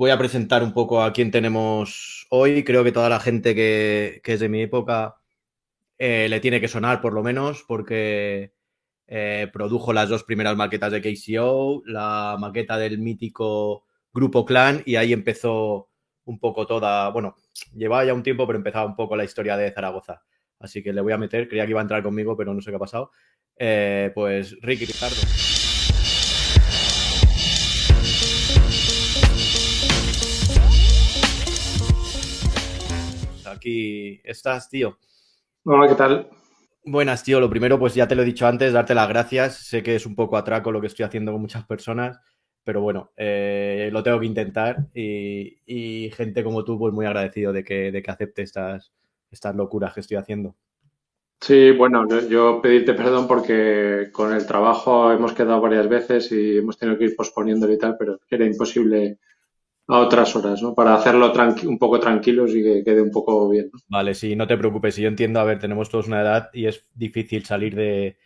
voy a presentar un poco a quién tenemos hoy. Creo que toda la gente que, es de mi época eh, le tiene que sonar, por lo menos, porque eh, produjo las dos primeras maquetas de KCO, la maqueta del mítico Grupo Clan, y ahí empezó un poco toda. Bueno, llevaba ya un tiempo, pero empezaba un poco la historia de Zaragoza. Así que le voy a meter, creía que iba a entrar conmigo, pero no sé qué ha pasado. Eh, pues Ricky Ricardo. Aquí estás, tío. Hola, ¿qué tal? Buenas, tío. Lo primero, pues ya te lo he dicho antes, darte las gracias. Sé que es un poco atraco lo que estoy haciendo con muchas personas, pero bueno, eh, lo tengo que intentar y, gente como tú, pues muy agradecido de que, de que acepte estas, estas locuras que estoy haciendo. Sí, bueno, yo pedirte perdón porque con el trabajo hemos quedado varias veces y hemos tenido que ir posponiéndolo y tal, pero era imposible a otras horas, ¿no? Para hacerlo un poco tranquilos y que quede un poco bien. Vale, sí, no te preocupes. Yo entiendo, a ver, tenemos todos una edad y es difícil salir de,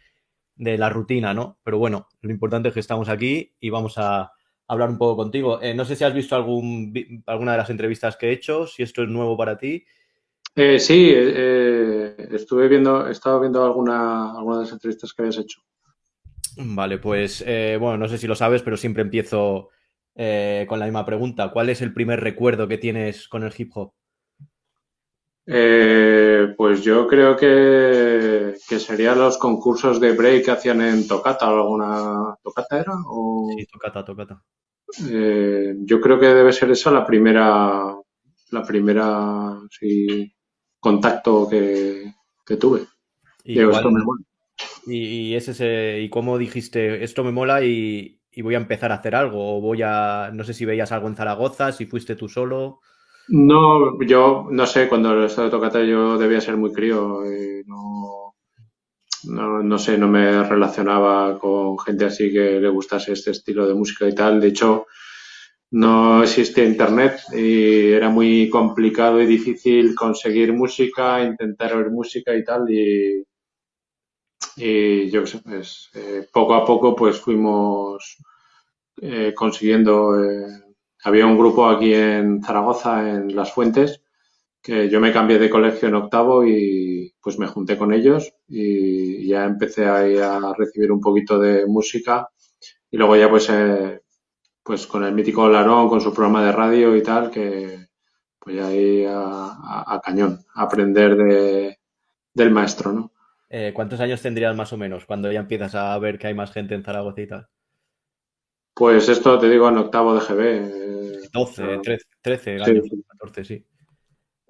de la rutina, ¿no? Pero bueno, lo importante es que estamos aquí y vamos a hablar un poco contigo. Eh, no sé si has visto algún, alguna de las entrevistas que he hecho, si esto es nuevo para ti. Eh, sí, eh, estuve viendo, he estado viendo alguna, alguna de las entrevistas que habías hecho. Vale, pues bueno, no sé si lo sabes, pero siempre empiezo con la misma pregunta. ¿Cuál es el primer recuerdo que tienes con el hip hop? pues yo creo que, que serían los concursos de break que hacían en Tocata, ¿alguna Tocata era? Sí, Tocata, Tocata. yo creo que debe ser esa la primera, la primera, sí, contacto que, tuve. Y, esto me mola. Y, ese, y cómo dijiste, esto me mola y, voy a empezar a hacer algo, o voy a, no sé si veías algo en Zaragoza, si fuiste tú solo. No, yo no sé, cuando estado de tocata yo debía ser muy crío, eh, no, no, no, sé, no me relacionaba con gente así que le gustase este estilo de música y tal. De hecho, no existía internet y era muy complicado y difícil conseguir música, intentar oír música y tal y, y yo qué sé, pues, eh, poco a poco pues fuimos eh, consiguiendo, eh, había un grupo aquí en Zaragoza, en Las Fuentes, que yo me cambié de colegio en octavo y pues me junté con ellos y ya empecé ahí a recibir un poquito de música y luego ya pues pues con el mítico Larón, con su programa de radio y tal, que pues ahí a, cañón, a aprender de, del maestro, ¿no? Eh, ¿Cuántos años tendrías más o menos cuando ya empiezas a ver que hay más gente en Zaragoza y tal? Pues esto te digo en octavo de GB. 12, 13, 13 años, 14, sí.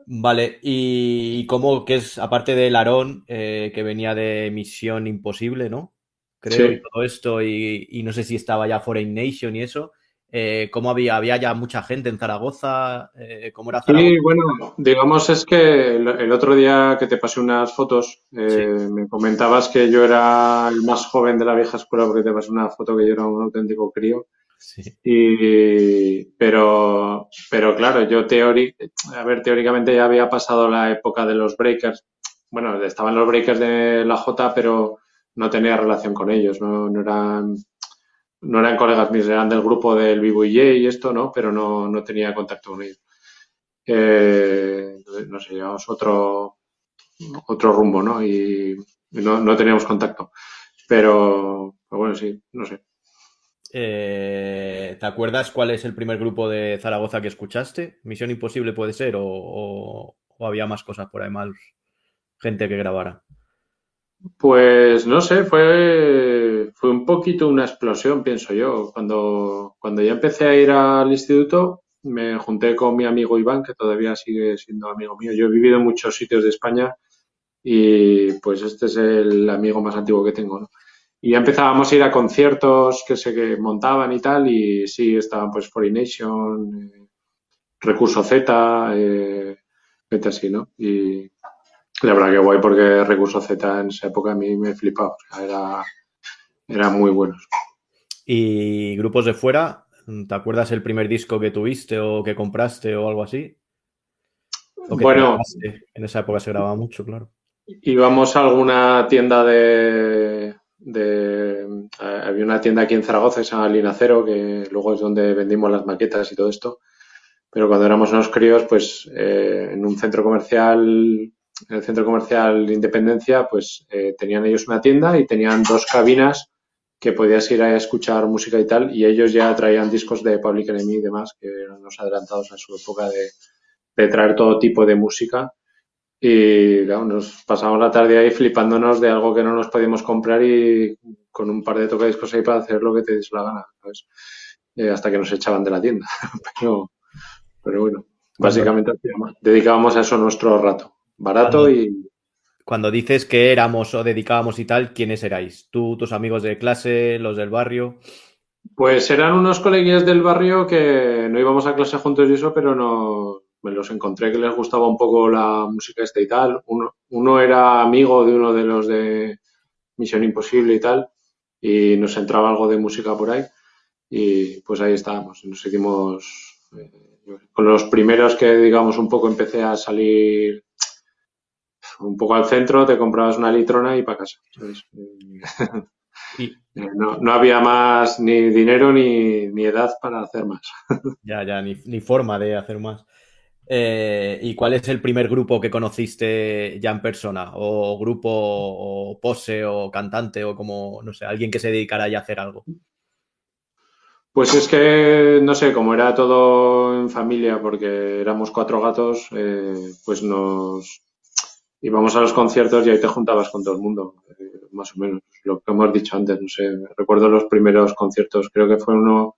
Vale, y cómo que es, aparte de Larón, eh, que venía de Misión Imposible, ¿no? Creo, y todo esto, y, y, no sé si estaba ya Foreign Nation y eso. Eh, ¿Cómo había? ¿Había ya mucha gente en Zaragoza? Eh, ¿Cómo era Zaragoza? Sí, bueno, digamos es que el, otro día que te pasé unas fotos, eh, me comentabas que yo era el más joven de la vieja escuela porque te pasé una foto que yo era un auténtico crío. Sí. Y, pero, pero claro, yo teóric, a ver, teóricamente ya había pasado la época de los breakers. Bueno, estaban los breakers de la J, pero no tenía relación con ellos, no, no eran no eran colegas míos, eran del grupo del Vivo y esto, ¿no? Pero no, no tenía contacto con ellos. Eh, no sé, llevamos otro, otro rumbo, ¿no? Y no, no teníamos contacto. Pero, bueno, sí, no sé. Eh, ¿Te acuerdas cuál es el primer grupo de Zaragoza que escuchaste? ¿Misión Imposible puede ser? ¿O, o había más cosas por ahí, más gente que grabara? Pues no sé, fue, fue un poquito una explosión, pienso yo. Cuando, cuando ya empecé a ir al instituto, me junté con mi amigo Iván, que todavía sigue siendo amigo mío. Yo he vivido en muchos sitios de España y pues este es el amigo más antiguo que tengo, ¿no? Y ya empezábamos a ir a conciertos que se montaban y tal, y sí, estaban pues Forination, eh, Recurso Z, eh, así, ¿no? La verdad que guay porque Recurso Z en esa época a mí me flipaba. era, eran muy buenos. ¿Y grupos de fuera? ¿Te acuerdas el primer disco que tuviste o que compraste o algo así? bueno, en esa época se grababa mucho, claro. Íbamos a alguna tienda de, de había una tienda aquí en Zaragoza que se llama Linacero, que luego es donde vendimos las maquetas y todo esto. pero cuando éramos unos críos, pues eh, en un centro comercial, en el centro comercial Independencia, pues eh, tenían ellos una tienda y tenían dos cabinas que podías ir a escuchar música y tal, y ellos ya traían discos de Public Enemy y demás, que eran los adelantados a su época de, de traer todo tipo de música. Y claro, nos pasamos la tarde ahí flipándonos de algo que no nos podíamos comprar y con un par de tocadiscos ahí para hacer lo que te diese la gana, ¿sabes? Eh, hasta que nos echaban de la tienda. pero, pero bueno, básicamente dedicábamos a eso nuestro rato. Barato y, cuando dices que éramos o dedicábamos y tal, ¿quiénes erais? ¿Tú, tus amigos de clase, los del barrio? Pues eran unos coleguillas del barrio que no íbamos a clase juntos y eso, pero no, me los encontré que les gustaba un poco la música esta y tal. Uno, uno era amigo de uno de los de Misión Imposible y tal, y nos entraba algo de música por ahí. Y pues ahí estábamos. Nos hicimos eh, con los primeros que, digamos, un poco empecé a salir un poco al centro, te comprabas una litrona y para casa. Eh, no, había más ni dinero ni, edad para hacer más. ya, ya, ni, forma de hacer más. Eh, ¿Y cuál es el primer grupo que conociste ya en persona? ¿O grupo, o pose, o cantante, o como, no sé, alguien que se dedicara ya a hacer algo? Pues es que, no sé, como era todo en familia, porque éramos cuatro gatos, eh, pues nos, íbamos a los conciertos y ahí te juntabas con todo el mundo, eh, más o menos, lo que hemos dicho antes, no sé, recuerdo los primeros conciertos, creo que fue uno,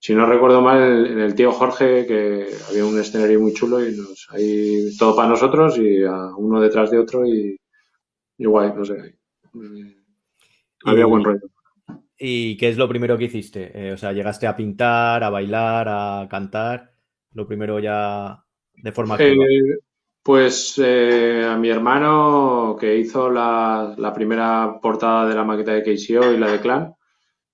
si no recuerdo mal, en el tío Jorge, que había un escenario muy chulo y nos, ahí todo para nosotros y a uno detrás de otro y, igual, no sé, eh, había buen rollo. ¿Y qué es lo primero que hiciste? Eh, o sea, llegaste a pintar, a bailar, a cantar, lo primero ya de forma activa. Pues eh, a mi hermano que hizo la, primera portada de la maqueta de KCO y la de Clan,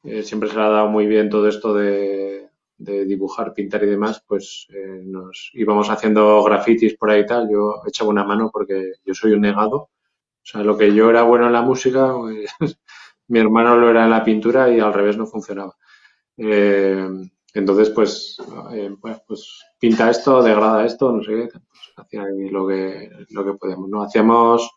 eh, siempre se le ha dado muy bien todo esto de, dibujar, pintar y demás, pues eh, nos íbamos haciendo grafitis por ahí y tal. Yo echaba una mano porque yo soy un negado. O sea, lo que yo era bueno en la música, pues, mi hermano lo era en la pintura y al revés no funcionaba. entonces, pues, pues pinta esto, degrada esto, no sé qué hacía lo que, lo que podíamos, ¿no? Hacíamos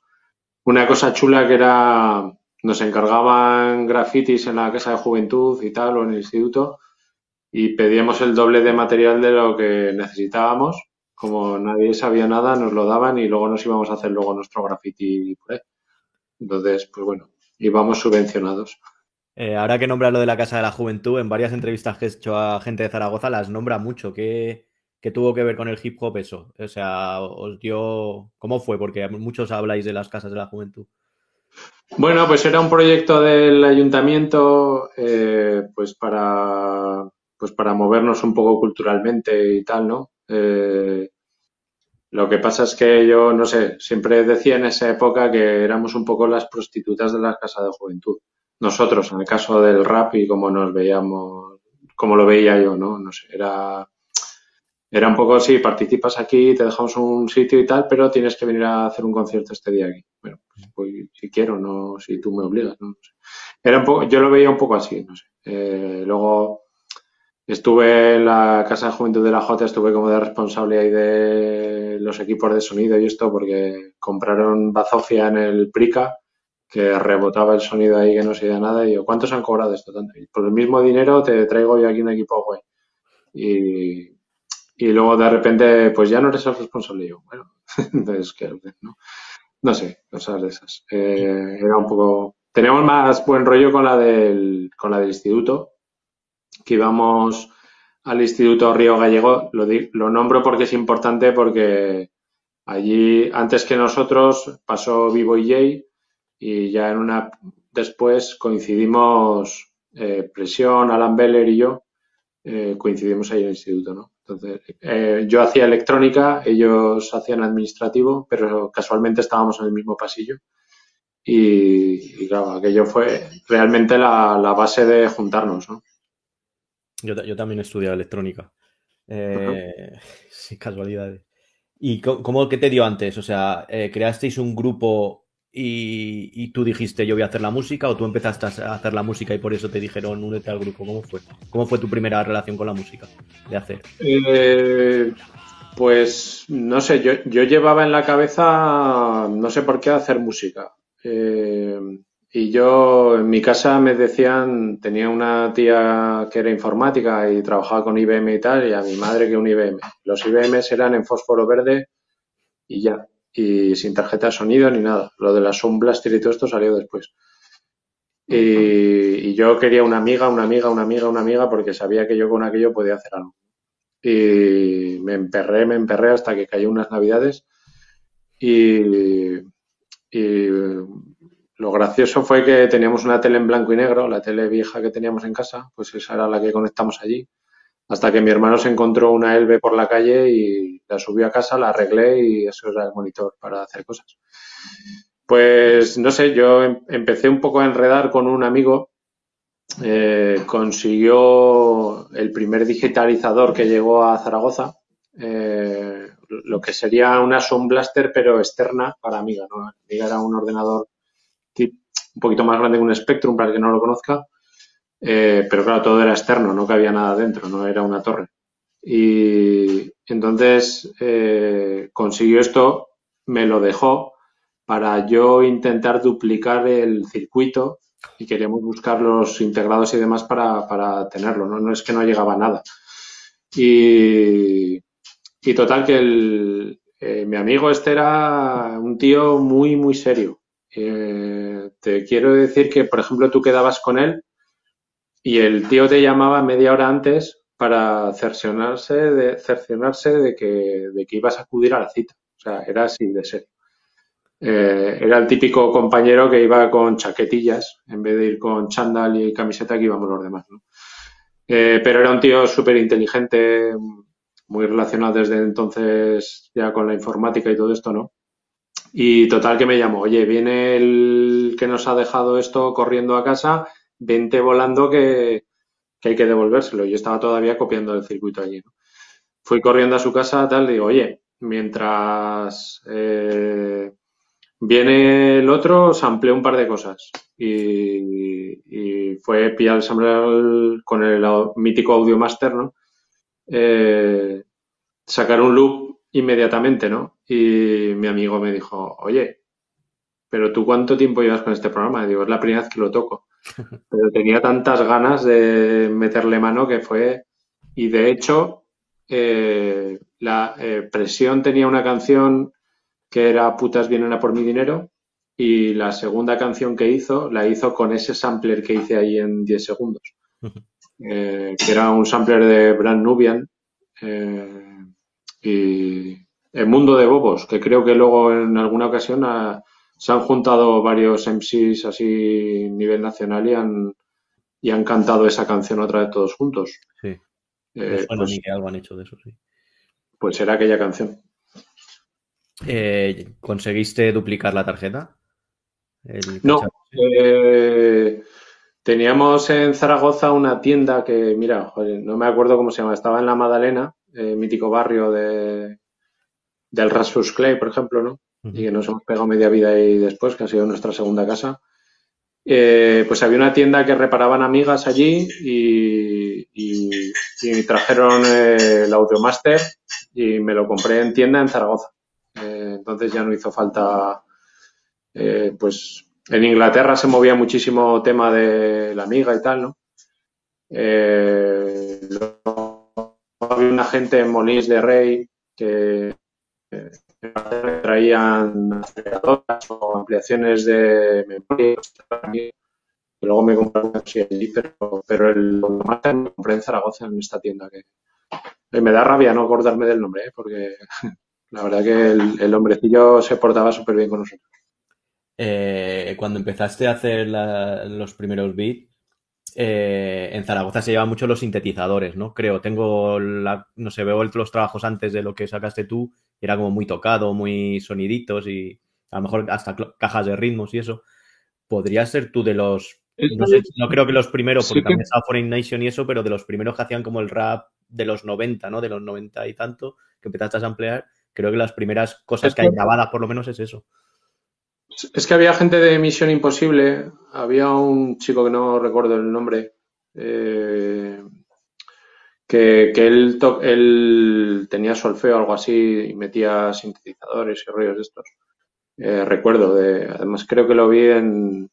una cosa chula que era, nos encargaban grafitis en la casa de juventud y tal, o en el instituto, y pedíamos el doble de material de lo que necesitábamos. Como nadie sabía nada, nos lo daban y luego nos íbamos a hacer luego nuestro graffiti Entonces, pues bueno, íbamos subvencionados. Eh, ahora que nombra lo de la Casa de la Juventud, en varias entrevistas que he hecho a gente de Zaragoza las nombra mucho. ¿Qué, ¿Qué tuvo que ver con el hip hop eso? O sea, os dio. ¿Cómo fue? Porque muchos habláis de las casas de la juventud. Bueno, pues era un proyecto del ayuntamiento, eh, pues para pues para movernos un poco culturalmente y tal, ¿no? Eh, lo que pasa es que yo, no sé, siempre decía en esa época que éramos un poco las prostitutas de la casa de juventud. Nosotros, en el caso del rap y como nos veíamos, como lo veía yo, ¿no? No sé, era era un poco, sí, participas aquí, te dejamos un sitio y tal, pero tienes que venir a hacer un concierto este día aquí. Bueno, pues, si quiero, no si tú me obligas, no, sé. Era un poco, yo lo veía un poco así, no sé. Eh, luego estuve en la Casa de Juventud de la Jota, estuve como de responsable ahí de los equipos de sonido y esto, porque compraron bazofia en el Prica, que rebotaba el sonido ahí que no se oía nada, y yo, ¿cuántos han cobrado esto por el mismo dinero te traigo yo aquí un equipo guay. Y y luego de repente, pues ya no eres el responsable. yo, bueno, entonces, ¿qué? ¿no? no sé, cosas de esas. Eh, era un poco. Teníamos más buen rollo con la del, con la del instituto, que íbamos al Instituto Río Gallego. Lo, lo nombro porque es importante, porque allí, antes que nosotros, pasó Vivo y Jay, y ya en una. Después coincidimos eh, Presión, Alan Beller y yo, eh, coincidimos ahí en el instituto, ¿no? Entonces, eh, yo hacía electrónica, ellos hacían administrativo, pero casualmente estábamos en el mismo pasillo. Y, claro, aquello fue realmente la, base de juntarnos, ¿no? Yo, yo también estudié electrónica. Eh, sí, casualidades. ¿Y cómo, qué te dio antes? O sea, ¿creasteis un grupo y, tú dijiste yo voy a hacer la música o tú empezaste a hacer la música y por eso te dijeron únete al grupo? ¿Cómo fue? ¿Cómo fue tu primera relación con la música de hacer? Eh, pues no sé, yo, yo, llevaba en la cabeza, no sé por qué, hacer música. Eh, y yo en mi casa me decían, tenía una tía que era informática y trabajaba con IBM y tal, y a mi madre que un IBM. Los IBM eran en fósforo verde y ya y sin tarjeta de sonido ni nada. Lo de la Sound Blaster y todo esto salió después. Y, yo quería una amiga, una amiga, una amiga, una amiga, porque sabía que yo con aquello podía hacer algo. Y me emperré, me emperré hasta que cayó unas navidades. Y, y lo gracioso fue que teníamos una tele en blanco y negro, la tele vieja que teníamos en casa, pues esa era la que conectamos allí hasta que mi hermano se encontró una Elbe por la calle y la subió a casa, la arreglé y eso era el monitor para hacer cosas. Pues no sé, yo em, empecé un poco a enredar con un amigo, eh, consiguió el primer digitalizador que llegó a Zaragoza, eh, lo que sería una Sound Blaster pero externa para Amiga. ¿no? Amiga era un ordenador un poquito más grande que un Spectrum, para el que no lo conozca, eh, pero claro, todo era externo, no cabía nada dentro, no era una torre. Y entonces eh, consiguió esto, me lo dejó para yo intentar duplicar el circuito y queríamos buscar los integrados y demás para, tenerlo, ¿no? no es que no llegaba nada. Y, y total que el, eh, mi amigo este era un tío muy, muy serio. te quiero decir que, por ejemplo, tú quedabas con él y el tío te llamaba media hora antes para cerciorarse de, cerciorarse de, que, de que ibas a acudir a la cita. O sea, era así de ser. Eh, era el típico compañero que iba con chaquetillas en vez de ir con chándal y camiseta que íbamos los demás. ¿no? Eh, pero era un tío súper inteligente, muy relacionado desde entonces ya con la informática y todo esto, ¿no? Y total que me llamó, oye, viene el que nos ha dejado esto corriendo a casa vente volando que, hay que devolvérselo. Yo estaba todavía copiando el circuito allí. Fui corriendo a su casa, tal, digo, oye, mientras eh, viene el otro, samplé un par de cosas. Y, fue pillar el sampler con el mítico Audio Master, ¿no? Eh, sacar un loop inmediatamente, ¿no? Y mi amigo me dijo, oye, pero tú cuánto tiempo llevas con este programa? Digo, es la primera vez que lo toco. Pero tenía tantas ganas de meterle mano que fue. Y de hecho, eh, la eh, presión tenía una canción que era Putas vienen a por mi dinero. Y la segunda canción que hizo, la hizo con ese sampler que hice ahí en 10 segundos. Eh, que era un sampler de Brand Nubian. y El Mundo de Bobos, que creo que luego en alguna ocasión ha, se han juntado varios MCs así nivel nacional y han, y han cantado esa canción otra vez todos juntos. Sí. Eh, pues, que algo han hecho de eso, sí. Pues era aquella canción. Eh, ¿Conseguiste duplicar la tarjeta? no. Eh, teníamos en Zaragoza una tienda que, mira, no me acuerdo cómo se llama, estaba en la Madalena, mítico barrio de, del Rasmus Clay, por ejemplo, ¿no? Y que nos hemos pegado media vida ahí después, que ha sido nuestra segunda casa. Eh, pues había una tienda que reparaban amigas allí y, y, trajeron eh, el Audiomaster y me lo compré en tienda en Zaragoza. Eh, entonces ya no hizo falta, pues en Inglaterra se movía muchísimo tema de la amiga y tal, ¿no? había una gente en Molins de Rey que traían aceleradoras o ampliaciones de memoria y luego me compré una allí, pero, pero el Master me compré en Zaragoza en esta tienda que me da rabia no acordarme del nombre, ¿eh? porque la verdad que el, hombrecillo se portaba súper bien con nosotros. Eh, cuando empezaste a hacer los primeros beats, eh, en Zaragoza se llevan mucho los sintetizadores, ¿no? Creo, tengo la, no sé, veo los trabajos antes de lo que sacaste tú, era como muy tocado, muy soniditos y a lo mejor hasta cajas de ritmos y eso. ¿Podrías ser tú de los, no, sé, no creo que los primeros, porque también estaba Foreign Nation y eso, pero de los primeros que hacían como el rap de los 90, ¿no? De los 90 y tanto, que empezaste a ampliar, creo que las primeras cosas que hay grabadas por lo menos es eso. Es que había gente de Misión Imposible, había un chico que no recuerdo el nombre, eh, que, él, tenía solfeo o algo así y metía sintetizadores y rollos de estos. Eh, recuerdo, de, además creo que lo vi en,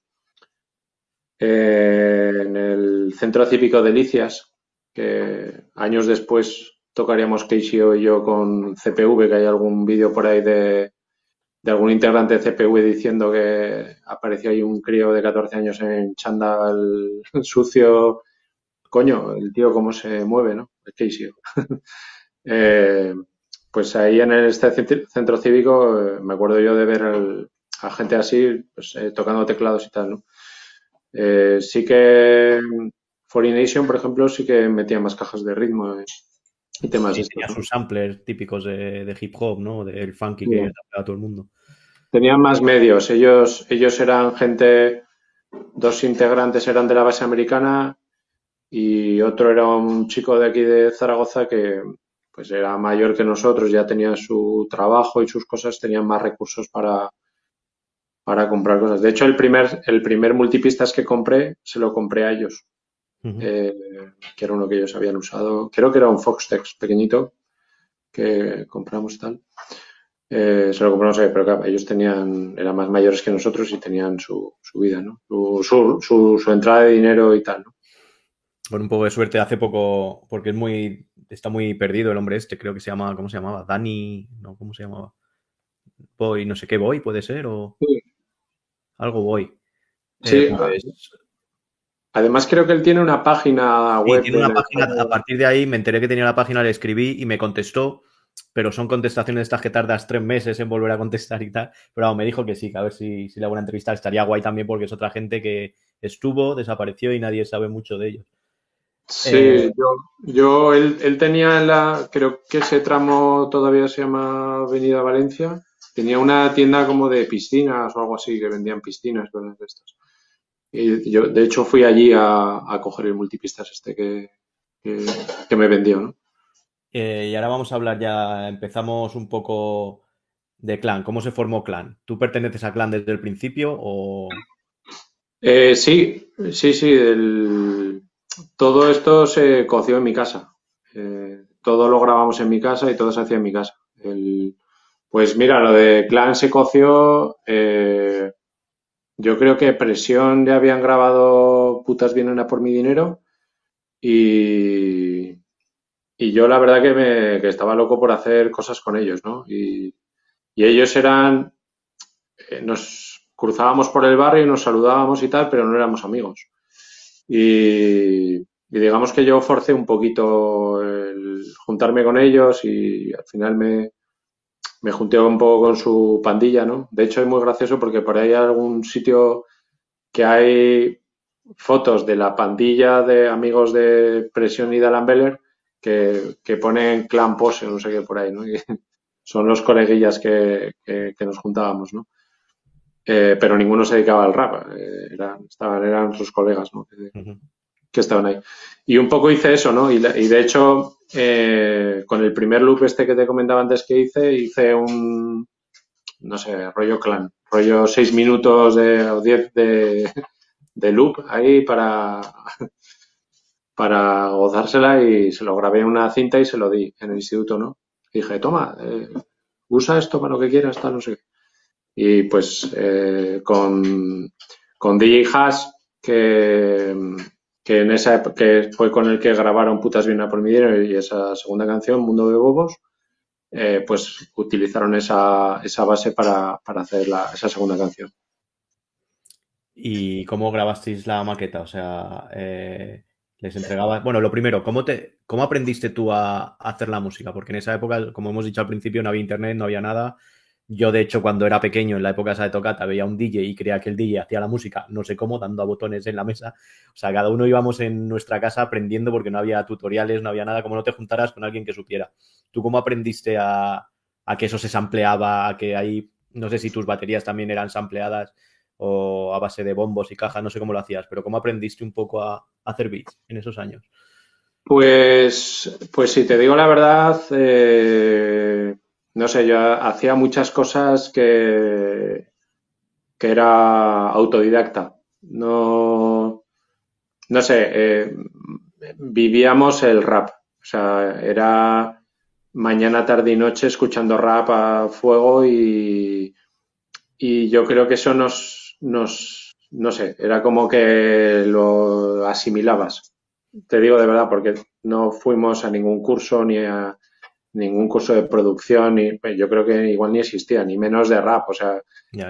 en el Centro Cívico de Delicias, que años después tocaríamos Casey y yo con CPV, que hay algún vídeo por ahí de, de algún integrante de CPV diciendo que apareció ahí un crío de 14 años en chándal sucio. Coño, el tío cómo se mueve, ¿no? El Casey. eh, pues ahí en este centro cívico eh, me acuerdo yo de ver a gente así pues, eh, tocando teclados y tal, ¿no? Sí que Foreign por ejemplo, sí que metía más cajas de ritmo y temas. Tenía sus samplers típicos de, hip hop, ¿no? Del funky que a todo el mundo. Tenían más medios. Ellos, ellos eran gente, dos integrantes eran de la base americana y otro era un chico de aquí de Zaragoza que, pues era mayor que nosotros, ya tenía su trabajo y sus cosas, tenían más recursos para, para comprar cosas. De hecho, el primer, el primer multipistas que compré, se lo compré a ellos, eh, que era uno que ellos habían usado. Creo que era un Foxtex pequeñito que compramos tal. Eh, se lo compramos a pero claro, ellos tenían, eran más mayores que nosotros y tenían su, su vida, ¿no? Su, su, su, entrada de dinero y tal, ¿no? Con un poco de suerte hace poco, porque es muy está muy perdido el hombre este, creo que se llama, ¿cómo se llamaba? Dani, no, ¿cómo se llamaba? Boy, no sé qué Boy puede ser, o algo Boy. Sí, eh, pues Además, creo que él tiene una página web. tiene una página, a partir de ahí me enteré que tenía la página, le escribí y me contestó, pero son contestaciones estas que tardas tres meses en volver a contestar y tal. Pero me dijo que sí, que a ver si, si le hago una entrevista estaría guay también porque es otra gente que estuvo, desapareció y nadie sabe mucho de ellos. Sí, eh, yo, yo él, él, tenía la, creo que ese tramo todavía se llama Avenida Valencia, tenía una tienda como de piscinas o algo así, que vendían piscinas, cosas de estas. Y yo, de hecho, fui allí a, a coger el multipistas este que, que, me vendió, ¿no? Eh, y ahora vamos a hablar ya, empezamos un poco de Clan. ¿Cómo se formó Clan? ¿Tú perteneces a Clan desde el principio o...? Eh, sí, sí, sí. El, todo esto se coció en mi casa. Eh, todo lo grabamos en mi casa y todo se hacía en mi casa. pues mira, lo de Clan se coció. Eh, yo creo que Presión ya habían grabado Putas vienen a por mi dinero. Y, y yo la verdad que, me, que estaba loco por hacer cosas con ellos, ¿no? Y, y ellos eran. Eh, nos cruzábamos por el barrio y nos saludábamos y tal, pero no éramos amigos. Y, digamos que yo forcé un poquito el juntarme con ellos y al final me, me junté un poco con su pandilla, ¿no? De hecho es muy gracioso porque por ahí hay algún sitio que hay fotos de la pandilla de amigos de Presión y de Alan Beller que, que ponen clan pose, no sé qué por ahí, ¿no? son los coleguillas que, que, que nos juntábamos, ¿no? Eh, pero ninguno se dedicaba al rap, eh, eran, estaban, eran sus colegas ¿no? que, estaban ahí. Y un poco hice eso, ¿no? Y, de hecho, eh, con el primer loop este que te comentaba antes que hice, hice un, no sé, rollo clan, rollo seis minutos de, o diez de, de loop ahí para, para gozársela y se lo grabé en una cinta y se lo di en el instituto, ¿no? dije, toma, usa esto para lo que quieras, tal, no sé. Y pues eh, con, con DJ Hash, que, que, en esa, que fue con el que grabaron Putas Viena por mi dinero y esa segunda canción, Mundo de Bobos, eh, pues utilizaron esa, esa base para, para hacer la, esa segunda canción. ¿Y cómo grabasteis la maqueta? O sea, eh, les entregabas. Bueno, lo primero, ¿cómo, te, ¿cómo aprendiste tú a, a, hacer la música? Porque en esa época, como hemos dicho al principio, no había internet, no había nada. Yo, de hecho, cuando era pequeño, en la época esa de tocata, veía un DJ y creía que el DJ hacía la música, no sé cómo, dando a botones en la mesa. O sea, cada uno íbamos en nuestra casa aprendiendo porque no había tutoriales, no había nada, como no te juntaras con alguien que supiera. ¿Tú cómo aprendiste a, que eso se sampleaba, a que ahí, no sé si tus baterías también eran sampleadas o a base de bombos y cajas, no sé cómo lo hacías, pero ¿cómo aprendiste un poco a, hacer beats en esos años? Pues, pues si te digo la verdad, eh, no sé, yo hacía muchas cosas que, que era autodidacta. No, no sé, eh, vivíamos el rap. O sea, era mañana, tarde y noche escuchando rap a fuego y, y yo creo que eso nos, nos, no sé, era como que lo asimilabas. Te digo de verdad, porque no fuimos a ningún curso ni a ningún curso de producción, ni, yo creo que igual ni existía, ni menos de rap. O sea,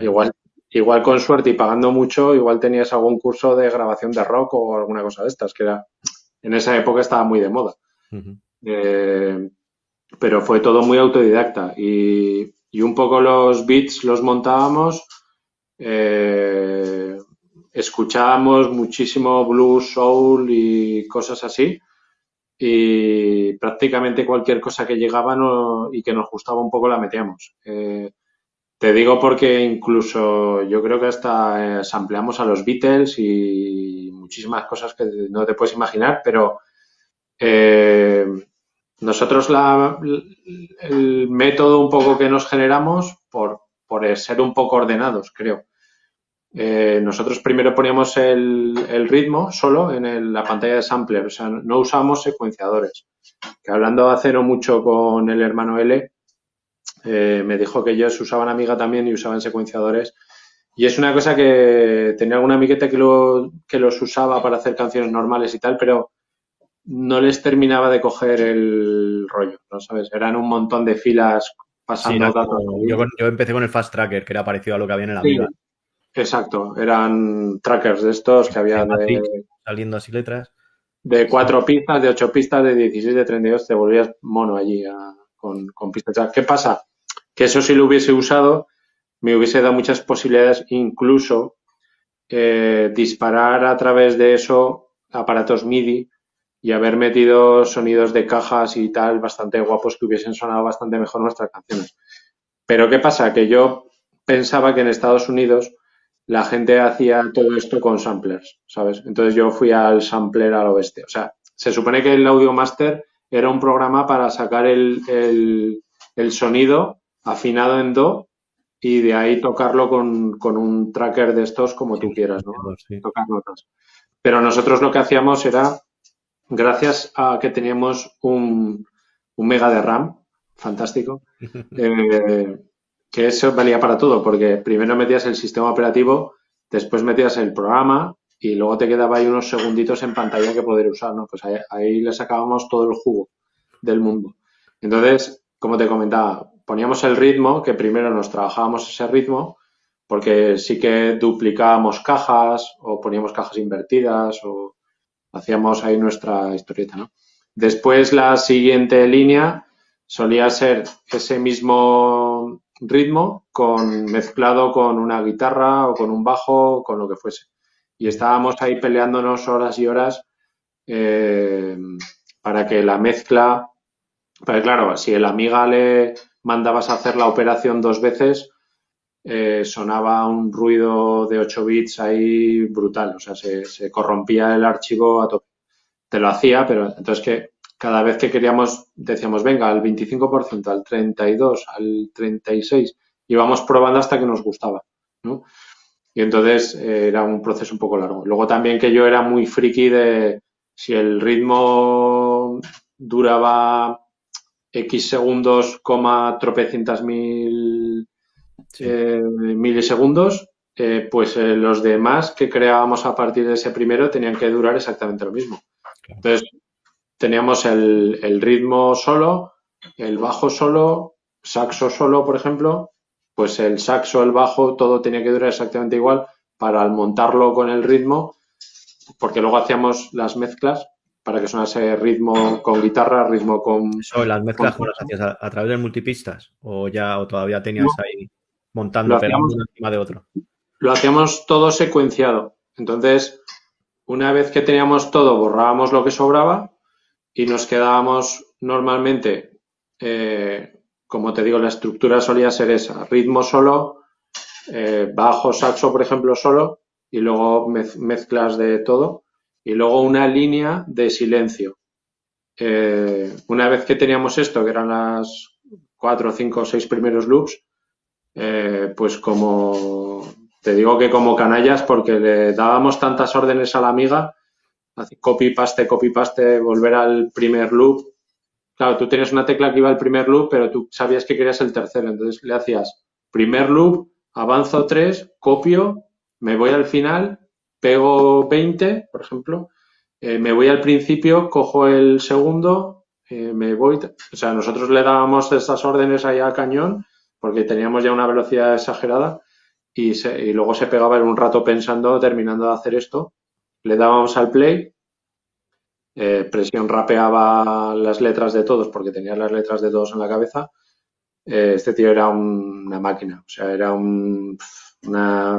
igual igual con suerte y pagando mucho, igual tenías algún curso de grabación de rock o alguna cosa de estas, que era en esa época estaba muy de moda. eh, pero fue todo muy autodidacta y, y, un poco los beats los montábamos, eh, escuchábamos muchísimo blues, soul y cosas así y prácticamente cualquier cosa que llegaba y que nos gustaba un poco la metíamos. Eh, te digo porque incluso yo creo que hasta eh, sampleamos a los Beatles y muchísimas cosas que no te puedes imaginar, pero eh, nosotros la, el método un poco que nos generamos por, por ser un poco ordenados, creo. Eh, nosotros primero poníamos el, el ritmo solo en el, la pantalla de sampler, o sea, no usamos secuenciadores. Que hablando hace no mucho con el hermano L, eh, me dijo que ellos usaban Amiga también y usaban secuenciadores. Y es una cosa que tenía alguna amigueta que, lo, que los usaba para hacer canciones normales y tal, pero no les terminaba de coger el rollo, ¿no sabes? Eran un montón de filas pasando sí, datos. Yo, yo, empecé con el Fast Tracker, que era parecido a lo que había en el Amiga. Exacto, eran trackers de estos que había de, saliendo así letras. De cuatro pistas, de ocho pistas, de 16, de 32, te volvías mono allí a, con, con pistas. ¿Qué pasa? Que eso si lo hubiese usado, me hubiese dado muchas posibilidades, incluso eh, disparar a través de eso aparatos MIDI y haber metido sonidos de cajas y tal bastante guapos que hubiesen sonado bastante mejor nuestras canciones. Pero ¿qué pasa? Que yo pensaba que en Estados Unidos la gente hacía todo esto con samplers, ¿sabes? Entonces yo fui al sampler al oeste. O sea, se supone que el Audio Master era un programa para sacar el, el, el sonido afinado en Do y de ahí tocarlo con, con un tracker de estos como tú quieras, ¿no? Sí. Tocar notas. Pero nosotros lo que hacíamos era, gracias a que teníamos un, un mega de RAM, fantástico, eh, que eso valía para todo, porque primero metías el sistema operativo, después metías el programa y luego te quedaba ahí unos segunditos en pantalla que poder usar, ¿no? Pues ahí, le sacábamos todo el jugo del mundo. Entonces, como te comentaba, poníamos el ritmo, que primero nos trabajábamos ese ritmo, porque sí que duplicábamos cajas o poníamos cajas invertidas o hacíamos ahí nuestra historieta, ¿no? Después la siguiente línea solía ser ese mismo ritmo con mezclado con una guitarra o con un bajo con lo que fuese. Y estábamos ahí peleándonos horas y horas eh, para que la mezcla, pero claro, si el amiga le mandabas a hacer la operación dos veces, eh, sonaba un ruido de 8 bits ahí brutal, o sea, se, se, corrompía el archivo a tope. Te lo hacía, pero entonces que cada vez que queríamos, decíamos, venga, al 25%, al 32%, al 36%, íbamos probando hasta que nos gustaba, ¿no? Y entonces eh, era un proceso un poco largo. Luego también que yo era muy friki de si el ritmo duraba X segundos, coma tropecientas mil sí. eh, milisegundos, eh, pues los demás que creábamos a partir de ese primero tenían que durar exactamente lo mismo. Entonces, teníamos el, el, ritmo solo, el bajo solo, saxo solo, por ejemplo, pues el saxo, el bajo, todo tenía que durar exactamente igual para al montarlo con el ritmo, porque luego hacíamos las mezclas para que sonase ritmo con guitarra, ritmo con... Eso, las mezclas con, las hacías a, a, través de multipistas o ya o todavía tenías no, ahí montando hacíamos, uno encima de otro. Lo hacíamos todo secuenciado. Entonces, una vez que teníamos todo, borrábamos lo que sobraba y nos quedábamos normalmente, eh, como te digo, la estructura solía ser esa, ritmo solo, eh, bajo, saxo, por ejemplo, solo, y luego mez mezclas de todo y luego una línea de silencio. Eh, una vez que teníamos esto, que eran las cuatro, cinco, seis primeros loops, pues como Te digo que como canallas porque le dábamos tantas órdenes a la amiga, copy, paste, copy, paste, volver al primer loop. Claro, tú tienes una tecla que iba al primer loop, pero tú sabías que querías el tercero. Entonces le hacías primer loop, avanzo 3, copio, me voy al final, pego 20, por ejemplo, eh, me voy al principio, cojo el segundo, eh, me voy. O sea, nosotros le dábamos estas órdenes ahí al cañón porque teníamos ya una velocidad exagerada y, y luego se pegaba en un rato pensando, terminando de hacer esto. Le dábamos al play, eh, presión rapeaba las letras de todos porque tenía las letras de todos en la cabeza. este tío era una máquina, o sea, era un, una...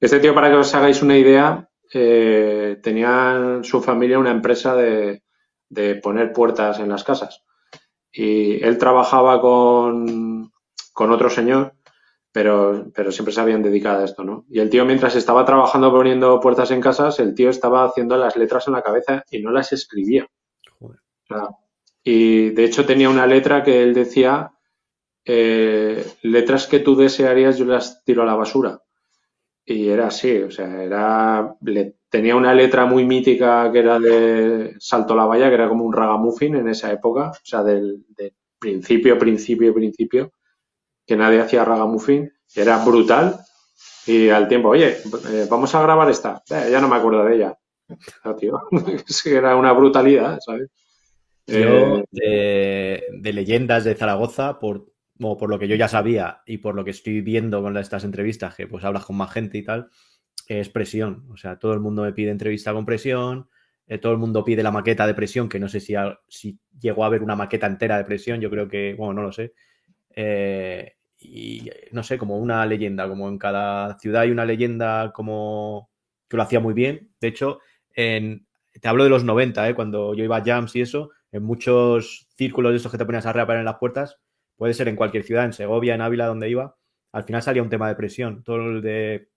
Este tío, para que os hagáis una idea, eh, tenía su familia una empresa de, poner puertas en las casas. Y él trabajaba con, otro señor, pero, pero siempre se habían dedicado a esto, ¿no? Y el tío, mientras estaba trabajando poniendo puertas en casas, el tío estaba haciendo las letras en la cabeza y no las escribía. y de hecho tenía una letra que él decía, eh, letras que tú desearías yo las tiro a la basura. Y era así, o sea, era, tenía una letra muy mítica que era de Salto la Valla, que era como un ragamuffin en esa época, o sea, del, principio, principio, principio, que nadie hacía ragamuffin, era brutal. Y al tiempo, oye, eh, vamos a grabar esta. Eh, ya no me acuerdo de ella. tío, era una brutalidad, ¿sabes? Yo, eh, de, leyendas de Zaragoza, por por lo que yo ya sabía y por lo que estoy viendo con estas entrevistas, que pues hablas con más gente y tal, es presión. O sea, todo el mundo me pide entrevista con presión, eh, todo el mundo pide la maqueta de presión, que no sé si, si llegó a haber una maqueta entera de presión, yo creo que, bueno, no lo sé. Eh, y no sé, como una leyenda, como en cada ciudad hay una leyenda como que lo hacía muy bien. De hecho, en, te hablo de los 90, ¿eh? cuando yo iba a jams y eso, en muchos círculos de esos que te ponías a reapar en las puertas, puede ser en cualquier ciudad, en Segovia, en Ávila, donde iba, al final salía un tema de presión. Todo el de,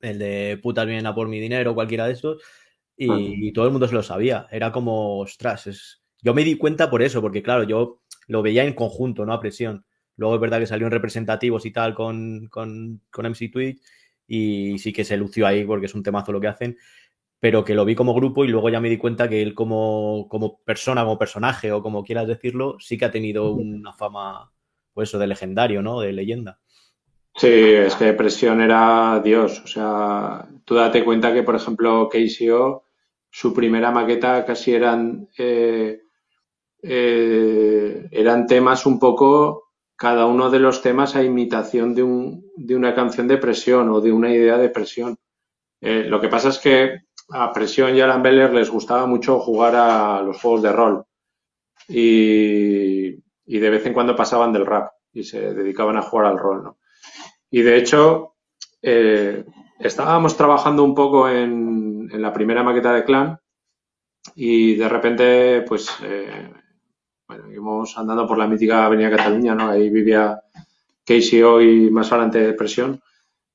el de putas vienen a por mi dinero, cualquiera de estos, y, todo el mundo se lo sabía. Era como, ostras, es... yo me di cuenta por eso, porque claro, yo lo veía en conjunto, no a presión. Luego es verdad que salió en representativos y tal con, con, con MC Twitch y sí que se lució ahí porque es un temazo lo que hacen pero que lo vi como grupo y luego ya me di cuenta que él como, persona, como personaje o como quieras decirlo, sí que ha tenido una fama, pues eso, de legendario, ¿no? De leyenda. Sí, es que Presión era Dios. O sea, tú date cuenta que, por ejemplo, KCO, su primera maqueta casi eran, eh, eh, eran temas un poco, cada uno de los temas a imitación de, un, de una canción de presión o de una idea de presión. Eh, lo que pasa es que a Presión y a Beller les gustaba mucho jugar a los juegos de rol y, de vez en cuando pasaban del rap y se dedicaban a jugar al rol, ¿no? Y de hecho, eh, estábamos trabajando un poco en, la primera maqueta de Clan y de repente, pues, eh, bueno, íbamos andando por la mítica Avenida Cataluña, ¿no? Ahí vivía Casey y más adelante Presión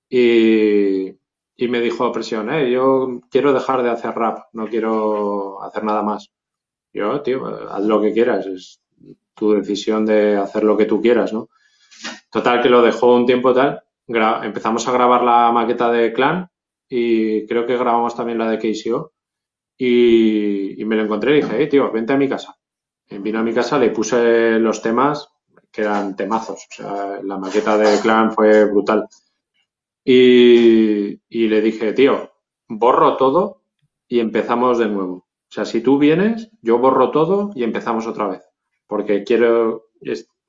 y, y me dijo presión, eh, yo quiero dejar de hacer rap, no quiero hacer nada más. Yo, tío, haz lo que quieras, es tu decisión de hacer lo que tú quieras, ¿no? Total, que lo dejó un tiempo tal, empezamos a grabar la maqueta de Clan y creo que grabamos también la de KCO y, y me lo encontré y dije, hey, tío, vente a mi casa. Vino a mi casa, le puse los temas que eran temazos, o sea, la maqueta de Clan fue brutal. Y, le dije, tío, borro todo y empezamos de nuevo. O sea, si tú vienes, yo borro todo y empezamos otra vez. Porque quiero,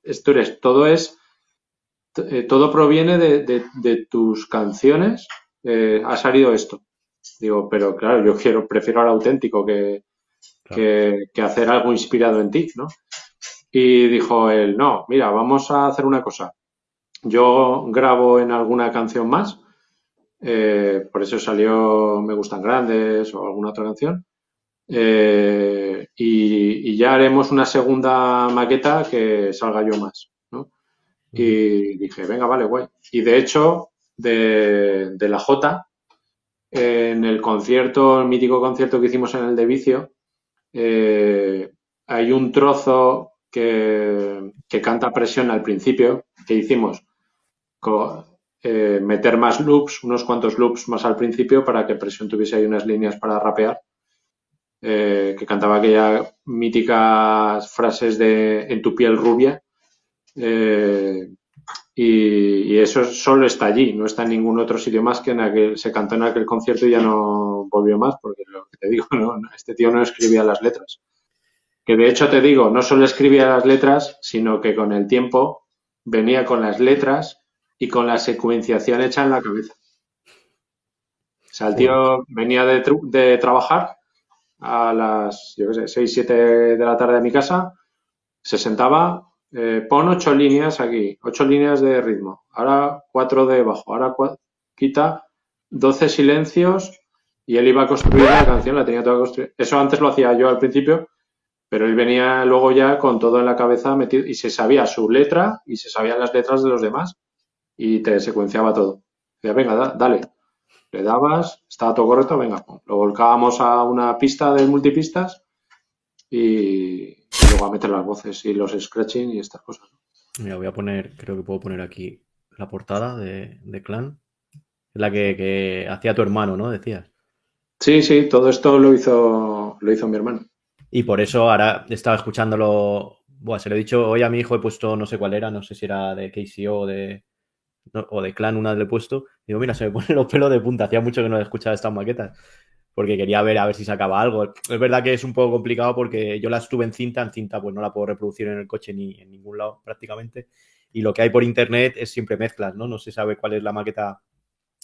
esto eres, todo es, eh, todo proviene de, tus canciones. Eh, ha salido esto. Digo, pero claro, yo quiero, prefiero al auténtico que, que, hacer algo inspirado en ti, ¿no? Y dijo él, no, mira, vamos a hacer una cosa. Yo grabo en alguna canción más, eh, por eso salió Me Gustan Grandes o alguna otra canción. Eh, y, ya haremos una segunda maqueta que salga yo más. ¿no? Y dije, venga, vale, guay. Y de hecho, de, la J, en el concierto, el mítico concierto que hicimos en el de Vicio, eh, hay un trozo que, que, canta presión al principio, que hicimos eh, meter más loops, unos cuantos loops más al principio para que Presión tuviese ahí unas líneas para rapear. Eh, que cantaba aquellas míticas frases de en tu piel rubia. Eh, y, eso solo está allí, no está en ningún otro sitio más que en aquel, se cantó en aquel concierto y ya no volvió más, porque lo te digo, este tío no escribía las letras. Que de hecho te digo, no solo escribía las letras, sino que con el tiempo venía con las letras y con la secuenciación hecha en la cabeza. O sea, el tío venía de, de trabajar a las, yo qué sé, 6, 7 de la tarde a mi casa, se sentaba, eh, pon ocho líneas aquí, ocho líneas de ritmo, ahora cuatro de bajo, ahora quita 12 silencios y él iba a construir la canción, la tenía toda construida. Eso antes lo hacía yo al principio, pero él venía luego ya con todo en la cabeza metido y se sabía su letra y se sabían las letras de los demás y te secuenciaba todo. Decía, venga, dale le dabas, estaba todo correcto, venga, lo volcábamos a una pista de multipistas y, luego a meter las voces y los scratching y estas cosas. Mira, voy a poner, creo que puedo poner aquí la portada de, Clan. Es la que, hacía tu hermano, ¿no? Decías. Sí, sí, todo esto lo hizo, lo hizo mi hermano. Y por eso ahora estaba escuchándolo. Buah, se lo he dicho hoy a mi hijo, he puesto no sé cuál era, no sé si era de KCO o de, o de Clan, una le he puesto. Digo, mira, se me ponen los pelos de punta. Hacía mucho que no he escuchado estas maquetas. Porque quería ver a ver si sacaba algo. Es verdad que es un poco complicado porque yo las tuve en cinta. En cinta, pues no la puedo reproducir en el coche ni en ningún lado prácticamente. Y lo que hay por internet es siempre mezclas, ¿no? No se sabe cuál es la maqueta.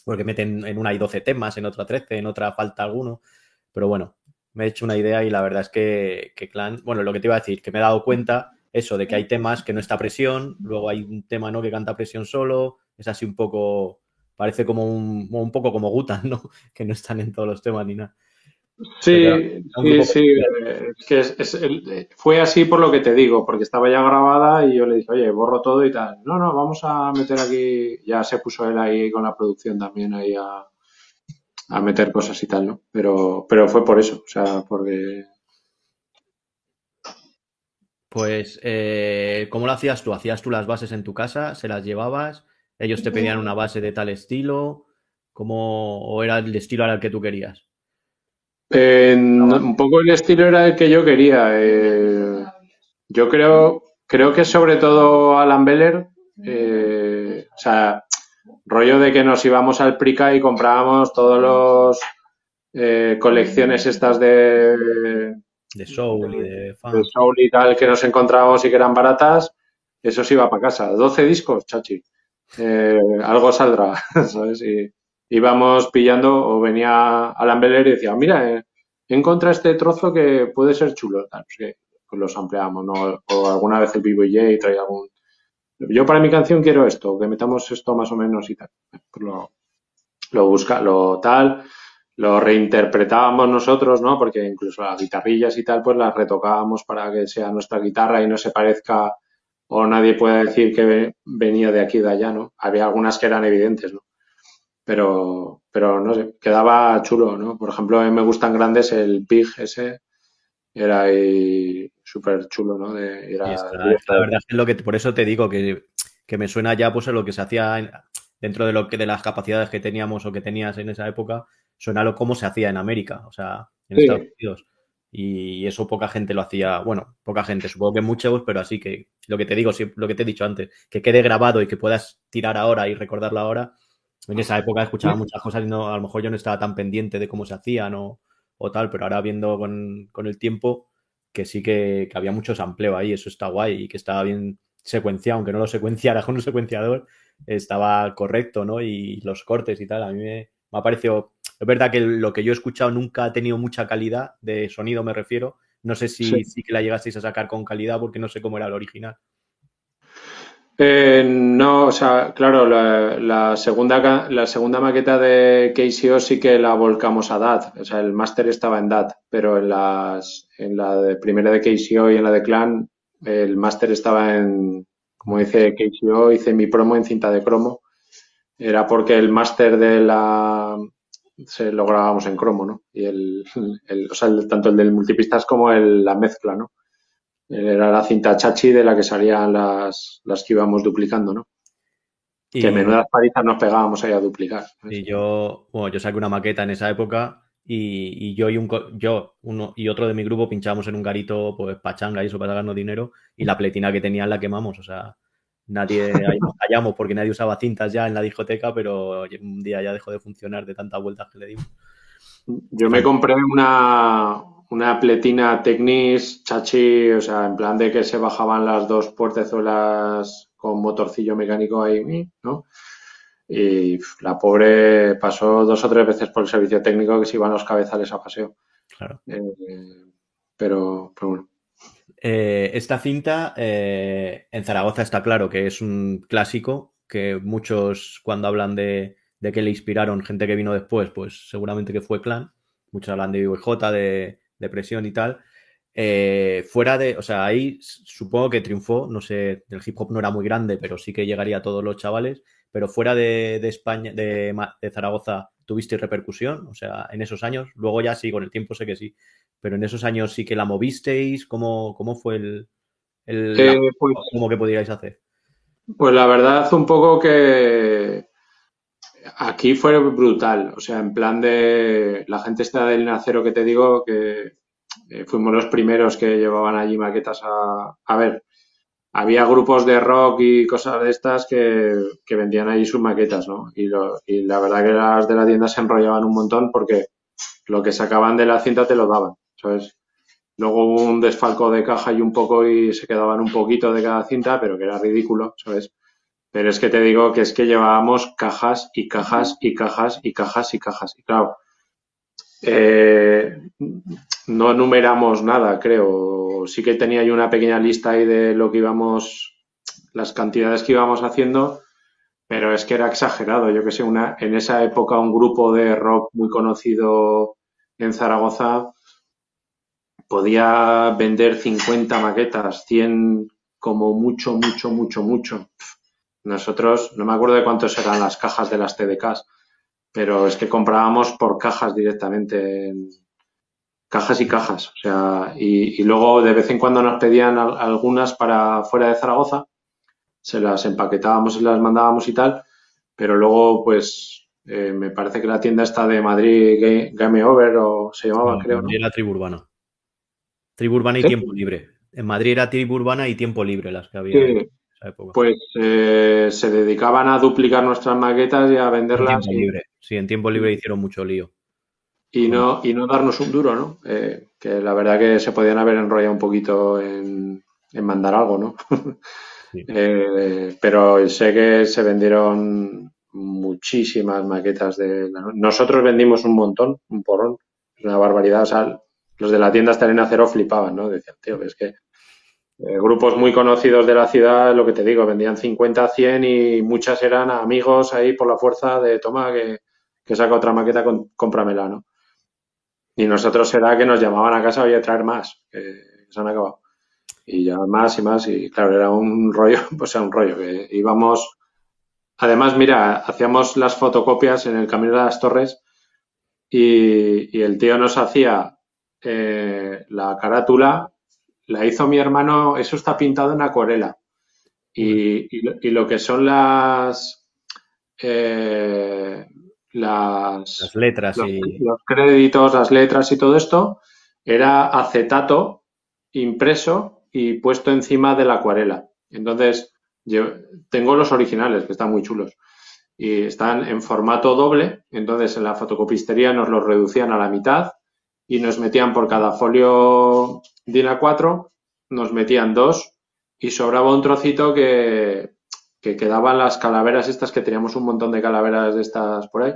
Porque meten en una hay 12 temas, en otra 13, en otra falta alguno. Pero bueno, me he hecho una idea y la verdad es que, que Clan. Bueno, lo que te iba a decir, que me he dado cuenta eso, de que hay temas que no está presión, luego hay un tema no que canta presión solo, es así un poco, parece como un, un poco como Gutan, ¿no? Que no están en todos los temas ni nada. Sí, sí, sí, es que es, fue así por lo que te digo, porque estaba ya grabada y yo le dije, oye, borro todo y tal. No, no, vamos a meter aquí, ya se puso él ahí con la producción también ahí a, a meter cosas y tal, ¿no? Pero, pero fue por eso, o sea, porque... Pues, eh, ¿cómo lo hacías tú? ¿Hacías tú las bases en tu casa? ¿Se las llevabas? Ellos te pedían una base de tal estilo, ¿cómo, o era el estilo al que tú querías? Un poco el estilo era el que yo quería. Eh, yo creo, creo que sobre todo Alan Beller, eh, o sea, rollo de que nos íbamos al Prica y comprábamos todos los eh, colecciones estas de de soul y de De soul y tal que nos encontrábamos y que eran baratas, eso se iba para casa. 12 discos, chachi. Eh, algo saldrá, ¿sabes? Y íbamos pillando o venía Alan Beller y decía, mira, eh, encontrado este trozo que puede ser chulo, tal, pues, pues los ampliamos, ¿no? O alguna vez el BBJ trae algún... Yo para mi canción quiero esto, que metamos esto más o menos y tal. Pues lo, lo busca, lo tal, lo reinterpretábamos nosotros, ¿no? Porque incluso las guitarrillas y tal, pues las retocábamos para que sea nuestra guitarra y no se parezca o nadie puede decir que venía de aquí de allá, ¿no? Había algunas que eran evidentes, ¿no? Pero, pero no sé, quedaba chulo, ¿no? Por ejemplo, a mí me gustan grandes el Pig ese, era ahí súper chulo, ¿no? De, era, la verdad es lo que por eso te digo que, que me suena ya pues a lo que se hacía dentro de lo que de las capacidades que teníamos o que tenías en esa época, suena lo cómo se hacía en América, o sea, en Estados Unidos y eso poca gente lo hacía, bueno, poca gente, supongo que muchos, pero así que lo que te digo, lo que te he dicho antes, que quede grabado y que puedas tirar ahora y recordarlo ahora. En esa época escuchaba muchas cosas y no, a lo mejor yo no estaba tan pendiente de cómo se hacían o, o tal, pero ahora viendo con, el tiempo que sí que, había mucho sampleo ahí, eso está guay y que estaba bien secuenciado, aunque no lo secuenciara con un secuenciador, estaba correcto, ¿no? Y los cortes y tal, a mí me, me ha parecido es verdad que lo que yo he escuchado nunca ha tenido mucha calidad, de sonido me refiero. No sé si sí, que la llegasteis a sacar con calidad porque no sé cómo era el original. Eh, no, o sea, claro, la, segunda, la segunda maqueta de KCO sí que la volcamos a DAT, o sea, el máster estaba en DAT, pero en, las, en la de, primera de KCO y en la de Clan, el máster estaba en, como dice KCO, hice mi promo en cinta de cromo. Era porque el máster de la, se lo grabábamos en cromo, ¿no? Y el, o sea, tanto el del multipistas como el, la mezcla, ¿no? Era la cinta chachi de la que salían las, las que íbamos duplicando, ¿no? Y, que menudas palizas nos pegábamos ahí a duplicar. Y yo, bueno, yo saqué una maqueta en esa época y, yo y un yo uno y otro de mi grupo pinchábamos en un garito, pues pachanga y eso para sacarnos dinero y la pletina que tenían la quemamos, o sea, nadie ahí nos callamos porque nadie usaba cintas ya en la discoteca, pero un día ya dejó de funcionar de tantas vueltas que le dimos. Yo me compré una, una pletina Technis chachi, o sea, en plan de que se bajaban las dos puertezuelas con motorcillo mecánico ahí, ¿no? Y la pobre pasó dos o tres veces por el servicio técnico que se iban los cabezales a paseo. Claro. Eh, pero, bueno. Eh, esta cinta eh, en Zaragoza está claro que es un clásico que muchos cuando hablan de, que le inspiraron gente que vino después, pues seguramente que fue Clan. Muchos hablan de VJ, de, de presión y tal. fuera de, o sea, ahí supongo que triunfó, no sé, el hip hop no era muy grande, pero sí que llegaría a todos los chavales pero fuera de, España, de, Zaragoza, ¿tuviste repercusión? O sea, en esos años, luego ya sí, con el tiempo sé que sí, pero en esos años sí que la movisteis, ¿cómo, cómo fue el, el eh, pues cómo que podíais hacer? Pues la verdad, un poco que aquí fue brutal, o sea, en plan de la gente está del Nacero que te digo que eh, fuimos los primeros que llevaban allí maquetas a, a ver, había grupos de rock y cosas de estas que, vendían ahí sus maquetas, ¿no? Y, la verdad que las de la tienda se enrollaban un montón porque lo que sacaban de la cinta te lo daban, ¿sabes? Luego hubo un desfalco de caja y un poco y se quedaban un poquito de cada cinta, pero que era ridículo, ¿sabes? Pero es que te digo que es que llevábamos cajas y cajas y cajas y cajas y cajas. Y claro, eh, no numeramos nada, creo. Sí que tenía yo una pequeña lista ahí de lo que íbamos, las cantidades que íbamos haciendo, pero es que era exagerado. Yo que sé, una, en esa época un grupo de rock muy conocido en Zaragoza podía vender 50 maquetas, 100 como mucho, mucho, mucho, mucho. Nosotros, no me acuerdo de cuántos eran las cajas de las TDKs, pero es que comprábamos por cajas directamente, cajas y cajas. O sea, y, luego de vez en cuando nos pedían algunas para fuera de Zaragoza, se las empaquetábamos y las mandábamos y tal, pero luego pues eh, me parece que la tienda está de Madrid Game, Over o se llamaba, creo. ¿no? Era Tribu Urbana. Tribu Urbana y Tiempo Libre. En Madrid era Tribu Urbana y Tiempo Libre las que había. Pues eh, se dedicaban a duplicar nuestras maquetas y a venderlas. En tiempo libre. Sí, en tiempo libre hicieron mucho lío. Y no, y no darnos un duro, ¿no? Eh, que la verdad que se podían haber enrollado un poquito en, mandar algo, ¿no? Eh, pero sé que se vendieron muchísimas maquetas de... Nosotros vendimos un montón, un porrón, una barbaridad. O sea, los de la tienda Estelena Cero flipaban, ¿no? Decían, tío, es que eh, grupos muy conocidos de la ciudad, lo que te digo, vendían 50, 100 y muchas eran amigos ahí por la fuerza de toma que, que saca otra maqueta, con, cómpramela, ¿no? Y nosotros era que nos llamaban a casa, oye, traer más, que se han acabado. Y ya más y más, y claro, era un rollo, pues era un rollo, que íbamos. Además, mira, hacíamos las fotocopias en el Camino de las Torres y, el tío nos hacía eh, la carátula la hizo mi hermano, eso está pintado en acuarela. Y, lo, que son las, eh, las, letras los, y... los créditos, las letras y todo esto, era acetato impreso y puesto encima de la acuarela. Entonces, yo tengo los originales, que están muy chulos. Y están en formato doble. Entonces, en la fotocopistería nos los reducían a la mitad y nos metían por cada folio DIN A4, nos metían dos y sobraba un trocito que, que quedaban las calaveras estas, que teníamos un montón de calaveras de estas por ahí.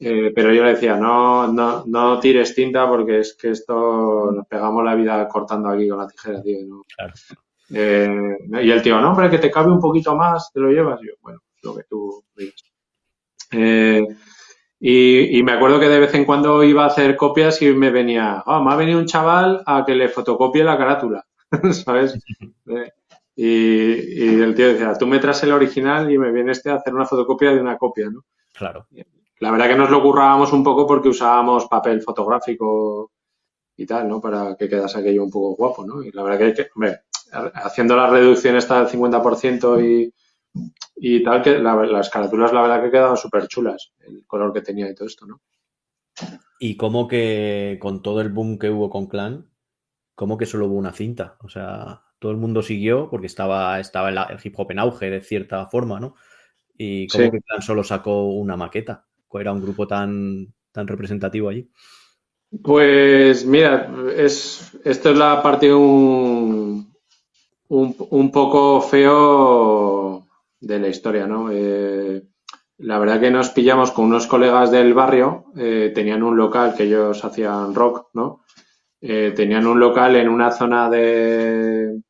Eh, pero yo le decía, no, no, no tires tinta porque es que esto nos pegamos la vida cortando aquí con la tijera, tío. Eh, y el tío, no, hombre, que te cabe un poquito más, te lo llevas. yo, bueno, lo que tú digas. Eh, y, me acuerdo que de vez en cuando iba a hacer copias y me venía, oh, me ha venido un chaval a que le fotocopie la carátula, ¿sabes? Y, el tío decía, tú me traes el original y me viene este a hacer una fotocopia de una copia, ¿no? Claro. La verdad que nos lo currábamos un poco porque usábamos papel fotográfico y tal, ¿no? Para que quedase aquello un poco guapo, ¿no? Y la verdad que, hombre, haciendo la reducción esta del 50% y y tal, que las carátulas la verdad que quedaban súper chulas, el color que tenía y todo esto, ¿no? Y como que con todo el boom que hubo con Clan, como que solo hubo una cinta. O sea, todo el mundo siguió porque estaba, estaba el, hip hop en auge de cierta forma, ¿no? Y como que Clan solo sacó una maqueta. Era un grupo tan, tan representativo allí. Pues mira, es, esto es la parte un, un, un poco feo de la historia, ¿no? Eh, la verdad que nos pillamos con unos colegas del barrio, eh, tenían un local que ellos hacían rock, ¿no? Eh, tenían un local en una zona de,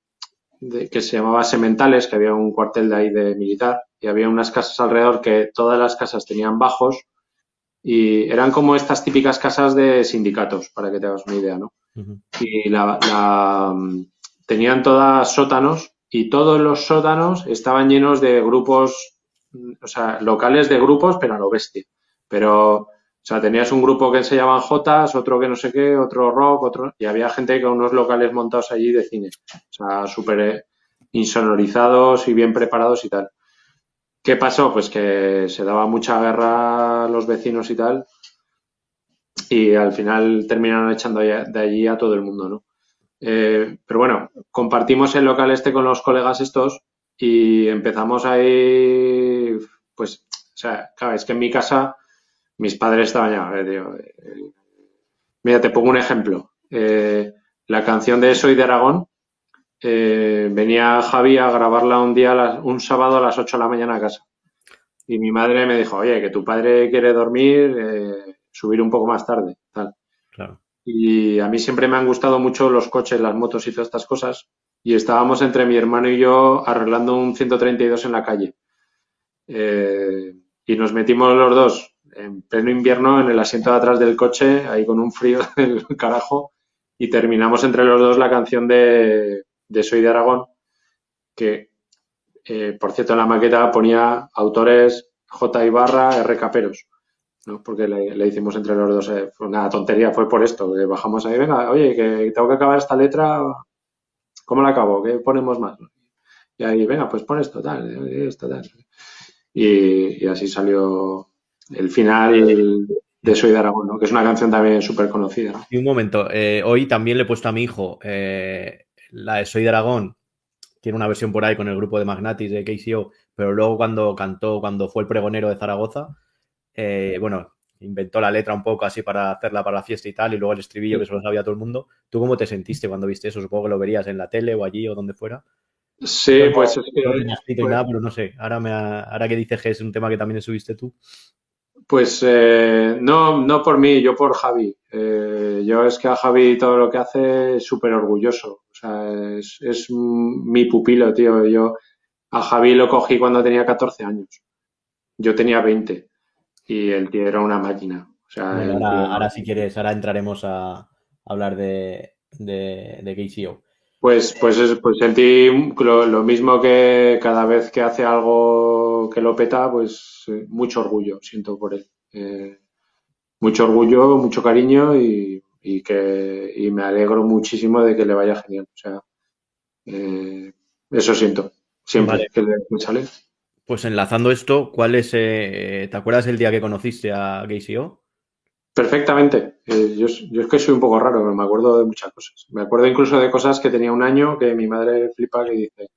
que se llamaba Sementales, que había un cuartel de ahí de militar, y había unas casas alrededor que todas las casas tenían bajos y eran como estas típicas casas de sindicatos, para que te hagas una idea, ¿no? Y la, tenían todas sótanos y todos los sótanos estaban llenos de grupos, o sea, locales de grupos, pero a lo bestia. Pero, o sea, tenías un grupo que se llamaban Jotas, otro que no sé qué, otro rock, otro, y había gente con unos locales montados allí de cine. O sea, súper eh, insonorizados y bien preparados y tal. ¿Qué pasó? Pues que se daba mucha guerra a los vecinos y tal. Y al final terminaron echando de allí a todo el mundo, ¿no? Eh, pero bueno, compartimos el local este con los colegas estos y empezamos ahí, pues, o sea, claro, es que en mi casa mis padres estaban ya, eh, mira, te pongo un ejemplo. Eh, la canción de Soy de Aragón, venía Javi a grabarla un día, un sábado a las 8 de la mañana a casa. Y mi madre me dijo, oye, que tu padre quiere dormir, subir un poco más tarde, tal. Claro. Y a mí siempre me han gustado mucho los coches, las motos y todas estas cosas. Y estábamos entre mi hermano y yo arreglando un 132 en la calle. Eh, y nos metimos los dos en pleno invierno en el asiento de atrás del coche, ahí con un frío del carajo. Y terminamos entre los dos la canción de, Soy de Aragón, que, eh, por cierto, en la maqueta ponía autores J. Ibarra, R. Caperos. Porque le, hicimos entre los dos, eh, fue una tontería, fue por esto, que bajamos ahí, venga, oye, que tengo que acabar esta letra, ¿cómo la acabo? ¿Qué ponemos más? Y ahí, venga, pues pon esto, tal, esto, tal. Y, así salió el final de Soy de Aragón, ¿no? que es una canción también súper conocida. Y un momento, eh, hoy también le he puesto a mi hijo eh, la de Soy de Aragón, tiene una versión por ahí con el grupo de Magnatis de KCO, pero luego cuando cantó, cuando fue el pregonero de Zaragoza, eh, bueno, inventó la letra un poco así para hacerla para la fiesta y tal, y luego el estribillo que solo sabía todo el mundo. ¿Tú cómo te sentiste cuando viste eso? Supongo que lo verías en la tele o allí o donde fuera. Sí, pues es que... No nada, pero no sé, ahora, me ahora que dices que es un tema que también subiste tú. Pues eh, no, no por mí, yo por Javi. Eh, yo es que a Javi todo lo que hace es súper orgulloso. O sea, es, es, mi pupilo, tío. Yo a Javi lo cogí cuando tenía 14 años. Yo tenía 20 y el tío era una máquina. O sea, ahora, si quieres, ahora entraremos a, hablar de, de, de KCO. Pues, pues, es, pues sentí lo, lo, mismo que cada vez que hace algo que lo peta, pues eh, mucho orgullo siento por él. Eh, mucho orgullo, mucho cariño y, y, que y me alegro muchísimo de que le vaya genial. O sea, eh, eso siento siempre que le sale. Pues enlazando esto, ¿cuál es, eh, ¿te acuerdas el día que conociste a O? Perfectamente. Eh, yo, es que soy un poco raro, me acuerdo de muchas cosas. Me acuerdo incluso de cosas que tenía un año que mi madre flipa que dice,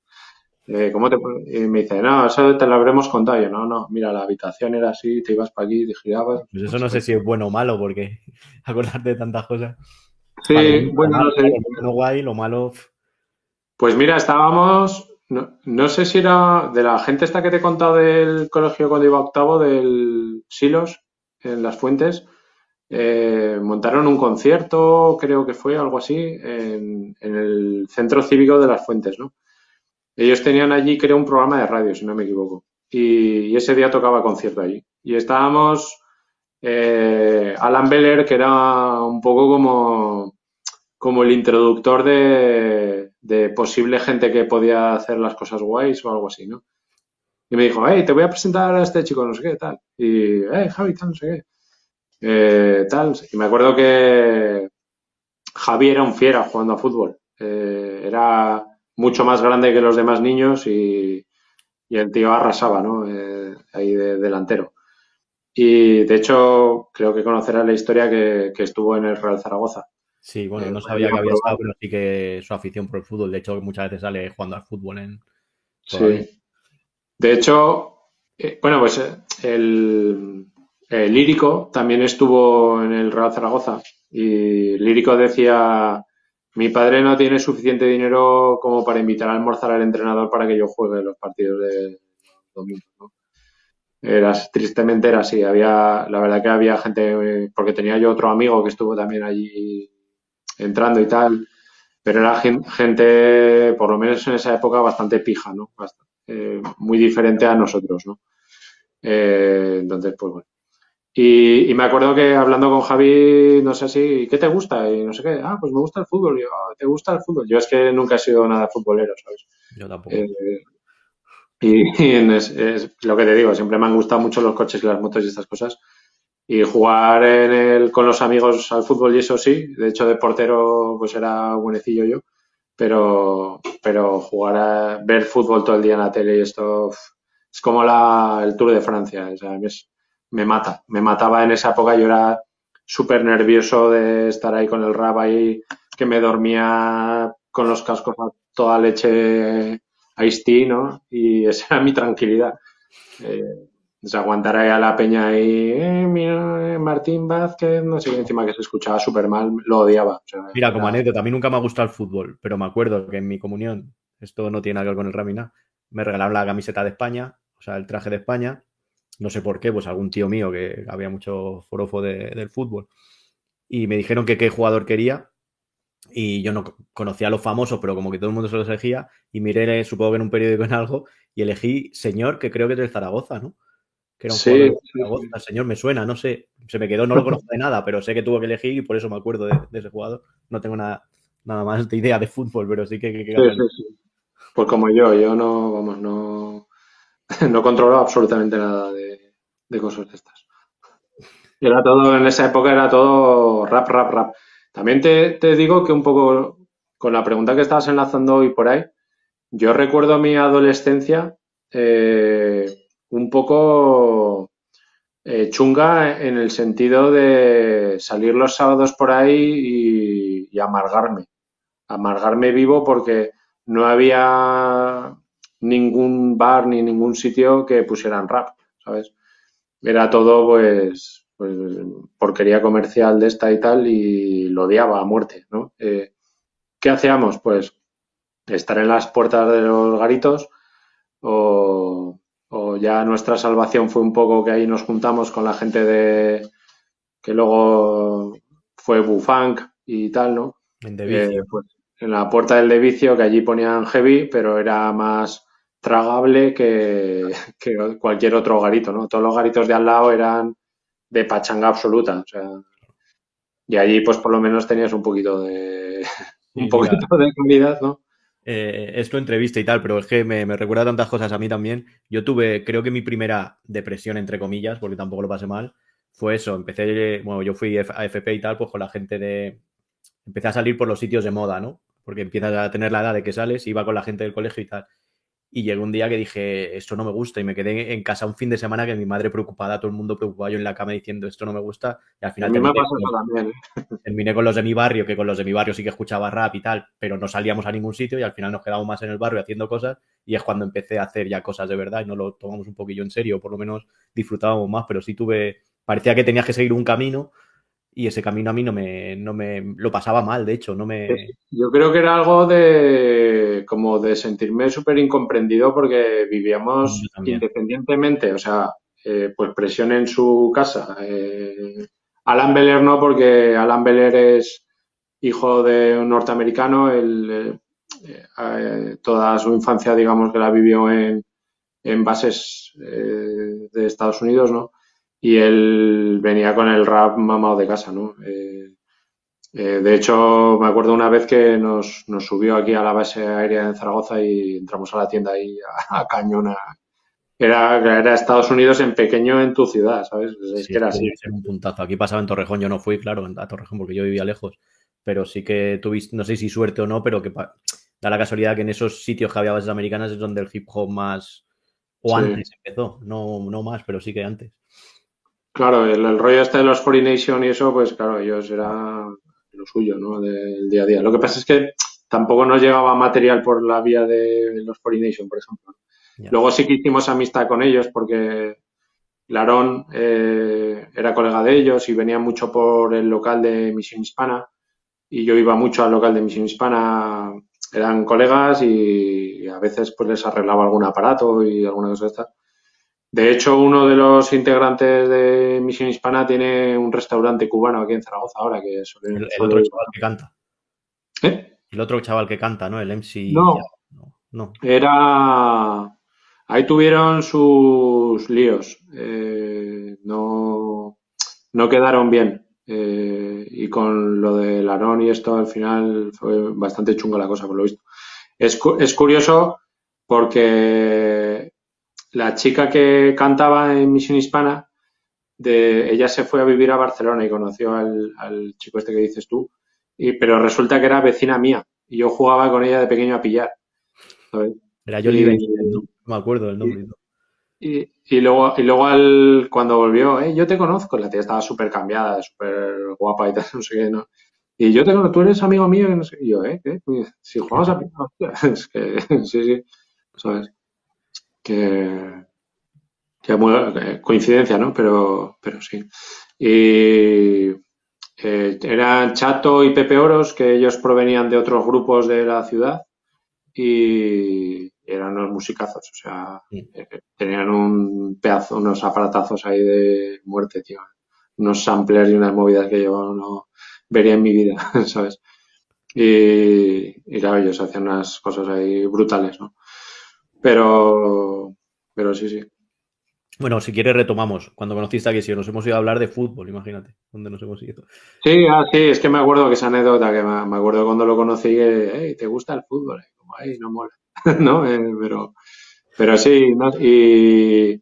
eh, ¿cómo te y me dice, no, eso te lo habremos contado. Yo, no, no, mira, la habitación era así, te ibas para aquí, te girabas. Pues eso no sé si es bueno o malo, porque acordarte de tantas cosas. Sí, bueno, no sé. Lo guay, lo malo. Pues mira, estábamos no, no, sé si era de la gente esta que te he contado del colegio cuando iba octavo, del Silos, en Las Fuentes. Eh, montaron un concierto, creo que fue algo así, en, el Centro Cívico de Las Fuentes, ¿no? Ellos tenían allí, creo, un programa de radio, si no me equivoco. Y, ese día tocaba concierto allí. Y estábamos eh, Alan Beller, que era un poco como, como el introductor de, de posible gente que podía hacer las cosas guays o algo así, ¿no? Y me dijo, hey, te voy a presentar a este chico, no sé qué, tal. Y, hey, Javi, tal, no sé qué. Eh, tal. Y me acuerdo que Javi era un fiera jugando a fútbol. Eh, era mucho más grande que los demás niños y, y el tío arrasaba, ¿no? Eh, ahí de delantero. Y de hecho, creo que conocerás la historia que, estuvo en el Real Zaragoza. Sí, bueno, no sabía que había estado, pero sí que su afición por el fútbol. De hecho, muchas veces sale jugando al fútbol en. Sí. De hecho, eh, bueno, pues el, el, Lírico también estuvo en el Real Zaragoza. Y Lírico decía: Mi padre no tiene suficiente dinero como para invitar a almorzar al entrenador para que yo juegue los partidos de domingo. ¿no? Era, tristemente era así. Había, la verdad que había gente, porque tenía yo otro amigo que estuvo también allí entrando y tal, pero era gente, por lo menos en esa época, bastante pija, ¿no? Eh, muy diferente a nosotros, ¿no? Eh, entonces, pues bueno. Y, me acuerdo que hablando con Javi, no sé si, ¿qué te gusta? Y no sé qué, ah, pues me gusta el fútbol. yo, ah, ¿te gusta el fútbol? Yo es que nunca he sido nada futbolero, ¿sabes? Yo tampoco. Eh, y, es, lo que te digo, siempre me han gustado mucho los coches y las motos y estas cosas. Y jugar en el, con los amigos al fútbol y eso sí, de hecho de portero pues era buenecillo yo, pero, pero jugar a ver fútbol todo el día en la tele y esto es como la, el Tour de Francia, o sea, me mata, me mataba en esa época, yo era súper nervioso de estar ahí con el rap ahí, que me dormía con los cascos a toda leche Ice-T, ¿no? Y esa era mi tranquilidad. Eh, aguantar ahí a la peña ahí, eh, mira, eh, Martín Vázquez, no sé, encima que se escuchaba súper mal, lo odiaba. mira, como anécdota, a mí nunca me ha gustado el fútbol, pero me acuerdo que en mi comunión, esto no tiene nada que ver con el Ramina, me regalaron la camiseta de España, o sea, el traje de España, no sé por qué, pues algún tío mío que había mucho forofo del fútbol, y me dijeron que qué jugador quería, y yo no conocía a los famosos, pero como que todo el mundo se los elegía, y miré, supongo que en un periódico en algo, y elegí Señor, que creo que es del Zaragoza, ¿no? Que era un sí, de Zaragoza. Señor, me suena, no sé, se me quedó, no lo conozco de nada, pero sé que tuvo que elegir y por eso me acuerdo de, ese jugador. No tengo nada, nada más de idea de fútbol, pero sí que... sí. Pues como yo, yo no, vamos, no, no controlo absolutamente nada de, de cosas de estas. Era todo, en esa época era todo rap, rap, rap. También te, digo que un poco con la pregunta que estabas enlazando hoy por ahí, yo recuerdo mi adolescencia eh, un poco eh, chunga en el sentido de salir los sábados por ahí y, amargarme. Amargarme vivo porque no había ningún bar ni ningún sitio que pusieran rap, ¿sabes? Era todo pues pues, porquería comercial de esta y tal y lo odiaba a muerte, ¿no? Eh, ¿Qué hacíamos? Pues estar en las puertas de los garitos o, ya nuestra salvación fue un poco que ahí nos juntamos con la gente de que luego fue Bufunk y tal, ¿no? En, eh, pues, en la puerta del de vicio que allí ponían heavy, pero era más tragable que, que, cualquier otro garito, ¿no? Todos los garitos de al lado eran de pachanga absoluta. O sea, y allí, pues por lo menos tenías un poquito de. un poquito de calidad, ¿no? Eh, esto entrevista y tal, pero es que me, recuerda tantas cosas a mí también. Yo tuve, creo que mi primera depresión, entre comillas, porque tampoco lo pasé mal, fue eso. Empecé, bueno, yo fui a FP y tal, pues con la gente de. Empecé a salir por los sitios de moda, ¿no? Porque empiezas a tener la edad de que sales, iba con la gente del colegio y tal. Y llegó un día que dije, esto no me gusta, y me quedé en casa un fin de semana que mi madre preocupada, todo el mundo preocupado, yo en la cama diciendo, esto no me gusta, y al final terminé, con, también. ¿eh? terminé con los de mi barrio, que con los de mi barrio sí que escuchaba rap y tal, pero no salíamos a ningún sitio y al final nos quedamos más en el barrio haciendo cosas, y es cuando empecé a hacer ya cosas de verdad y no lo tomamos un poquillo en serio, por lo menos disfrutábamos más, pero sí tuve, parecía que tenías que seguir un camino y ese camino a mí no me, no me lo pasaba mal, de hecho, no me... Yo creo que era algo de como de sentirme súper incomprendido porque vivíamos independientemente, o sea, eh, pues presión en su casa. Eh, Alan Beller no, porque Alan Beller es hijo de un norteamericano, él, eh, toda su infancia, digamos, que la vivió en, en bases de Estados Unidos, ¿no? Y él venía con el rap mamado de casa, ¿no? Eh, eh, de hecho, me acuerdo una vez que nos, nos, subió aquí a la base aérea en Zaragoza y entramos a la tienda ahí a, cañona. Era, era Estados Unidos en pequeño en tu ciudad, ¿sabes? Es que era así. Un puntazo. Aquí pasaba en Torrejón, yo no fui, claro, a Torrejón porque yo vivía lejos, pero sí que tuviste, no sé si suerte o no, pero que da la casualidad que en esos sitios que había bases americanas es donde el hip hop más, O antes empezó, no, no más, pero sí que antes. Claro, el, rollo este de los Foreign y eso, pues claro, ellos era lo suyo, ¿no? Del día a día. Lo que pasa es que tampoco nos llegaba material por la vía de los Foreign por ejemplo. Luego sí que hicimos amistad con ellos porque Larón eh, era colega de ellos y venía mucho por el local de Misión Hispana y yo iba mucho al local de Misión Hispana. Eran colegas y, a veces pues les arreglaba algún aparato y alguna cosa de estas. De hecho, uno de los integrantes de Misión Hispana tiene un restaurante cubano aquí en Zaragoza ahora, que es el, otro chaval que canta. ¿Eh? El otro chaval que canta, ¿no? El MC. No, no. Era... Ahí tuvieron sus líos. Eh, no, no quedaron bien. Eh, y con lo del Larón y esto, al final fue bastante chunga la cosa, por lo visto. Es, es curioso porque la chica que cantaba en Misión Hispana, de, ella se fue a vivir a Barcelona y conoció al, chico este que dices tú, y, pero resulta que era vecina mía y yo jugaba con ella de pequeño a pillar. Era yo libre, no me acuerdo del nombre. Y, y, luego, y luego al, cuando volvió, eh, yo te conozco, la tía estaba súper cambiada, súper guapa y tal, no sé qué, ¿no? Y yo te conozco, tú eres amigo mío, y no sé, y yo, ¿eh? ¿Qué? Si jugamos a es que, sí, sí, ¿sabes? Que, que coincidencia, ¿no? Pero, pero sí. Y eh, eran Chato y Pepe Oros, que ellos provenían de otros grupos de la ciudad y eran unos musicazos, o sea, eh, tenían un pedazo, unos aparatazos ahí de muerte, tío. Unos samplers y unas movidas que yo no vería en mi vida, ¿sabes? Y, y claro, ellos hacían unas cosas ahí brutales, ¿no? Pero, pero sí, sí. Bueno, si quieres retomamos. Cuando conociste a si nos hemos ido a hablar de fútbol, imagínate, dónde nos hemos ido. Sí, ah, sí, es que me acuerdo que esa anécdota, que me, acuerdo cuando lo conocí, que, ¿te gusta el fútbol? Como, ay, no mola, ¿no? Eh, pero, pero sí, y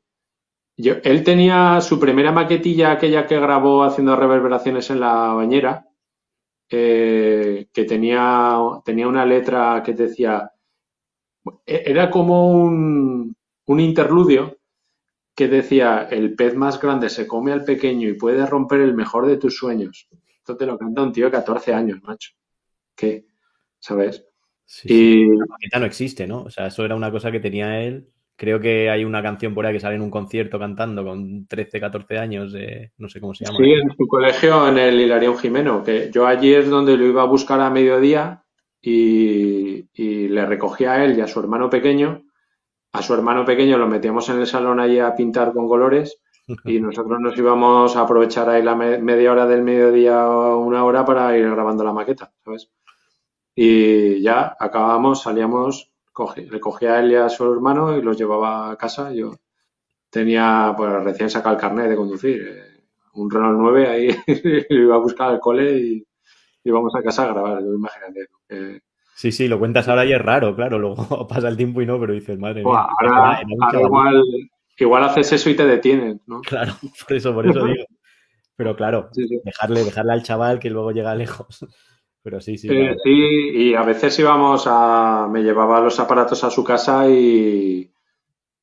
yo, él tenía su primera maquetilla, aquella que grabó haciendo reverberaciones en la bañera, eh, que tenía, tenía una letra que decía era como un, interludio que decía, el pez más grande se come al pequeño y puede romper el mejor de tus sueños. Esto te lo canta un tío de 14 años, macho. ¿Qué? ¿Sabes? y... La maqueta no existe, ¿no? O sea, eso era una cosa que tenía él. Creo que hay una canción por ahí que sale en un concierto cantando con 13, 14 años, no sé cómo se llama. Sí, en su colegio, en el Hilarión Jimeno, que yo allí es donde lo iba a buscar a mediodía y, le recogía a él y a su hermano pequeño. A su hermano pequeño lo metíamos en el salón allí a pintar con colores y nosotros nos íbamos a aprovechar ahí la media hora del mediodía o una hora para ir grabando la maqueta, ¿sabes? Y ya acabamos, salíamos, recogía a él y a su hermano y los llevaba a casa. Yo tenía, pues recién sacado el carnet de conducir, eh, un Renault 9 ahí, lo iba a buscar al cole y, y vamos a casa a grabar, yo imagínate. Sí, sí, lo cuentas ahora y es raro, claro, luego pasa el tiempo y no, pero dices, madre mía. Ahora, igual, igual haces eso y te detienen, ¿no? Claro, por eso, por eso digo. Pero claro, Dejarle, dejarle al chaval que luego llega lejos. Pero sí, sí. Eh, sí, y a veces íbamos a. Me llevaba los aparatos a su casa y,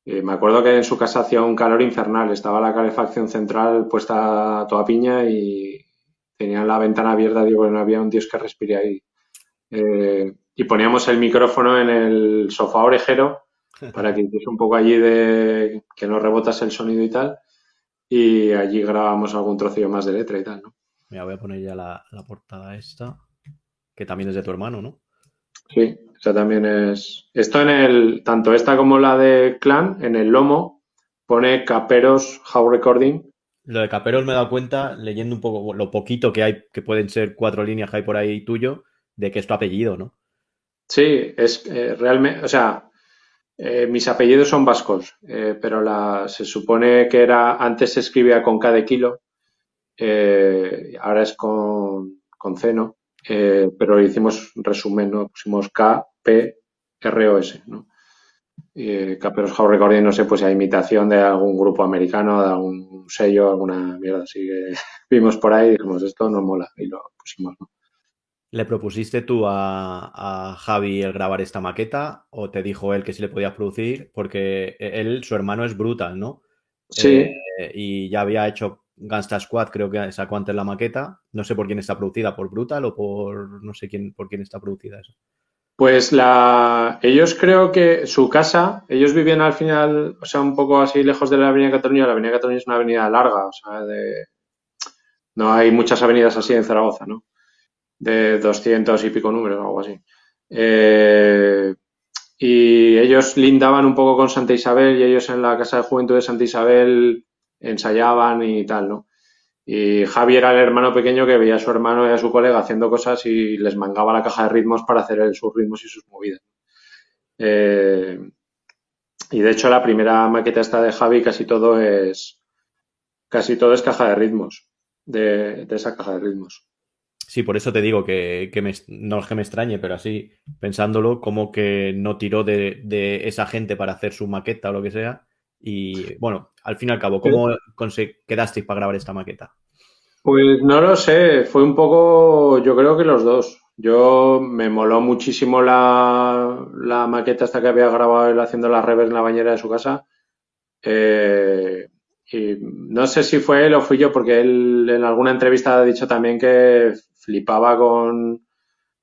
me acuerdo que en su casa hacía un calor infernal. Estaba la calefacción central puesta toda piña y, tenían la ventana abierta, digo, no había un dios que respire ahí. Eh, y poníamos el micrófono en el sofá orejero para que hiciese un poco allí de que no rebotase el sonido y tal. Y allí grabamos algún trocillo más de letra y tal, ¿no? Mira, voy a poner ya la, portada esta, que también es de tu hermano, ¿no? Sí, esa también es. Esto en el. Tanto esta como la de Clan, en el lomo, pone Caperos How Recording lo de Caperos me he dado cuenta, leyendo un poco lo poquito que hay, que pueden ser cuatro líneas que hay por ahí tuyo, de que es tu apellido, ¿no? Sí, es eh, realmente, o sea, eh, mis apellidos son vascos, eh, pero la, se supone que era, antes se escribía con K de kilo, ahora es con, con C, ¿no? pero hicimos resumen, ¿no? Pusimos K, P, R, O, S, ¿no? Eh, Caperos How Recording, no sé, pues a imitación de algún grupo americano, de algún sello, alguna mierda así que vimos por ahí y dijimos, esto no mola y lo pusimos, ¿no? ¿Le propusiste tú a, Javi el grabar esta maqueta o te dijo él que sí le podías producir? Porque él, su hermano es brutal, ¿no? Sí. Eh, y ya había hecho Gangsta Squad, creo que sacó antes la maqueta. No sé por quién está producida, por Brutal o por no sé quién, por quién está producida eso. Pues la, ellos creo que su casa, ellos vivían al final, o sea, un poco así lejos de la Avenida Cataluña. La Avenida Cataluña es una avenida larga, o sea, de, no hay muchas avenidas así en Zaragoza, ¿no? De 200 y pico números o algo así. Eh, y ellos lindaban un poco con Santa Isabel y ellos en la Casa de Juventud de Santa Isabel ensayaban y tal, ¿no? Y Javi era el hermano pequeño que veía a su hermano y a su colega haciendo cosas y les mangaba la caja de ritmos para hacer sus ritmos y sus movidas. Eh, y de hecho la primera maqueta esta de Javi casi todo es casi todo es caja de ritmos, de, esa caja de ritmos. Sí, por eso te digo que, no es que me extrañe, pero así pensándolo, como que no tiró de, de, esa gente para hacer su maqueta o lo que sea, y bueno, al fin y al cabo, ¿cómo quedasteis para grabar esta maqueta? Pues no lo sé, fue un poco, yo creo que los dos. Yo me moló muchísimo la, maqueta hasta que había grabado él haciendo la reverb en la bañera de su casa. Eh, y no sé si fue él o fui yo, porque él en alguna entrevista ha dicho también que flipaba con,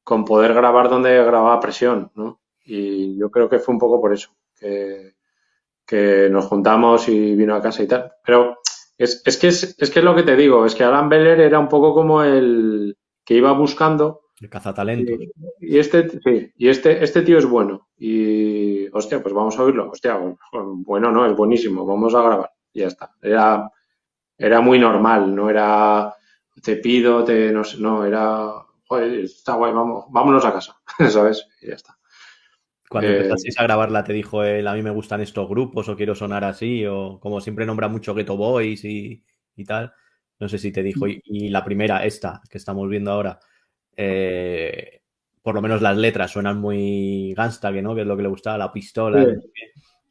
con poder grabar donde grababa presión, ¿no? Y yo creo que fue un poco por eso, que, que nos juntamos y vino a casa y tal. Pero es, es, que es, es que es lo que te digo, es que Alan Beller era un poco como el que iba buscando. El cazatalentos. Y, y este, sí, y este, este tío es bueno. Y, hostia, pues vamos a oírlo. Hostia, bueno, no, es buenísimo, vamos a grabar. Y ya está. Era, era muy normal, no era te pido, te, no, no era, joder, está guay, vamos, vámonos a casa, ¿sabes? Y ya está. Cuando eh, empezasteis a grabarla te dijo él, a mí me gustan estos grupos o quiero sonar así, o como siempre nombra mucho Ghetto Boys y, tal. No sé si te dijo. Y, la primera, esta que estamos viendo ahora, eh, por lo menos las letras suenan muy gangsta, que no, que es lo que le gustaba, la pistola.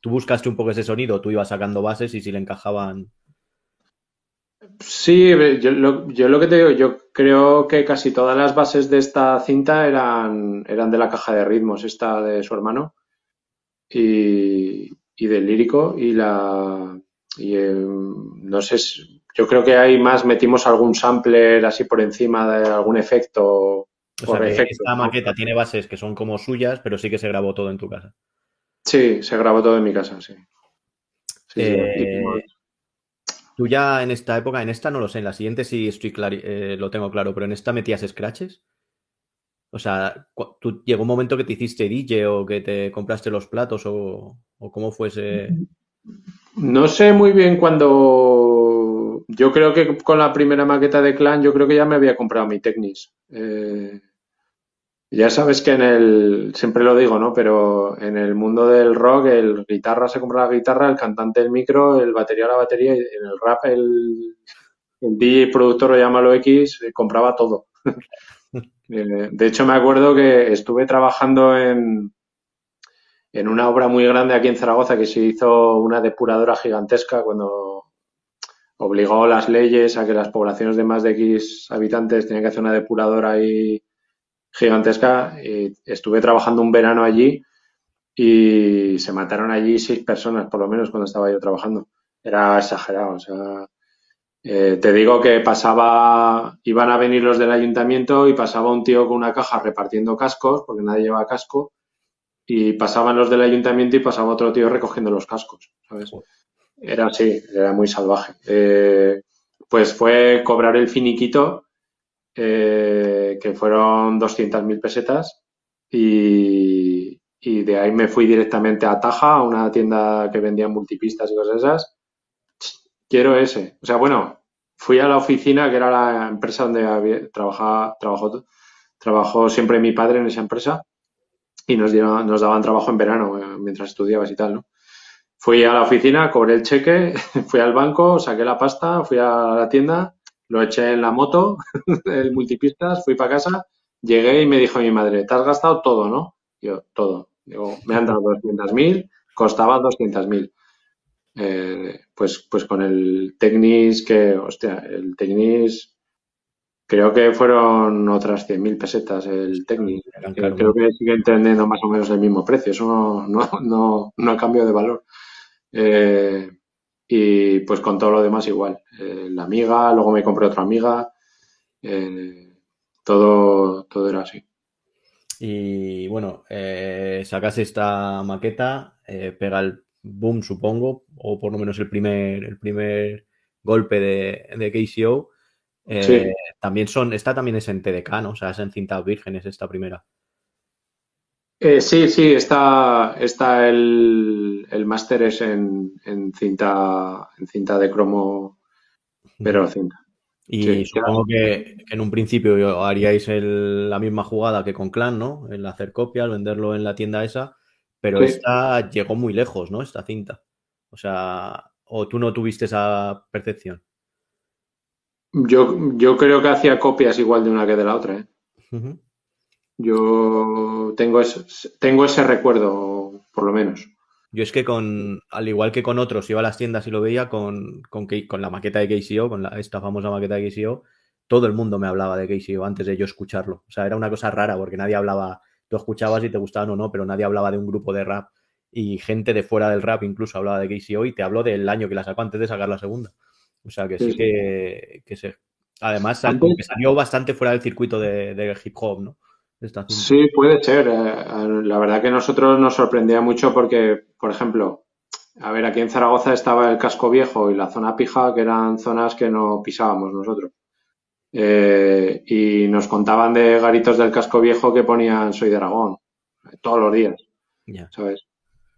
Tú buscaste un poco ese sonido, tú ibas sacando bases y si le encajaban. Sí, yo lo, yo lo que te digo, yo creo que casi todas las bases de esta cinta eran, eran de la caja de ritmos, esta de su hermano, y, y del lírico, y la. Y, em, no sé, yo creo que hay más, metimos algún sampler así por encima de algún efecto. O sea, esta maqueta tiene bases que son como suyas, pero sí que se grabó todo en tu casa. Sí, se grabó todo en mi casa, sí. sí, eh, Tú ya en esta época, en esta no lo sé, en la siguiente sí estoy eh, lo tengo claro, pero en esta metías scratches. O sea, ¿tú llegó un momento que te hiciste DJ o que te compraste los platos o, cómo fuese? No sé muy bien cuando. Yo creo que con la primera maqueta de Clan, yo creo que ya me había comprado mi Technics. Eh, ya sabes que en el, siempre lo digo, ¿no? Pero en el mundo del rock, el guitarra se compra la guitarra, el cantante el micro, el batería la batería, y en el rap el, el DJ productor o llámalo X compraba todo. Eh, de hecho, me acuerdo que estuve trabajando en, en una obra muy grande aquí en Zaragoza que se hizo una depuradora gigantesca cuando obligó las leyes a que las poblaciones de más de X habitantes tenían que hacer una depuradora ahí gigantesca. estuve trabajando un verano allí y se mataron allí seis personas, por lo menos, cuando estaba yo trabajando. Era exagerado. O sea, eh, te digo que pasaba, iban a venir los del ayuntamiento y pasaba un tío con una caja repartiendo cascos, porque nadie lleva casco, y pasaban los del ayuntamiento y pasaba otro tío recogiendo los cascos, ¿sabes? Era así, era muy salvaje. Eh, pues fue cobrar el finiquito eh, que fueron 200.000 pesetas y, de ahí me fui directamente a Taja, a una tienda que vendía multipistas y cosas esas. Quiero ese. O sea, bueno, fui a la oficina, que era la empresa donde había, trabajaba, trabajó, trabajó siempre mi padre en esa empresa y nos, nos daban trabajo en verano eh, mientras estudiabas y tal, ¿no? Fui a la oficina, cobré el cheque, fui al banco, saqué la pasta, fui a la tienda lo eché en la moto, el multipistas, fui para casa, llegué y me dijo mi madre, te has gastado todo, ¿no? Yo, todo. Digo, me han dado 200.000, costaba 200.000. Eh, pues, pues con el Technis que, hostia, el Technis creo que fueron otras 100.000 pesetas el técnico. Creo que sigue entendiendo más o menos el mismo precio. Eso no, no, no, no ha cambiado de valor. Eh, y pues con todo lo demás igual. Eh, la amiga, luego me compré otra amiga. Eh, todo, todo era así. Y bueno, eh, sacas esta maqueta, pega el boom, supongo, o por lo menos el primer, el primer golpe de, de KCO. También son, esta también es en TDK, ¿no? O sea, es en cintas vírgenes esta primera. Eh, sí, sí, está, está el, el máster es en, en, cinta, en cinta de cromo, pero cinta. Y supongo que, en un principio haríais la misma jugada que con Clan, ¿no? El hacer copias, venderlo en la tienda esa, pero esta llegó muy lejos, ¿no? Esta cinta. O sea, o tú no tuviste esa percepción. Yo, yo creo que hacía copias igual de una que de la otra, ¿eh? Yo tengo ese, tengo ese recuerdo, por lo menos. Yo es que con, al igual que con otros, iba a las tiendas y lo veía con, con, con la maqueta de KCO, con la, esta famosa maqueta de KCO, todo el mundo me hablaba de KCO antes de yo escucharlo. O sea, era una cosa rara porque nadie hablaba, tú escuchabas y te gustaban o no, pero nadie hablaba de un grupo de rap y gente de fuera del rap incluso hablaba de KCO y te habló del año que la sacó antes de sacar la segunda. O sea, que sí, que, que se... Además, salió bastante fuera del circuito de, de hip hop, ¿no? Sí, puede ser. Eh, la verdad que a nosotros nos sorprendía mucho porque, por ejemplo, a ver, aquí en Zaragoza estaba el casco viejo y la zona pija, que eran zonas que no pisábamos nosotros. Eh, y nos contaban de garitos del casco viejo que ponían Soy de Aragón, todos los días, ¿sabes?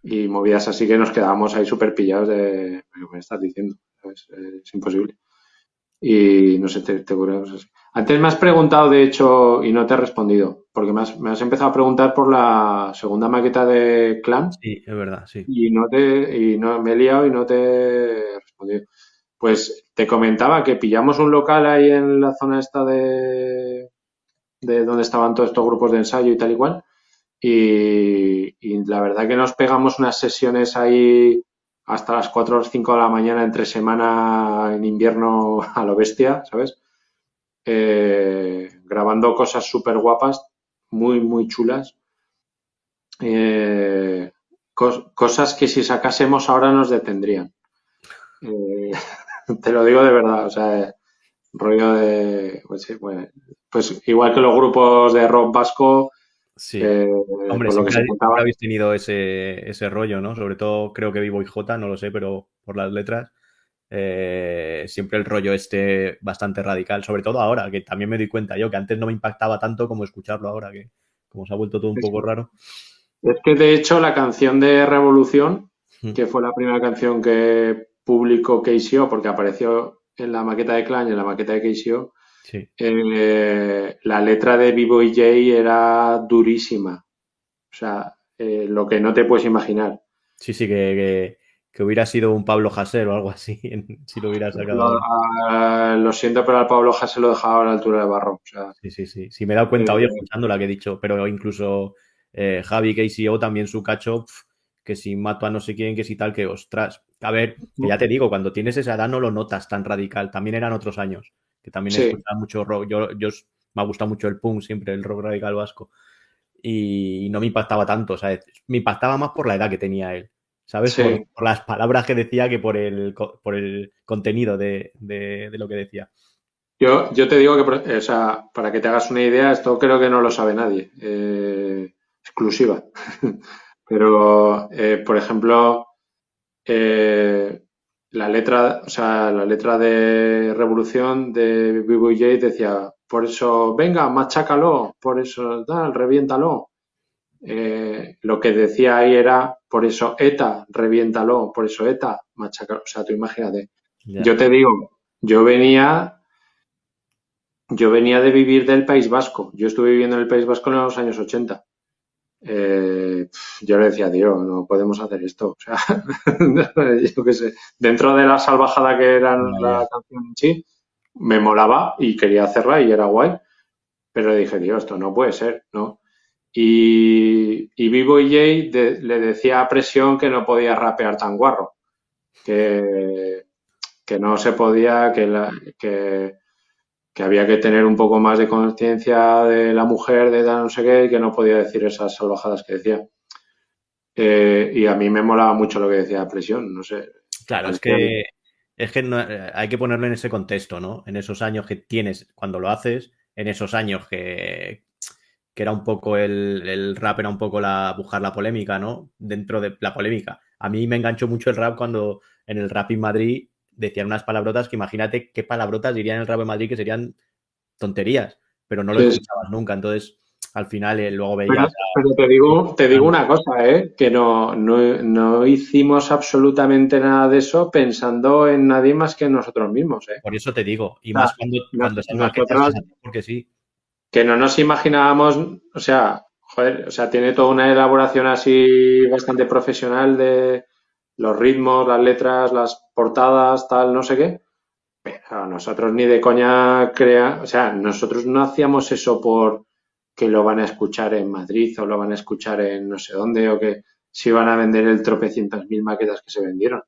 Y movidas así que nos quedábamos ahí súper pillados de, ¿qué me estás diciendo? Es imposible. Y no sé, te, te así. Antes me has preguntado, de hecho, y no te he respondido, porque me has, empezado a preguntar por la segunda maqueta de Clan. Sí, es verdad, sí. Y no te, y no me he liado y no te he respondido. Pues te comentaba que pillamos un local ahí en la zona esta de, de donde estaban todos estos grupos de ensayo y tal y cual. Y, y la verdad que nos pegamos unas sesiones ahí hasta las 4 o 5 de la mañana entre semana en invierno a lo bestia, ¿sabes? Eh, grabando cosas súper guapas, muy, muy chulas. Eh, cosas que si sacásemos ahora nos detendrían. Eh, te lo digo de verdad, o sea, rollo de, pues, pues, igual que los grupos de rock vasco. Sí. Hombre, siempre, habéis tenido ese, ese rollo, ¿no? Sobre todo creo que Vivo y J, no lo sé, pero por las letras. Eh, siempre el rollo este bastante radical, sobre todo ahora, que también me doy cuenta yo, que antes no me impactaba tanto como escucharlo ahora, que como se ha vuelto todo un poco raro. Es que de hecho la canción de Revolución, que fue la primera canción que publicó KCO, porque apareció en la maqueta de Clan y en la maqueta de KCO, eh, la letra de Vivo y Jay era durísima. O sea, eh, lo que no te puedes imaginar. Sí, sí, que que hubiera sido un Pablo Hasél o algo así, si lo hubiera sacado. Ah, lo siento, pero al Pablo Hasél lo dejaba a la altura de Barro. sí, sí, sí. Sí, me he dado cuenta hoy escuchando la que he dicho, pero incluso eh, Javi KCO también su cacho, que si mato a no sé quién, que si tal, que ostras. A ver, que ya te digo, cuando tienes esa edad no lo notas tan radical. También eran otros años, que también he escuchado mucho rock. Yo, yo me ha gustado mucho el punk siempre, el rock radical vasco. Y no me impactaba tanto, o sea, me impactaba más por la edad que tenía él. ¿Sabes? Por, las palabras que decía que por el, por el contenido de, lo que decía. Yo, yo te digo que, o sea, para que te hagas una idea, esto creo que no lo sabe nadie. Eh, exclusiva. Pero, eh, por ejemplo, eh, la letra, o sea, la letra de Revolución de BBJ decía, por eso, venga, machácalo, por eso, tal, reviéntalo. Eh, lo que decía ahí era, por eso ETA, reviéntalo, por eso ETA, machaca. O sea, tú imagínate. Yo te digo, yo venía, yo venía de vivir del País Vasco. Yo estuve viviendo en el País Vasco en los años 80. Eh, yo le decía, Dios, no podemos hacer esto. O sea, yo qué sé, dentro de la salvajada que era la canción en sí, me molaba y quería hacerla y era guay. Pero dije, Dios, esto no puede ser, ¿no? Y, y Vivo y Jay le decía a Presión que no podía rapear tan guarro, que, que no se podía, que, la, que, que había que tener un poco más de conciencia de la mujer, de no sé qué, y que no podía decir esas salvajadas que decía. Eh, y a mí me molaba mucho lo que decía Presión, no sé. Claro, es que, es que eh, hay que ponerlo en ese contexto, ¿no? En esos años que tienes cuando lo haces, en esos años que, que era un poco el, el, rap, era un poco la buscar la polémica, ¿no? Dentro de la polémica. A mí me enganchó mucho el rap cuando en el rap en Madrid decían unas palabrotas que imagínate qué palabrotas dirían en el rap en Madrid que serían tonterías, pero no lo escuchabas nunca. Entonces, al final eh, luego veías. Pero, te digo, te digo una cosa, ¿eh? que no, no, hicimos absolutamente nada de eso pensando en nadie más que en nosotros mismos. ¿eh? Por eso te digo, y más cuando, cuando porque sí. Que no nos imaginábamos, o sea, joder, o sea, tiene toda una elaboración así bastante profesional de los ritmos, las letras, las portadas, tal, no sé qué. Nosotros ni de coña crea, o sea, nosotros no hacíamos eso por que lo van a escuchar en Madrid o lo van a escuchar en no sé dónde o que si van a vender el tropecientas mil maquetas que se vendieron.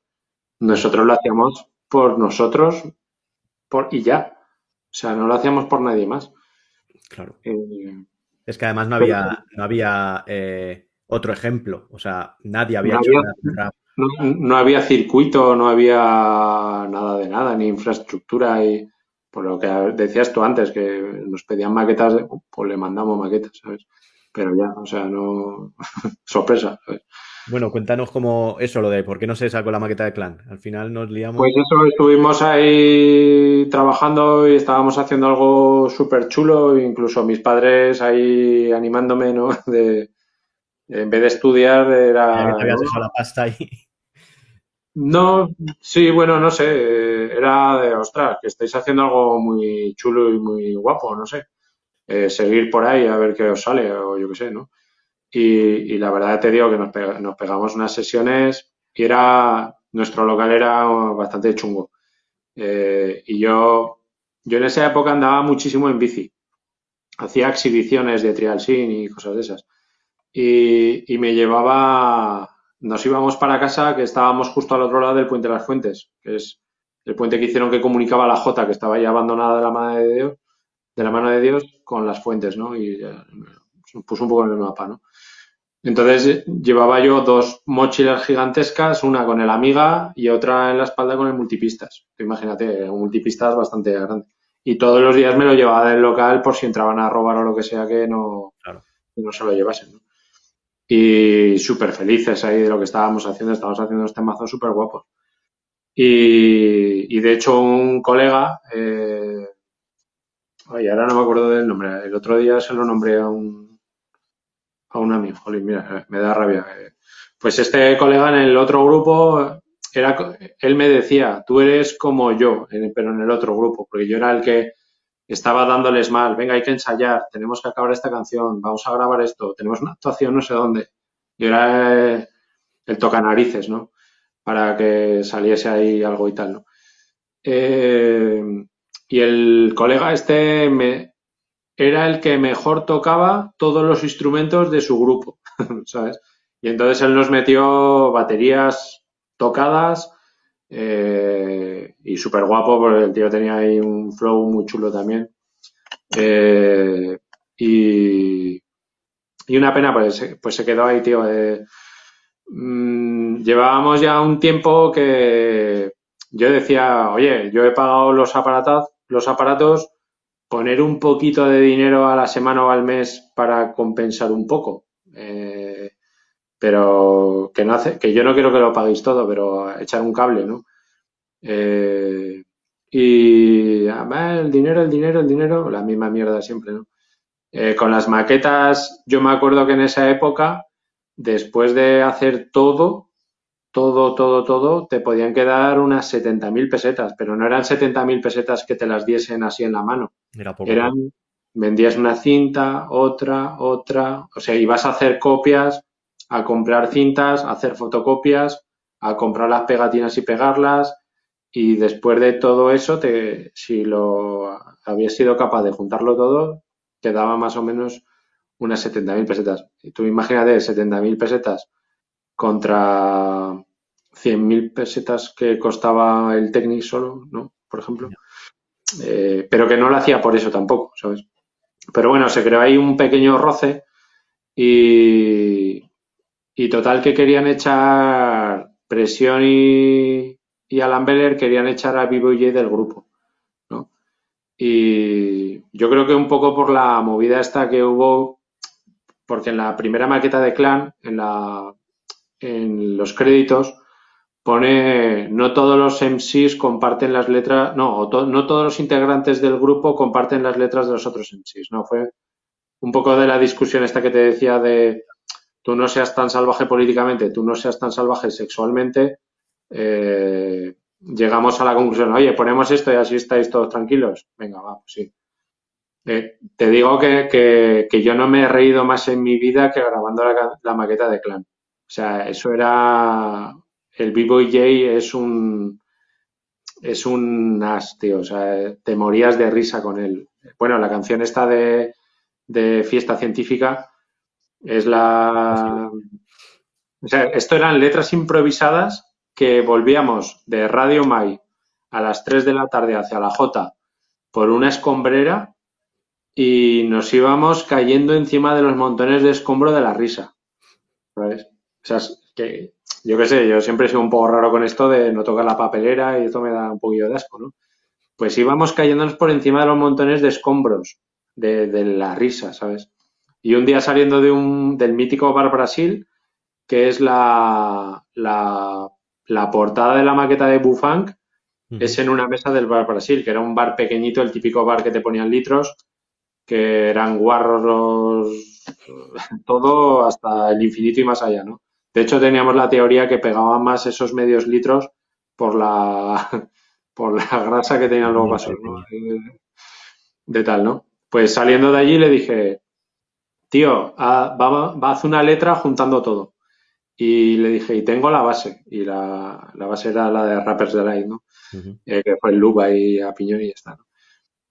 Nosotros lo hacíamos por nosotros por, y ya. O sea, no lo hacíamos por nadie más. Claro. Eh, es que además no había, no había eh, otro ejemplo. O sea, nadie había hecho nada no, había circuito, no había nada de nada, ni infraestructura y por lo que decías tú antes, que nos pedían maquetas, pues le mandamos maquetas, ¿sabes? Pero ya, o sea, no... sorpresa, ¿sabes? Bueno, cuéntanos cómo eso, lo de por qué no se sacó la maqueta de clan. Al final nos liamos. Pues eso, estuvimos ahí trabajando y estábamos haciendo algo súper chulo, incluso mis padres ahí animándome, ¿no? De, en vez de estudiar, era. habías dejado la pasta ahí. No, sí, bueno, no sé, era de, ostras, que estáis haciendo algo muy chulo y muy guapo, no sé. Eh, seguir por ahí a ver qué os sale o yo qué sé, ¿no? Y, la verdad te digo que nos, pegamos unas sesiones y era, nuestro local era bastante chungo. Eh, y yo, yo en esa época andaba muchísimo en bici. Hacía exhibiciones de trial sin y cosas de esas. Y, y me llevaba nos íbamos para casa, que estábamos justo al otro lado del Puente de las Fuentes, que es el puente que hicieron que comunicaba la Jota, que estaba ya abandonada de la mano de Dios, de la mano de Dios, con las fuentes, ¿no? Y puso un poco en el mapa, ¿no? Entonces llevaba yo dos mochilas gigantescas, una con el Amiga y otra en la espalda con el multipistas. Imagínate, un multipistas bastante grande. Y todos los días me lo llevaba del local por si entraban a robar o lo que sea que no, que no se lo llevasen. ¿no? y súper felices ahí de lo que estábamos haciendo. Estábamos haciendo este mazo súper guapos. Y, de hecho un colega, eh, ahora no me acuerdo del nombre, el otro día se lo nombré a un, a un amigo, mira, me da rabia. Pues este colega en el otro grupo, era, él me decía, tú eres como yo, pero en el otro grupo, porque yo era el que estaba dándoles mal, venga, hay que ensayar, tenemos que acabar esta canción, vamos a grabar esto, tenemos una actuación no sé dónde. Y era el, el toca narices, ¿no? Para que saliese ahí algo y tal, ¿no? Eh, y el colega este me, era el que mejor tocaba todos los instrumentos de su grupo, ¿sabes? Y entonces él nos metió baterías tocadas, eh, y súper guapo porque el tío tenía ahí un flow muy chulo también. Eh, y, y, una pena, pues, pues se quedó ahí, tío. Eh, mm, llevábamos ya un tiempo que yo decía, oye, yo he pagado los aparatos, los aparatos, poner un poquito de dinero a la semana o al mes para compensar un poco. Eh, pero que no hace, que yo no quiero que lo paguéis todo, pero echar un cable, ¿no? Eh, y además el dinero, el dinero, el dinero, la misma mierda siempre, ¿no? Eh, con las maquetas, yo me acuerdo que en esa época, después de hacer todo, todo, todo, todo, te podían quedar unas 70.000 pesetas, pero no eran 70.000 pesetas que te las diesen así en la mano. Eran, vendías una cinta, otra, otra, o sea, ibas a hacer copias a comprar cintas, a hacer fotocopias, a comprar las pegatinas y pegarlas. Y después de todo eso, te, si lo habías sido capaz de juntarlo todo, te daba más o menos unas 70.000 pesetas. Y tú imagínate 70.000 pesetas contra 100.000 pesetas que costaba el Technic solo, ¿no? Por ejemplo. eh, pero que no lo hacía por eso tampoco, ¿sabes? Pero bueno, se creó ahí un pequeño roce y, y total que querían echar presión y, y Alan Beller querían echar a Vivo y del grupo, ¿no? Y yo creo que un poco por la movida esta que hubo, porque en la primera maqueta de Clan, en, la, en los créditos, pone no todos los MCs comparten las letras, no, no todos los integrantes del grupo comparten las letras de los otros MCs, ¿no? Fue un poco de la discusión esta que te decía de tú no seas tan salvaje políticamente, tú no seas tan salvaje sexualmente, eh, llegamos a la conclusión, oye, ponemos esto y así estáis todos tranquilos. Venga, va, pues sí. Eh, te digo que, yo no me he reído más en mi vida que grabando la, maqueta de Clan. O sea, eso era. El B-Boy es un. Es un as, tío. O sea, te morías de risa con él. Bueno, la canción esta de, de Fiesta Científica es la. O sea, esto eran letras improvisadas que volvíamos de Radio Mai a las 3 de la tarde hacia la J por una escombrera y nos íbamos cayendo encima de los montones de escombro de la risa. ¿Sabes? O sea, que yo qué sé, yo siempre he sido un poco raro con esto de no tocar la papelera y esto me da un poquillo de asco, ¿no? Pues íbamos cayéndonos por encima de los montones de escombros de, la risa, ¿sabes? Y un día saliendo de un, del mítico Bar Brasil, que es la, la la portada de la maqueta de Bufang es en una mesa del bar Brasil, que era un bar pequeñito, el típico bar que te ponían litros, que eran guarros, todo hasta el infinito y más allá, ¿no? De hecho, teníamos la teoría que pegaban más esos medios litros por la, por la grasa que tenían los vasos, ¿no? De tal, ¿no? Pues saliendo de allí le dije, tío, va, va a hacer una letra juntando todo. Y le dije, y tengo la base. Y la, base era la de Rappers Delight, ¿no? Eh, que fue el Luba y a Piñón y ya está, ¿no?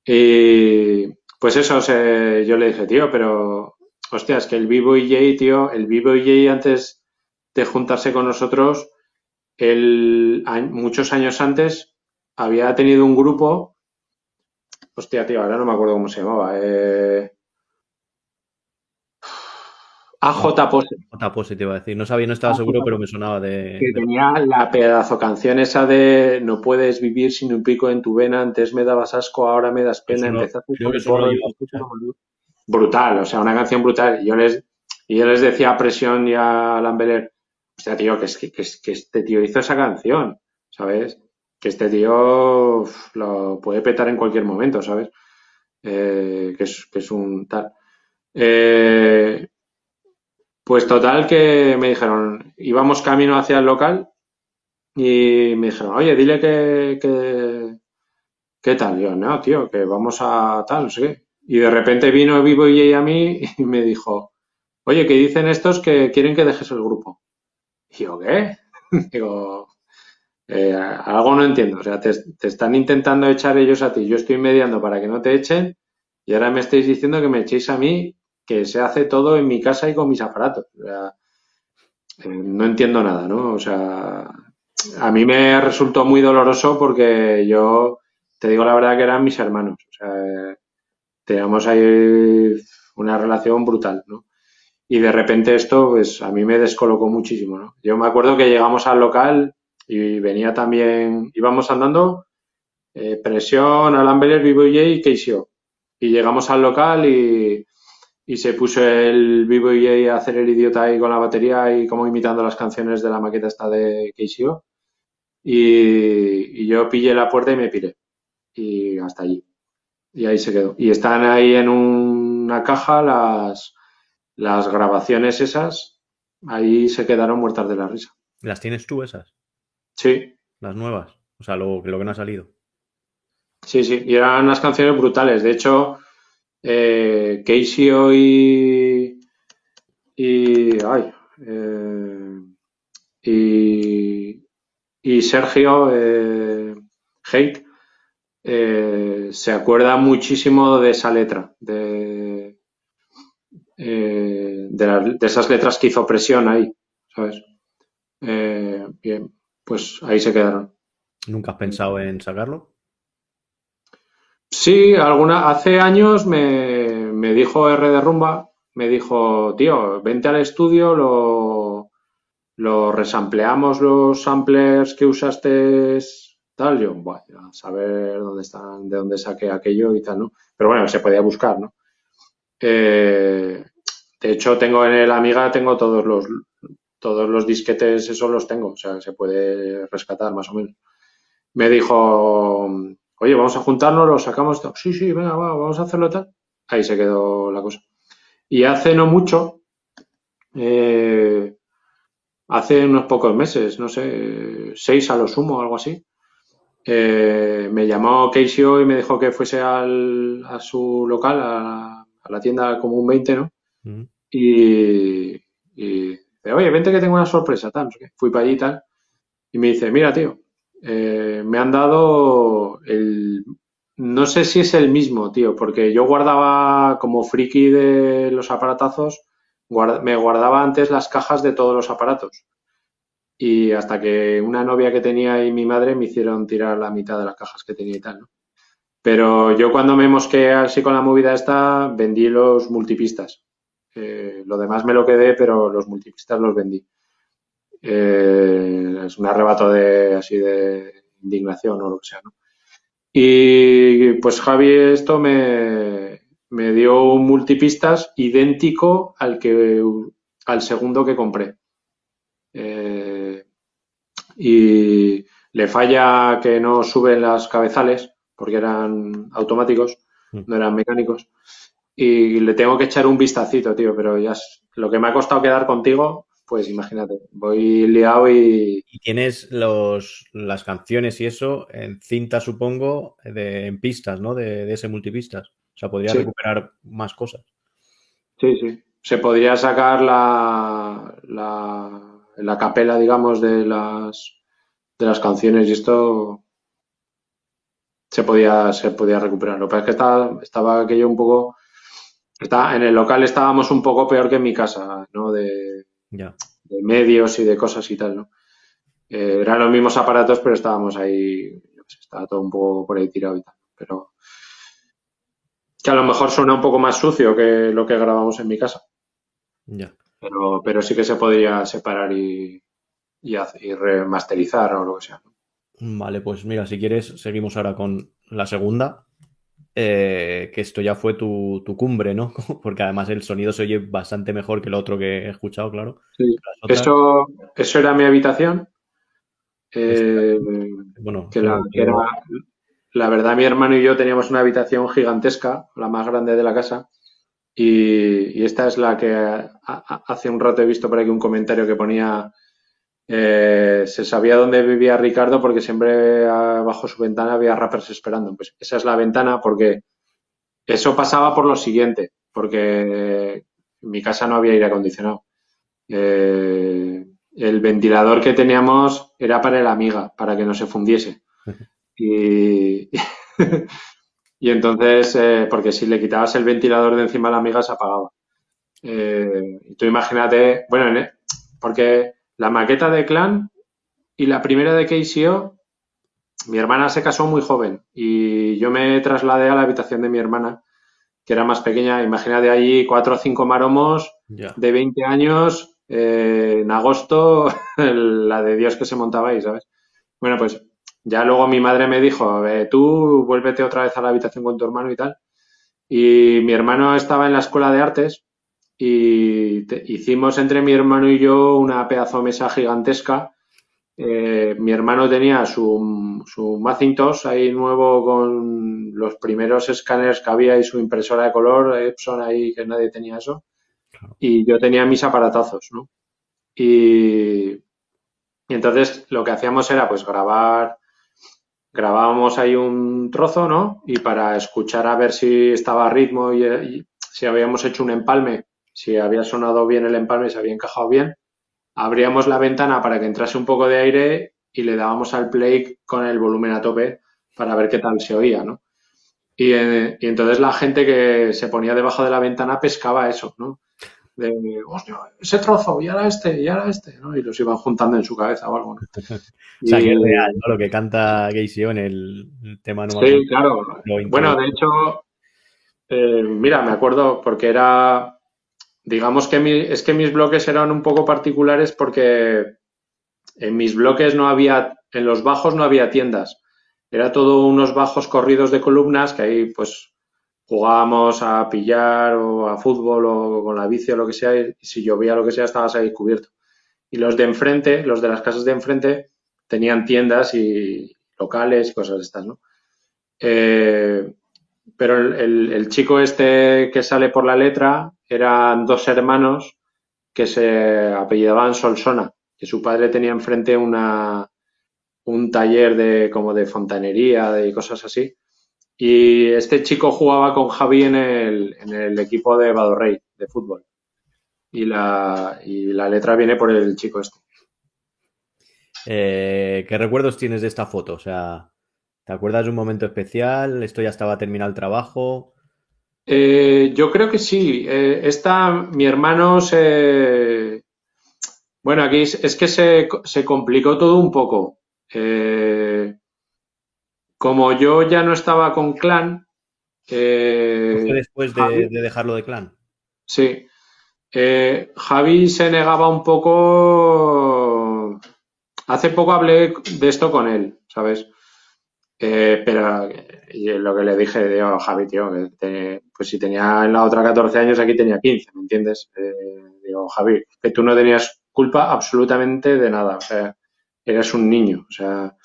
Y pues eso, yo le dije, tío, pero, hostia, es que el Vivo y Jay, tío, el Vivo y Jay antes de juntarse con nosotros, él, muchos años antes, había tenido un grupo, hostia, tío, ahora no me acuerdo cómo se llamaba, eh, AJ Pose. AJ Pose te iba a decir. No sabía, no estaba seguro, pero me sonaba de. Que tenía la pedazo canción esa de No puedes vivir sin un pico en tu vena. Antes me dabas asco, ahora me das pena. Empezaste Brutal, o sea, una canción brutal. Y yo les, y yo les decía a Presión y a Lambeler, o sea, tío, que, es, que, que, este tío hizo esa canción, ¿sabes? Que este tío lo puede petar en cualquier momento, ¿sabes? Eh, que, es, que es un tal. Eh, pues total que me dijeron, íbamos camino hacia el local y me dijeron, oye, dile que, que ¿qué tal? yo, no, tío, que vamos a tal, no sé qué. Y de repente vino Vivo y a mí y me dijo, oye, que dicen estos que quieren que dejes el grupo. Y yo, ¿qué? Digo, eh, algo no entiendo. O sea, te, están intentando echar ellos a ti. Yo estoy mediando para que no te echen y ahora me estáis diciendo que me echéis a mí que se hace todo en mi casa y con mis aparatos. Eh, no entiendo nada, ¿no? O sea, a mí me resultó muy doloroso porque yo, te digo la verdad que eran mis hermanos. O sea, teníamos ahí una relación brutal, ¿no? Y de repente esto, pues a mí me descolocó muchísimo, ¿no? Yo me acuerdo que llegamos al local y venía también, íbamos andando, eh, Presión, Alan Beller, Vivo y Keisio. Y llegamos al local y y se puso el vivo y a hacer el idiota ahí con la batería y como imitando las canciones de la maqueta esta de Keishio. Y, y yo pillé la puerta y me piré. Y hasta allí. Y ahí se quedó. Y están ahí en una caja las, las grabaciones esas. Ahí se quedaron muertas de la risa. ¿Las tienes tú esas? Sí. Las nuevas. O sea, lo, lo que no ha salido. Sí, sí. Y eran unas canciones brutales. De hecho, eh, Casey y, y, ay, eh, y, y, Sergio eh, Hate eh, se acuerda muchísimo de esa letra, de, eh, de, de, esas letras que hizo presión ahí, ¿sabes? bien, pues ahí se quedaron. ¿Nunca has pensado en sacarlo? Sí, alguna, hace años me, me dijo R de Rumba, me dijo, tío, vente al estudio, lo, lo resampleamos los samplers que usaste, tal. Yo, bueno, a saber dónde están, de dónde saqué aquello y tal, ¿no? Pero bueno, se podía buscar, ¿no? Eh, de hecho, tengo en el Amiga, tengo todos los, todos los disquetes, esos los tengo, o sea, se puede rescatar más o menos. Me dijo, oye, vamos a juntarnos, lo sacamos. Sí, sí, venga, va, vamos a hacerlo tal. Ahí se quedó la cosa. Y hace no mucho, eh, hace unos pocos meses, no sé, seis a lo sumo, algo así, eh, me llamó Keisio y me dijo que fuese al, a su local, a, a la tienda Común 20, ¿no? Mm. Y, y oye, vente que tengo una sorpresa, tal. Fui para allí y tal. Y me dice, mira, tío, eh, me han dado el... No sé si es el mismo, tío, porque yo guardaba como friki de los aparatazos, me guardaba antes las cajas de todos los aparatos. Y hasta que una novia que tenía y mi madre me hicieron tirar la mitad de las cajas que tenía y tal, ¿no? Pero yo cuando me mosqué así con la movida esta, vendí los multipistas. Eh, lo demás me lo quedé, pero los multipistas los vendí. Eh, es un arrebato de así de indignación o lo que sea, ¿no? Y pues Javi esto me, me dio un multipistas idéntico al que al segundo que compré. Eh, y le falla que no suben las cabezales porque eran automáticos, Mm. no eran mecánicos. Y le tengo que echar un vistacito, tío, pero ya es- lo que me ha costado quedar contigo, pues imagínate, voy liado y Y tienes los, las canciones y eso en cinta, supongo, de, en pistas, ¿no? De, de ese multipistas. O sea, podrías Sí. recuperar más cosas. sí, sí. Se podría sacar la, la, la capela, digamos, de las, de las canciones y esto se podía, se podía recuperar. Lo que pasa es que estaba, estaba aquello un poco, está, en el local estábamos un poco peor que en mi casa, ¿no? De, Ya. de medios y de cosas y tal, ¿no? Eh, eran los mismos aparatos, pero estábamos ahí, estaba todo un poco por ahí tirado y tal. Pero que a lo mejor suena un poco más sucio que lo que grabamos en mi casa. Ya. Pero, pero sí que se podría separar y, y, y remasterizar o lo que sea. Vale, pues mira, si quieres, seguimos ahora con la segunda. Eh, que esto ya fue tu, tu cumbre, ¿no? Porque además el sonido se oye bastante mejor que el otro que he escuchado, claro. Sí. Eso, eso era mi habitación. Eh, bueno, que la, que era, la verdad, mi hermano y yo teníamos una habitación gigantesca, la más grande de la casa. Y, y esta es la que hace un rato he visto por aquí un comentario que ponía eh, se sabía dónde vivía Ricardo porque siempre ah, bajo su ventana había rappers esperando. Pues esa es la ventana porque eso pasaba por lo siguiente, porque en mi casa no había aire acondicionado. Eh, el ventilador que teníamos era para el Amiga, para que no se fundiese. Y, y entonces, eh, porque si le quitabas el ventilador de encima a la Amiga se apagaba. Eh, y tú imagínate, bueno, en- porque la maqueta de Clan y la primera de KCO, mi hermana se casó muy joven y yo me trasladé a la habitación de mi hermana, que era más pequeña. Imagínate allí cuatro o cinco maromos de 20 años, eh, en agosto, la de Dios que se montaba ahí, ¿sabes? Bueno, pues ya luego mi madre me dijo, "Eh, tú vuélvete otra vez a la habitación con tu hermano y tal. Y mi hermano estaba en la escuela de artes y te- hicimos entre mi hermano y yo una pedazo mesa gigantesca. Eh, mi hermano tenía su, su Macintosh ahí nuevo con los primeros escáneres que había y su impresora de color, Epson ahí, que nadie tenía eso. Y yo tenía mis aparatazos, ¿no? Y, y entonces lo que hacíamos era pues grabar, grabábamos ahí un trozo, ¿no? Y para escuchar a ver si estaba a ritmo y, y si habíamos hecho un empalme, si había sonado bien el empalme, si había encajado bien, abríamos la ventana para que entrase un poco de aire y le dábamos al play con el volumen a tope para ver qué tal se oía, ¿no? Y, eh, y entonces la gente que se ponía debajo de la ventana pescaba eso, ¿no? de, hostia, ese trozo, y ahora este, y ahora este, ¿no? Y los iban juntando en su cabeza o algo, ¿no? o sea, que es real, ¿no? Lo que canta Casey en el, tema no Sí, claro. Bueno, de hecho, eh, mira, me acuerdo porque era, digamos que mi, es que mis bloques eran un poco particulares porque en mis bloques no había, en los bajos no había tiendas. Era todo unos bajos corridos de columnas que ahí pues jugábamos a pillar o a fútbol o con la bici o lo que sea y si llovía lo que sea estabas ahí cubierto. Y los de enfrente, los de las casas de enfrente, tenían tiendas y locales y cosas de estas, ¿no? Eh, pero el, chico este que sale por la letra eran dos hermanos que se apellidaban Solsona, que su padre tenía enfrente una, un taller de como de fontanería y cosas así. Y este chico jugaba con Javi en el, en el equipo de Badorrey de fútbol. Y la, y la letra viene por el chico este. Eh, ¿Qué recuerdos tienes de esta foto? O sea, ¿te acuerdas de un momento especial? ¿Esto ya estaba terminado el trabajo? Eh, yo creo que sí. Eh, esta, mi hermano se. Bueno, aquí es, que se, se, complicó todo un poco. Eh, como yo ya no estaba con Clan. Después de, dejarlo de Clan? Sí. Javi se negaba un poco. Hace poco hablé de esto con él, ¿sabes? Pero lo que le dije, digo, Javi, tío, pues si tenía en la otra 14 años, aquí tenía 15, ¿me entiendes? digo, Javi, que tú no tenías culpa absolutamente de nada. O sea, eres un niño. O sea,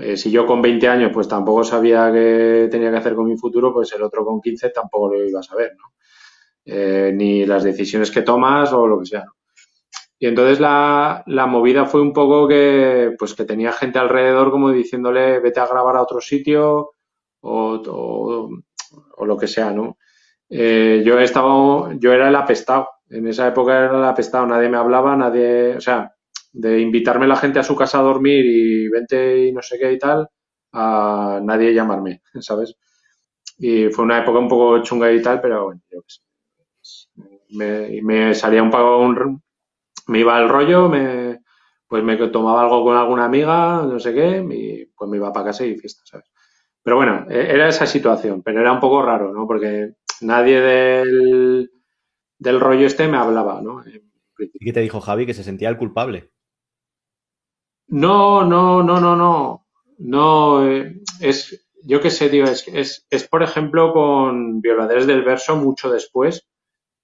eh, si yo con 20 años pues tampoco sabía qué tenía que hacer con mi futuro, pues el otro con 15 tampoco lo iba a saber, ¿no? Eh, ni las decisiones que tomas o lo que sea. Y entonces la, la, movida fue un poco que, pues que tenía gente alrededor como diciéndole vete a grabar a otro sitio o, o, lo que sea, ¿no? Eh, yo he estado, yo era el apestado. En esa época era el apestado, nadie me hablaba, nadie, o sea, de invitarme la gente a su casa a dormir y vente y no sé qué y tal, a nadie llamarme, ¿sabes? Y fue una época un poco chunga y tal, pero bueno, yo qué sé. Me, me salía un poco, un, me iba al rollo, me, pues me tomaba algo con alguna amiga, no sé qué, y pues me iba para casa y fiesta, ¿sabes? Pero bueno, e, era esa situación, pero era un poco raro, ¿no? Porque nadie del, del rollo este me hablaba, ¿no? ¿Y qué te dijo Javi? Que se sentía el culpable. No, no, no, no, no. No, eh, es, yo qué sé, tío, es, es, es, por ejemplo con Violadores del Verso mucho después.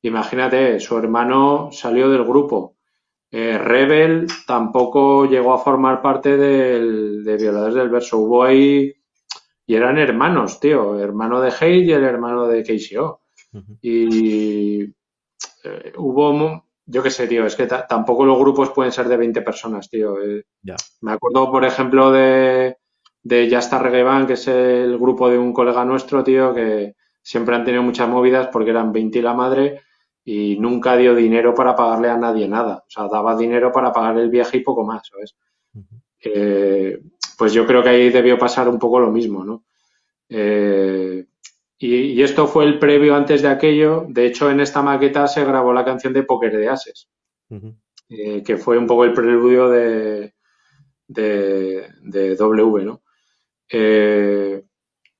Imagínate, su hermano salió del grupo. Eh, Rebel tampoco llegó a formar parte del, de Violadores del Verso. Hubo ahí, y eran hermanos, tío, hermano de Hate y el hermano de KCO. Y eh, hubo yo qué sé, tío, es que tampoco los grupos pueden ser de 20 personas, tío. Eh. Me acuerdo, por ejemplo, de, de Ya está Reggae que es el grupo de un colega nuestro, tío, que siempre han tenido muchas movidas porque eran 20 y la madre y nunca dio dinero para pagarle a nadie nada. O sea, daba dinero para pagar el viaje y poco más, ¿sabes? Eh, pues yo creo que ahí debió pasar un poco lo mismo, ¿no? Eh, y, esto fue el previo antes de aquello. De hecho, en esta maqueta se grabó la canción de Poker de Ases, eh, que fue un poco el preludio de, de, W, ¿no?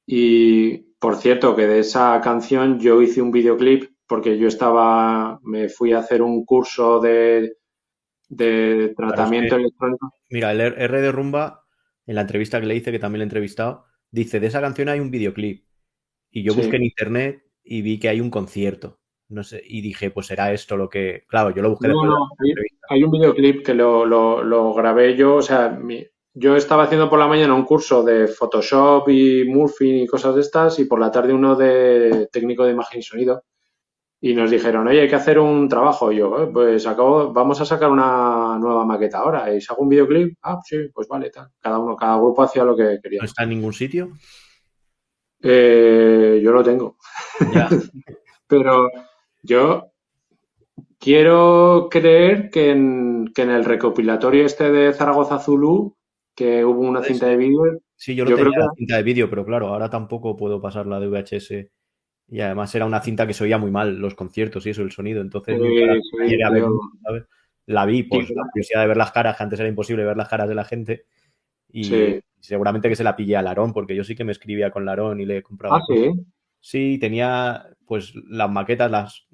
Y por cierto, que de esa canción yo hice un videoclip porque yo estaba, me fui a hacer un curso de, de tratamiento electrónico. Mira, el R de Rumba, en la entrevista que le hice, que también le he entrevistado, dice, de esa canción hay un videoclip. Y yo busqué en internet y vi que hay un concierto. No sé, y dije, pues será esto lo que. Claro, yo lo busqué no, No, hay, un videoclip que lo, lo, grabé yo. O sea, yo estaba haciendo por la mañana un curso de Photoshop y Morphing y cosas de estas, y por la tarde uno de técnico de imagen y sonido. Y nos dijeron, oye, hay que hacer un trabajo. Y yo, eh, pues acabo, vamos a sacar una nueva maqueta ahora. ¿Y si hago un videoclip? Ah, sí, pues vale, tal. Cada uno, cada grupo hacía lo que quería. ¿No está en ningún sitio? Eh, yo lo tengo. Pero yo quiero creer que en, que en, el recopilatorio este de Zaragoza Zulu, que hubo una cinta de vídeo. Sí, yo, lo tenía creo la cinta de vídeo, pero claro, ahora tampoco puedo pasar la de VHS Y además era una cinta que se oía muy mal los conciertos y eso, el sonido. Entonces, la vi por la curiosidad de ver las caras, que antes era imposible ver las caras de la gente. Y seguramente que se la pillé a Larón, porque yo sí que me escribía con Larón y le compraba. Ah, sí. Sí, tenía pues las maquetas, las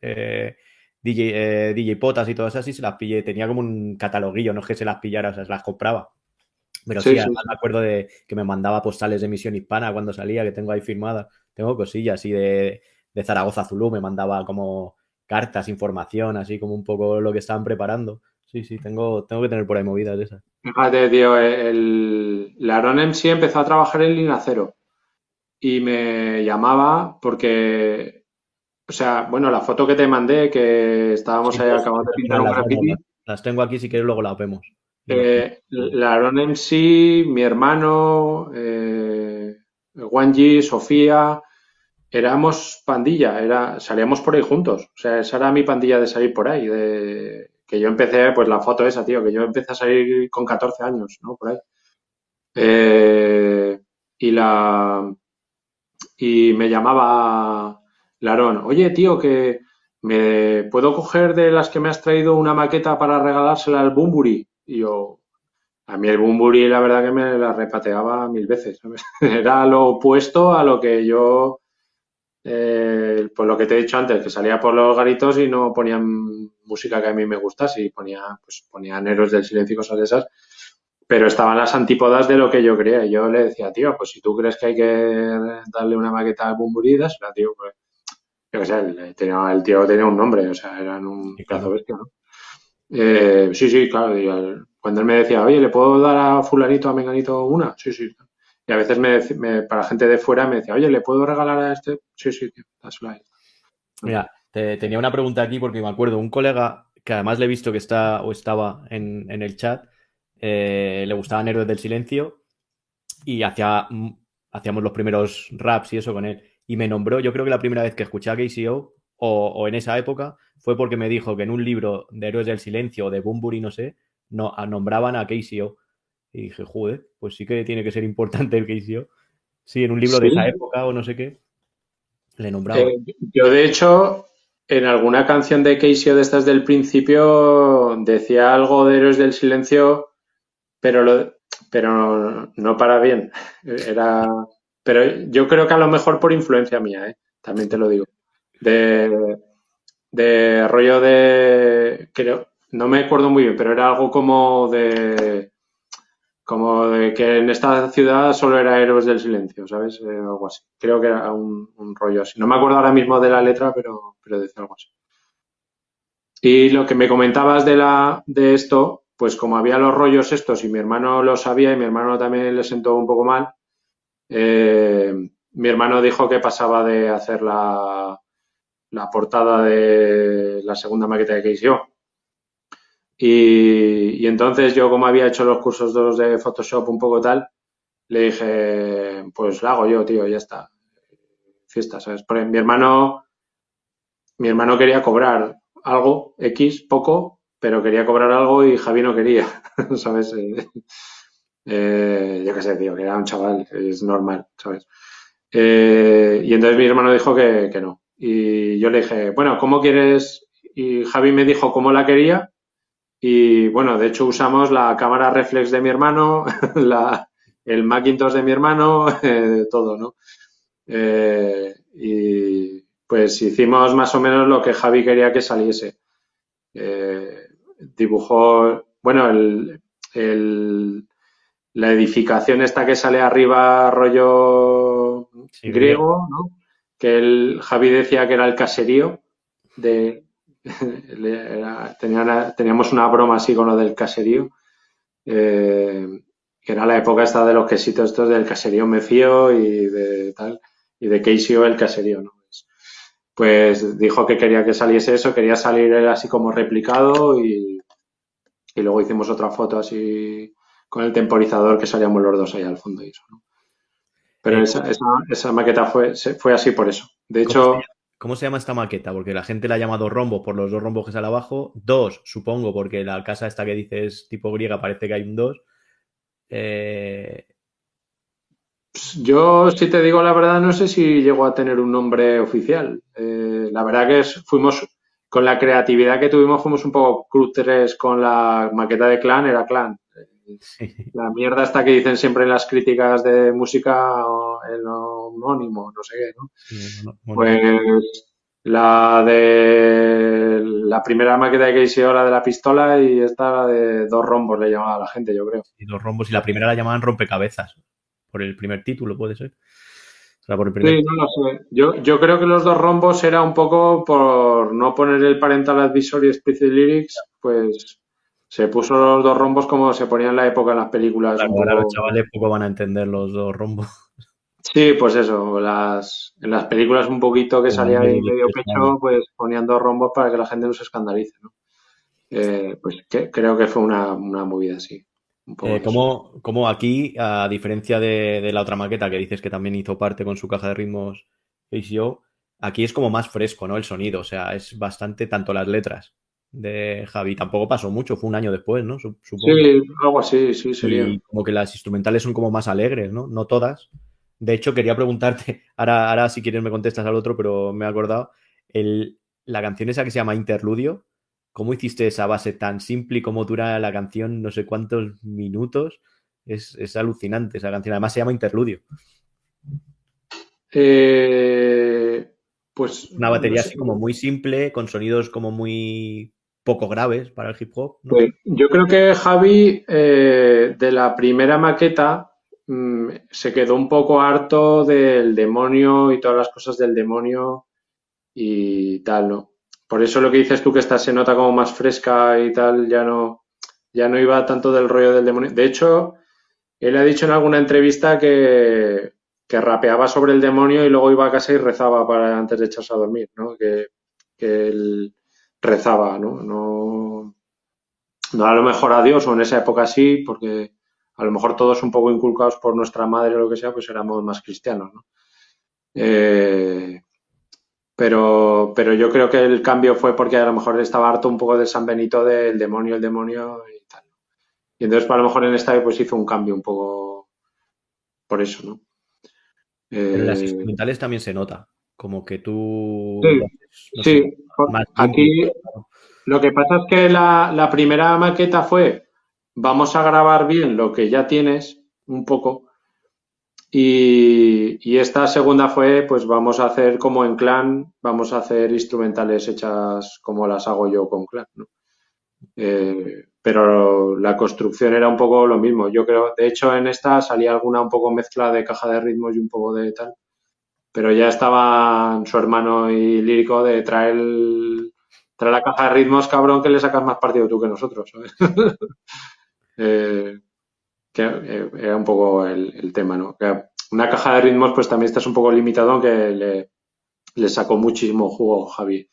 eh, DJ, eh, DJ Potas y todas esas, y se las pillé. Tenía como un cataloguillo, no es que se las pillara, o sea, se las compraba. Pero sí, me acuerdo de que me mandaba postales de misión hispana cuando salía, que tengo ahí firmadas. Tengo cosillas así de, de Zaragoza Zulú, me mandaba como cartas, información, así como un poco lo que estaban preparando. Sí, sí, tengo, tengo que tener por ahí movidas esas. Fíjate, tío, el, la MC empezó a trabajar en Línea Cero y me llamaba porque, o sea, bueno, la foto que te mandé, que estábamos ahí pues, acabando de pintar un graffiti. Las tengo aquí, si quieres luego las vemos. Eh, la Aaron MC, mi hermano, eh, Wanji, Sofía, éramos pandilla, era, salíamos por ahí juntos. O sea, esa era mi pandilla de salir por ahí. De, que yo empecé, pues la foto esa, tío, que yo empecé a salir con 14 años, ¿no? Por ahí. Eh, y la. Y me llamaba Larón, oye, tío, que me puedo coger de las que me has traído una maqueta para regalársela al Bumburi. Yo, a mí el Bumburi la verdad que me la repateaba mil veces. Era lo opuesto a lo que yo eh, pues lo que te he dicho antes, que salía por los garitos y no ponían música que a mí me gustase y ponía, pues ponían héroes del silencio y cosas de esas, pero estaban las antípodas de lo que yo creía. Y yo le decía, tío, pues si tú crees que hay que darle una maqueta a Bumburidas, la tío, pues, yo qué sé, el, el tío tenía un nombre, o sea, eran un cazo bestia, ¿no? Eh, sí, sí, claro, cuando él me decía, oye, ¿le puedo dar a fulanito, a menganito una? Sí, sí, y a veces me, para gente de fuera me decía, oye, ¿le puedo regalar a este? Sí, sí, tío, dásela Mira, tenía una pregunta aquí porque me acuerdo, un colega que además le he visto que está o estaba en, el chat, eh, le gustaban Héroes del Silencio y hacía, mm, hacíamos los primeros raps y eso con él. Y me nombró, yo creo que la primera vez que escuché a KCO, o, o en esa época, fue porque me dijo que en un libro de Héroes del Silencio o de Bumburi, no sé, no, nombraban a KCO. Y dije, joder, pues sí que tiene que ser importante el hizo. Sí, en un libro de esa época o no sé qué, le nombraba. Eh, yo, de hecho, en alguna canción de Casey de estas del principio decía algo de Héroes del Silencio, pero, lo, pero no, para bien. Era, pero yo creo que a lo mejor por influencia mía, ¿eh? también te lo digo. De, rollo de, creo, no me acuerdo muy bien, pero era algo como de como de que en esta ciudad solo era Héroes del Silencio, ¿sabes? Eh, algo así. Creo que era un, rollo así. No me acuerdo ahora mismo de la letra, pero, pero decía algo así. Y lo que me comentabas de, la, de esto, pues como había los rollos estos y mi hermano lo sabía y mi hermano también le sentó un poco mal, eh, mi hermano dijo que pasaba de hacer la, la portada de la segunda maqueta de Case Yo y, entonces yo, como había hecho los cursos de, de Photoshop un poco tal, le dije, pues lo hago yo, tío, ya está. Fiesta, ¿sabes? Mi hermano, mi hermano quería cobrar algo, X, poco, pero quería cobrar algo y Javi no quería, ¿sabes? Eh, eh, yo qué sé, tío, que era un chaval, es normal, ¿sabes? Eh, y entonces mi hermano dijo que, que no. Y yo le dije, bueno, ¿cómo quieres? Y Javi me dijo cómo la quería y bueno, de hecho usamos la cámara reflex de mi hermano, la, el Macintosh de mi hermano, eh, todo, ¿no? Eh, y pues hicimos más o menos lo que Javi quería que saliese. Eh, dibujó, bueno, el, el, la edificación esta que sale arriba, rollo griego, ¿no? Que el, Javi decía que era el caserío de, teníamos una broma así con lo del caserío, eh, que era la época esta de los quesitos estos del caserío me fío y de tal, y de Casey el caserío, ¿no? Pues, pues dijo que quería que saliese eso, quería salir así como replicado y, y luego hicimos otra foto así con el temporizador que salíamos los dos ahí al fondo y eso, Pero esa, esa, esa, maqueta fue, fue así por eso. De hecho, ¿Cómo se llama esta maqueta? Porque la gente la ha llamado rombo por los dos rombos que sale abajo. Dos, supongo, porque la casa esta que dices tipo griega parece que hay un dos. Eh, Yo, si te digo la verdad, no sé si llegó a tener un nombre oficial. Eh, la verdad que fuimos, con la creatividad que tuvimos, fuimos un poco crutres con la maqueta de Clan, era Clan. La mierda esta que dicen siempre en las críticas de música, el homónimo, no sé qué, ¿no? pues la de la primera maqueta que hice la de la pistola y esta la de dos rombos le llamaba a la gente, yo creo. Y dos rombos, y la primera la llamaban rompecabezas, por el primer título, puede ser. Sí, no lo sé. Yo, yo creo que los dos rombos era un poco por no poner el parental advisory explicit lyrics, pues se puso los dos rombos como se ponía en la época en las películas. ahora los chavales poco van a entender los dos rombos. Sí, pues eso, las, en las películas un poquito que salía ahí medio pecho, pues ponían dos rombos para que la gente no se escandalice, ¿no? Eh, pues que, creo que fue una, una movida así. Eh, como, aquí, a diferencia de, la otra maqueta que dices que también hizo parte con su caja de ritmos yo, aquí es como más fresco, ¿no? El sonido, o sea, es bastante tanto las letras de Javi. Tampoco pasó mucho, fue un año después, ¿no? Supongo. Sí, algo así, sí, sería. como que las instrumentales son como más alegres, ¿no? No todas. De hecho, quería preguntarte, ahora, ahora si quieres me contestas al otro, pero me he acordado, el, la canción esa que se llama Interludio, ¿cómo hiciste esa base tan simple y cómo dura la canción no sé cuántos minutos? Es, alucinante esa canción, además se llama Interludio. Eh, pues... Una batería así como muy simple, con sonidos como muy poco graves para el hip hop. Pues yo creo que Javi, eh, de la primera maqueta, mm, se quedó un poco harto del demonio y todas las cosas del demonio y tal, ¿no? Por eso lo que dices tú que esta se nota como más fresca y tal, ya no, ya no iba tanto del rollo del demonio. De hecho, él ha dicho en alguna entrevista que, que rapeaba sobre el demonio y luego iba a casa y rezaba para antes de echarse a dormir, ¿no? Que, que él rezaba, ¿no? No, no a lo mejor a Dios o en esa época sí, porque a lo mejor todos un poco inculcados por nuestra madre o lo que sea, pues éramos más cristianos, ¿no? Eh, pero, pero yo creo que el cambio fue porque a lo mejor estaba harto un poco de San Benito del demonio, el demonio y tal. Y entonces, a lo mejor en esta pues hizo un cambio un poco por eso, ¿no? En las eh, instrumentales también se nota, como que tú... Sí, aquí lo que pasa es que la, primera maqueta fue vamos a grabar bien lo que ya tienes un poco y, esta segunda fue pues vamos a hacer como en clan, vamos a hacer instrumentales hechas como las hago yo con clan, eh, pero la construcción era un poco lo mismo. Yo creo, de hecho, en esta salía alguna un poco mezcla de caja de ritmos y un poco de tal pero ya estaban su hermano y lírico de traer, traer la caja de ritmos, cabrón, que le sacas más partido tú que nosotros, ¿sabes? Eh, que eh, era un poco el, tema, ¿no? Que una caja de ritmos, pues también estás un poco limitado, aunque le, le sacó muchísimo jugo Javi,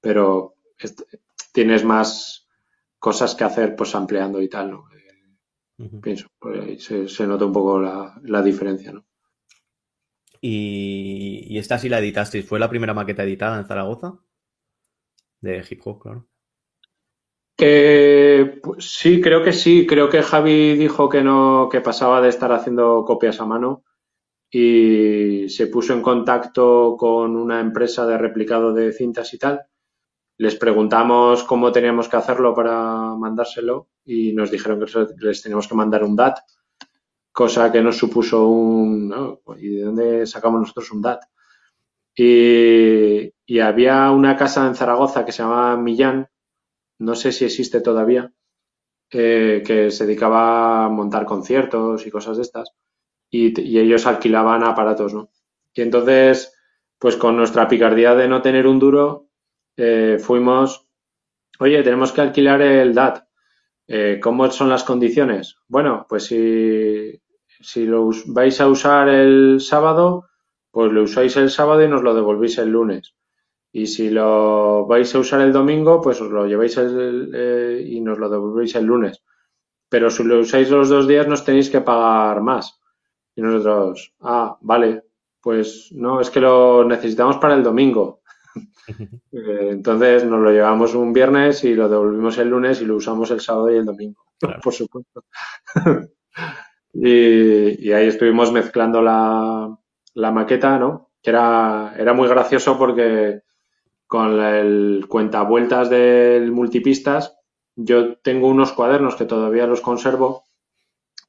pero tienes más cosas que hacer, pues ampliando y tal, ¿no? Eh, pienso, pues se, se, nota un poco la, la diferencia, ¿no? Y, esta sí la editasteis. ¿Fue la primera maqueta editada en Zaragoza? De hip hop, claro. pues sí, creo que sí. Creo que Javi dijo que no, que pasaba de estar haciendo copias a mano y se puso en contacto con una empresa de replicado de cintas y tal. Les preguntamos cómo teníamos que hacerlo para mandárselo y nos dijeron que les teníamos que mandar un DAT cosa que nos supuso un... ¿Y de dónde sacamos nosotros un DAT? Y, había una casa en Zaragoza que se llamaba Millán, no sé si existe todavía, eh, que se dedicaba a montar conciertos y cosas de estas, y, ellos alquilaban aparatos, ¿no? Y entonces, pues con nuestra picardía de no tener un duro, eh, fuimos, oye, tenemos que alquilar el DAT. Eh, ¿Cómo son las condiciones? Bueno, pues si si lo vais a usar el sábado, pues lo usáis el sábado y nos lo devolvéis el lunes. Y si lo vais a usar el domingo, pues os lo lleváis eh, y nos lo devolvéis el lunes. Pero si lo usáis los dos días, nos tenéis que pagar más. Y nosotros, ah, vale, pues no, es que lo necesitamos para el domingo. Eh, entonces nos lo llevamos un viernes y lo devolvimos el lunes y lo usamos el sábado y el domingo, por supuesto. Y, ahí estuvimos mezclando la, la maqueta, ¿no? Que era, era muy gracioso porque con el cuentavueltas del multipistas, yo tengo unos cuadernos que todavía los conservo,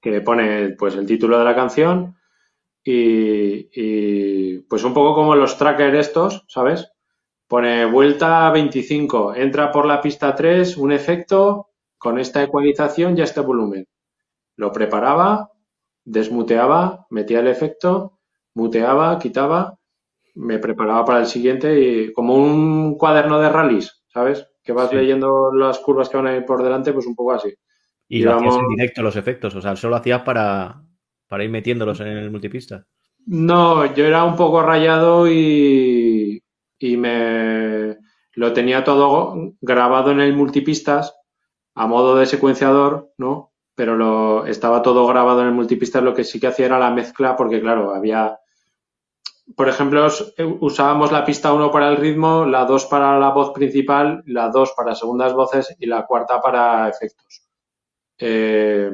que pone pues el título de la canción y, y pues un poco como los trackers estos, ¿sabes? Pone vuelta 25, entra por la pista 3, un efecto con esta ecualización y este volumen. Lo preparaba, desmuteaba, metía el efecto, muteaba, quitaba me preparaba para el siguiente y como un cuaderno de rallies, ¿sabes? Que vas leyendo las curvas que van a ir por delante, pues un poco así. Y, lo hacías en directo los efectos, o sea, solo hacías para, para ir metiéndolos en el multipista. No, yo era un poco rayado y, y me lo tenía todo grabado en el multipistas a modo de secuenciador, ¿no? Pero lo estaba todo grabado en el multipistas, lo que sí que hacía era la mezcla, porque claro, había por ejemplo, eh, usábamos la pista 1 para el ritmo, la 2 para la voz principal, la 2 para segundas voces y la cuarta para efectos. Eh,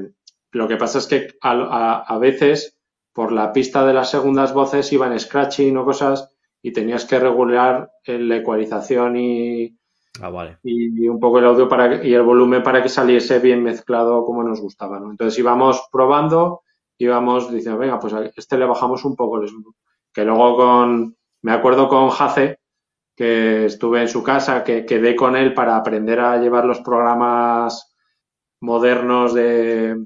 lo que pasa es que a, veces por la pista de las segundas voces iban scratching o cosas y tenías que regular la ecualización y, ah, y, un poco el audio para y el volumen para que saliese bien mezclado como nos gustaba. Entonces íbamos probando, íbamos diciendo, venga, pues a este le bajamos un poco, que luego con, me acuerdo con Jace, que estuve en su casa, que quedé con él para aprender a llevar los programas modernos de,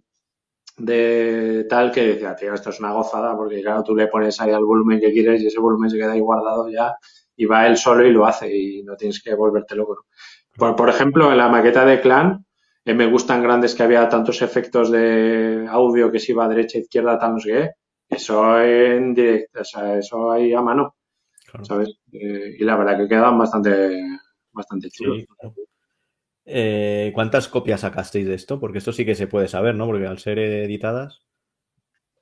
de tal que decía, tío, esto es una gozada, porque claro, tú le pones ahí al volumen que quieres y ese volumen se queda ahí guardado ya y va él solo y lo hace y no tienes que volverte loco. Por, por ejemplo, en la maqueta de Clan, eh, me gustan grandes que había tantos efectos de audio que se iba a derecha, izquierda, tal, no sé qué eso en directo, o sea, eso ahí a mano, ¿sabes? Eh, y la verdad que quedan bastante, bastante chulos. Eh, ¿Cuántas copias sacasteis de esto? Porque esto sí que se puede saber, ¿no? Porque al ser editadas.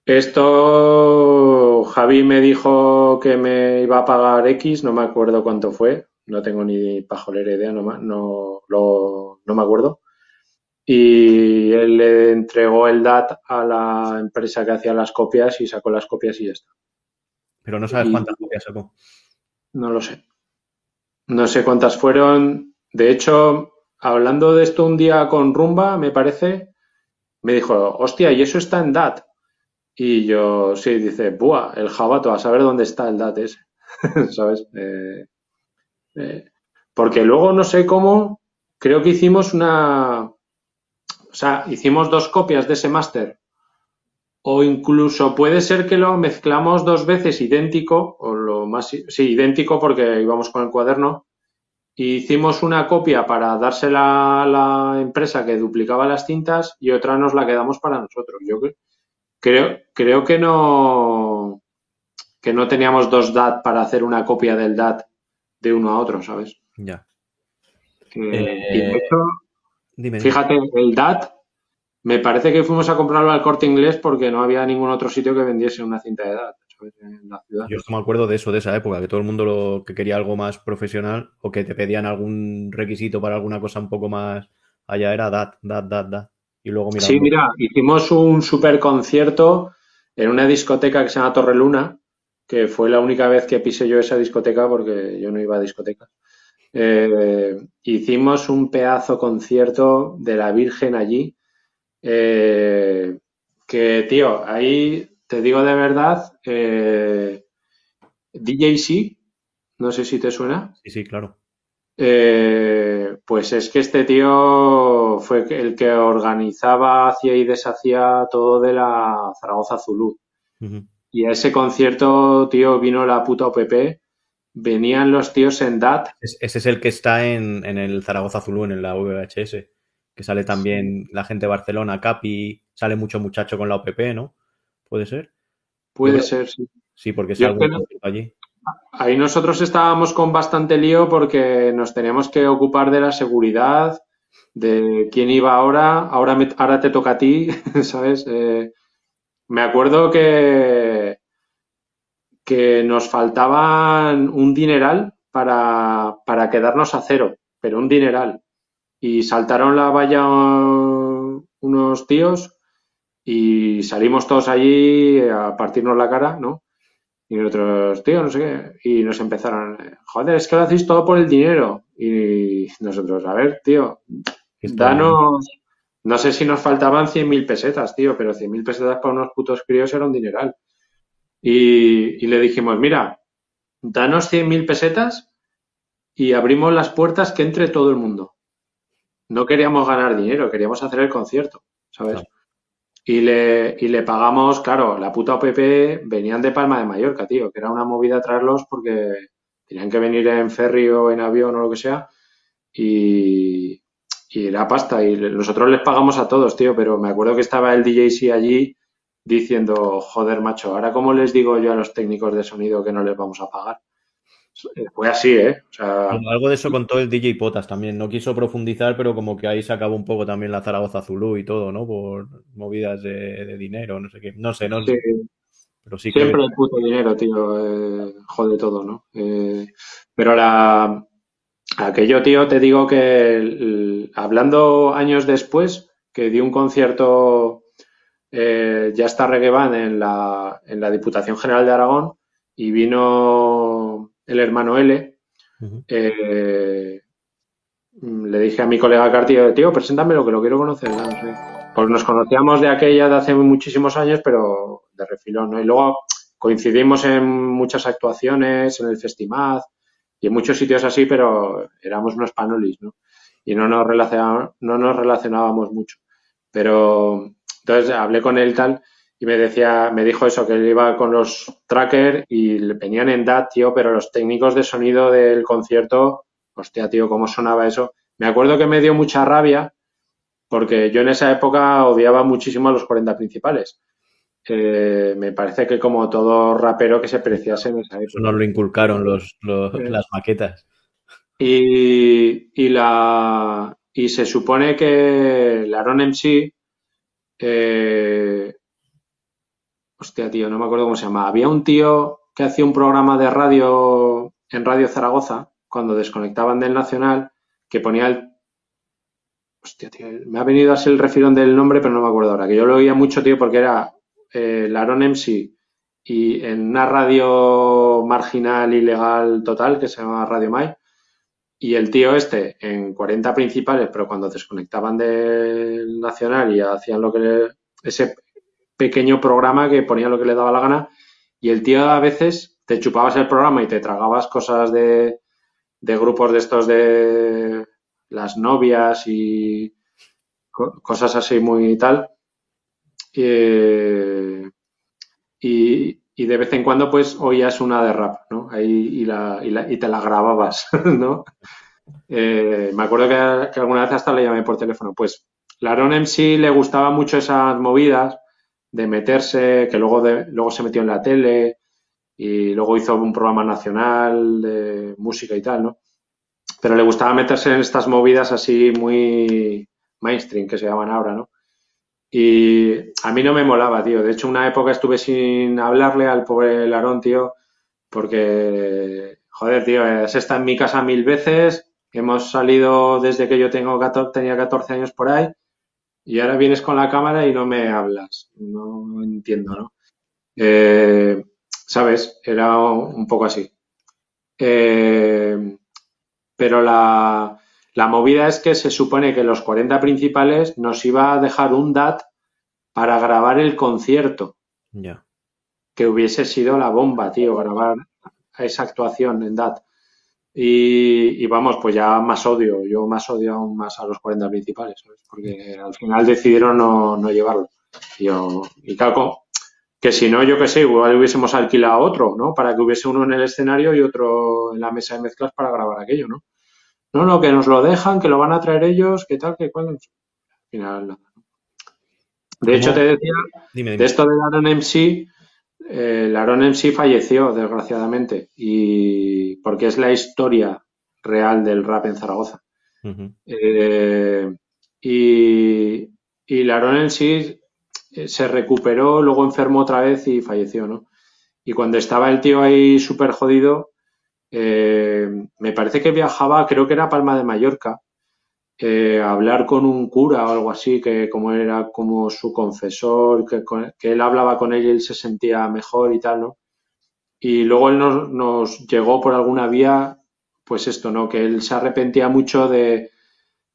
Esto, Javi me dijo que me iba a pagar X, no me acuerdo cuánto fue, no tengo ni pajolera idea, no, no, no me acuerdo y él le entregó el DAT a la empresa que hacía las copias y sacó las copias y ya está. Pero no sabes cuántas copias sacó. No lo sé. No sé cuántas fueron. De hecho, hablando de esto un día con Rumba, me parece, me dijo, hostia, y eso está en DAT. Y yo, sí, dice, buah, el jabato, a saber dónde está el DAT ese. ¿Sabes? Eh, eh, porque luego no sé cómo, creo que hicimos una, o sea, hicimos dos copias de ese máster. O incluso puede ser que lo mezclamos dos veces idéntico, o lo más, sí, idéntico porque íbamos con el cuaderno. Y hicimos una copia para dársela a la empresa que duplicaba las cintas y otra nos la quedamos para nosotros. Yo creo, creo que no, que no teníamos dos DAT para hacer una copia del DAT de uno a otro, ¿sabes? Ya. y de eh, hecho, Fíjate, el DAT, me parece que fuimos a comprarlo al corte inglés porque no había ningún otro sitio que vendiese una cinta de DAT en la ciudad. Yo me acuerdo de eso, de esa época, que todo el mundo lo que quería algo más profesional o que te pedían algún requisito para alguna cosa un poco más allá era DAT, DAT, DAT, DAT. Y luego mira. Sí, mira, hicimos un super concierto en una discoteca que se llama Torre Luna, que fue la única vez que pisé yo esa discoteca porque yo no iba a discotecas. Eh, hicimos un pedazo concierto de la Virgen allí. Eh, que, tío, ahí te digo de verdad, eh, DJC, no sé si te suena. Sí, sí, claro. pues es que este tío fue el que organizaba, hacía y deshacía todo de la Zaragoza Zulu. Y a ese concierto, tío, vino la puta OPP venían los tíos en DAT. ese es el que está en, el Zaragoza Zulu, en la VHS, que sale también la gente de Barcelona, Capi, sale mucho muchacho con la OPP, ¿no? ¿Puede ser? Puede ser, sí. Sí, porque es algo allí. Ahí nosotros estábamos con bastante lío porque nos teníamos que ocupar de la seguridad, de quién iba ahora, ahora, ahora te toca a ti, ¿sabes? Eh, me acuerdo que que nos faltaban un dineral para, para quedarnos a cero, pero un dineral. Y saltaron la valla unos tíos y salimos todos allí a partirnos la cara, ¿no? Y nosotros, tío, no sé qué. Y nos empezaron, joder, es que lo hacéis todo por el dinero. Y nosotros, a ver, tío, danos, no sé si nos faltaban 100.000 pesetas, tío, pero 100.000 pesetas para unos putos críos era un dineral. Y, y le dijimos, mira, danos 100.000 pesetas y abrimos las puertas que entre todo el mundo. No queríamos ganar dinero, queríamos hacer el concierto, ¿sabes? Y le, y le pagamos, claro, la puta OPP venían de Palma de Mallorca, tío, que era una movida traerlos porque tenían que venir en ferry o en avión o lo que sea. Y, y era pasta. Y nosotros les pagamos a todos, tío, pero me acuerdo que estaba el DJC allí diciendo, joder, macho, ahora cómo les digo yo a los técnicos de sonido que no les vamos a pagar. Fue así, ¿eh? O sea... Algo de eso contó el DJ Potas también. No quiso profundizar, pero como que ahí se acabó un poco también la Zaragoza Zulu y todo, ¿no? Por movidas de, dinero, no sé qué. No sé, no sé. Pero sí Siempre el puto dinero, tío, eh, jode todo, ¿no? Eh, pero la... Aquello, tío, te digo que hablando años después, que di un concierto eh, ya está Reggae en la, en la Diputación General de Aragón y vino el hermano L, eh, le dije a mi colega Cartillo, tío, preséntame lo que lo quiero conocer. Pues nos conocíamos de aquella de hace muchísimos años, pero de refilón, ¿no? Y luego coincidimos en muchas actuaciones, en el Festimaz y en muchos sitios así, pero éramos unos panolis, ¿no? Y no nos, no nos relacionábamos mucho. Pero entonces hablé con él tal y me decía, me dijo eso, que él iba con los trackers y venían en DAT, tío, pero los técnicos de sonido del concierto, hostia, tío, cómo sonaba eso. Me acuerdo que me dio mucha rabia porque yo en esa época odiaba muchísimo a los 40 principales. Eh, me parece que como todo rapero que se preciase en esa época. Eso nos lo inculcaron los, las maquetas. Y, y, la, y se supone que el Aaron MC eh, Hostia, tío, no me acuerdo cómo se llama. Había un tío que hacía un programa de radio en Radio Zaragoza, cuando desconectaban del Nacional, que ponía el. Hostia, tío, me ha venido así el refirón del nombre, pero no me acuerdo ahora. Que yo lo oía mucho, tío, porque era eh, Laron MC y en una radio marginal ilegal total que se llama Radio Mai. Y el tío este en 40 principales, pero cuando desconectaban del Nacional y hacían lo que le, ese pequeño programa que ponía lo que le daba la gana y el tío a veces te chupabas el programa y te tragabas cosas de, de grupos de estos de las novias y cosas así muy tal. Eh, y, y, de vez en cuando pues oías una de rap, ¿no? Ahí y, la, y, la, y te la grababas, ¿no? Eh, me acuerdo que, alguna vez hasta le llamé por teléfono. Pues Laron MC le gustaba mucho esas movidas de meterse, que luego, de, luego se metió en la tele y luego hizo un programa nacional de música y tal, ¿no? Pero le gustaba meterse en estas movidas así muy mainstream, que se llaman ahora, ¿no? Y a mí no me molaba, tío. De hecho, una época estuve sin hablarle al pobre Larón, tío, porque, joder, tío, has estado en mi casa mil veces, hemos salido desde que yo tengo 14, tenía 14 años por ahí, y ahora vienes con la cámara y no me hablas. No entiendo, ¿no? Eh, ¿Sabes? Era un poco así. Eh, pero la, la, movida es que se supone que los 40 principales nos iba a dejar un DAT para grabar el concierto. Ya. Que hubiese sido la bomba, tío, grabar esa actuación en DAT. Y, vamos, pues ya más odio, yo más odio aún más a los 40 principales, porque al final decidieron no, no llevarlo. Y, yo, y claro, que si no, yo qué sé, igual hubiésemos alquilado otro, ¿no? Para que hubiese uno en el escenario y otro en la mesa de mezclas para grabar aquello, ¿no? No, no, que nos lo dejan, que lo van a traer ellos, que tal, que cual. Al final, nada. De hecho, te decía, de esto de Aaron MC, eh, Laron en sí falleció, desgraciadamente, y porque es la historia real del rap en Zaragoza. eh, y, y Laron en sí eh, se recuperó, luego enfermó otra vez y falleció, ¿no? Y cuando estaba el tío ahí súper jodido, eh, me parece que viajaba, creo que era Palma de Mallorca, eh, hablar con un cura o algo así, que como era como su confesor, que, que él hablaba con él y él se sentía mejor y tal, ¿no? Y luego él nos, nos llegó por alguna vía, pues esto, ¿no? Que él se arrepentía mucho de,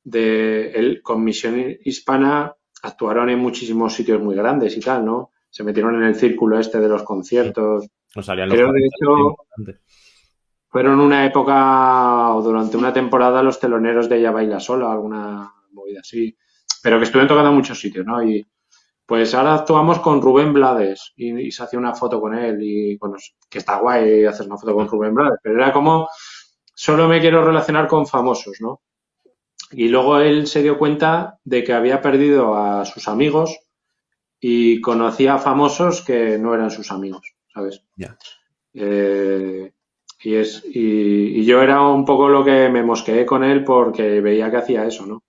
de él con Misión Hispana actuaron en muchísimos sitios muy grandes y tal, ¿no? Se metieron en el círculo este de los conciertos. Salían los Pero de hecho. Fueron una época o durante una temporada los teloneros de Ella Baila Sola, alguna movida así. Pero que estuvieron tocando en muchos sitios, ¿no? Y pues ahora actuamos con Rubén Blades y, y se hacía una foto con él y bueno, que está guay hacer una foto con Rubén Blades, pero era como solo me quiero relacionar con famosos, ¿no? Y luego él se dio cuenta de que había perdido a sus amigos y conocía a famosos que no eran sus amigos, ¿sabes? Ya. Eh, y, es, y, y yo era un poco lo que me mosqueé con él porque veía que hacía eso, ¿no?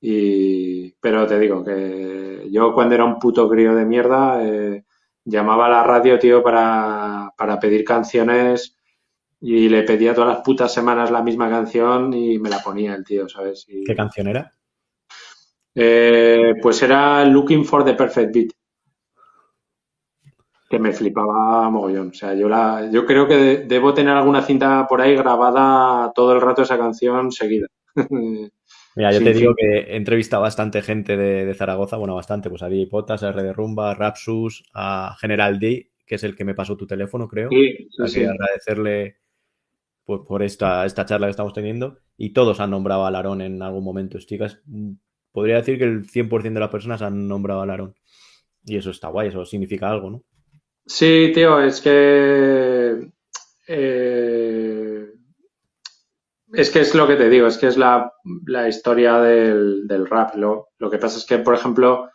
Y, pero te digo que yo cuando era un puto crío de mierda eh, llamaba a la radio, tío, para, para pedir canciones y le pedía todas las putas semanas la misma canción y me la ponía el tío, ¿sabes? Y, ¿Qué canción era? eh, pues era Looking for the Perfect Beat. Que me flipaba mogollón. O sea, yo la, yo creo que de- debo tener alguna cinta por ahí grabada todo el rato esa canción seguida. Mira, yo Sí, te sí. digo que he entrevistado a bastante gente de, de Zaragoza, bueno, bastante, pues a DJ Potas, a R de Rumba, a Rapsus, a General D, que es el que me pasó tu teléfono, creo. Sí, O sea, sí, que sí. agradecerle por, por esta, esta charla que estamos teniendo. Y todos han nombrado a Larón en algún momento. Casi- podría decir que el 100% de las personas han nombrado a Larón. Y eso está guay, eso significa algo, ¿no? Sí, tío, es que eh, es que es lo que te digo, es que es la, la historia del, del rap. Lo, lo que pasa es que, por ejemplo,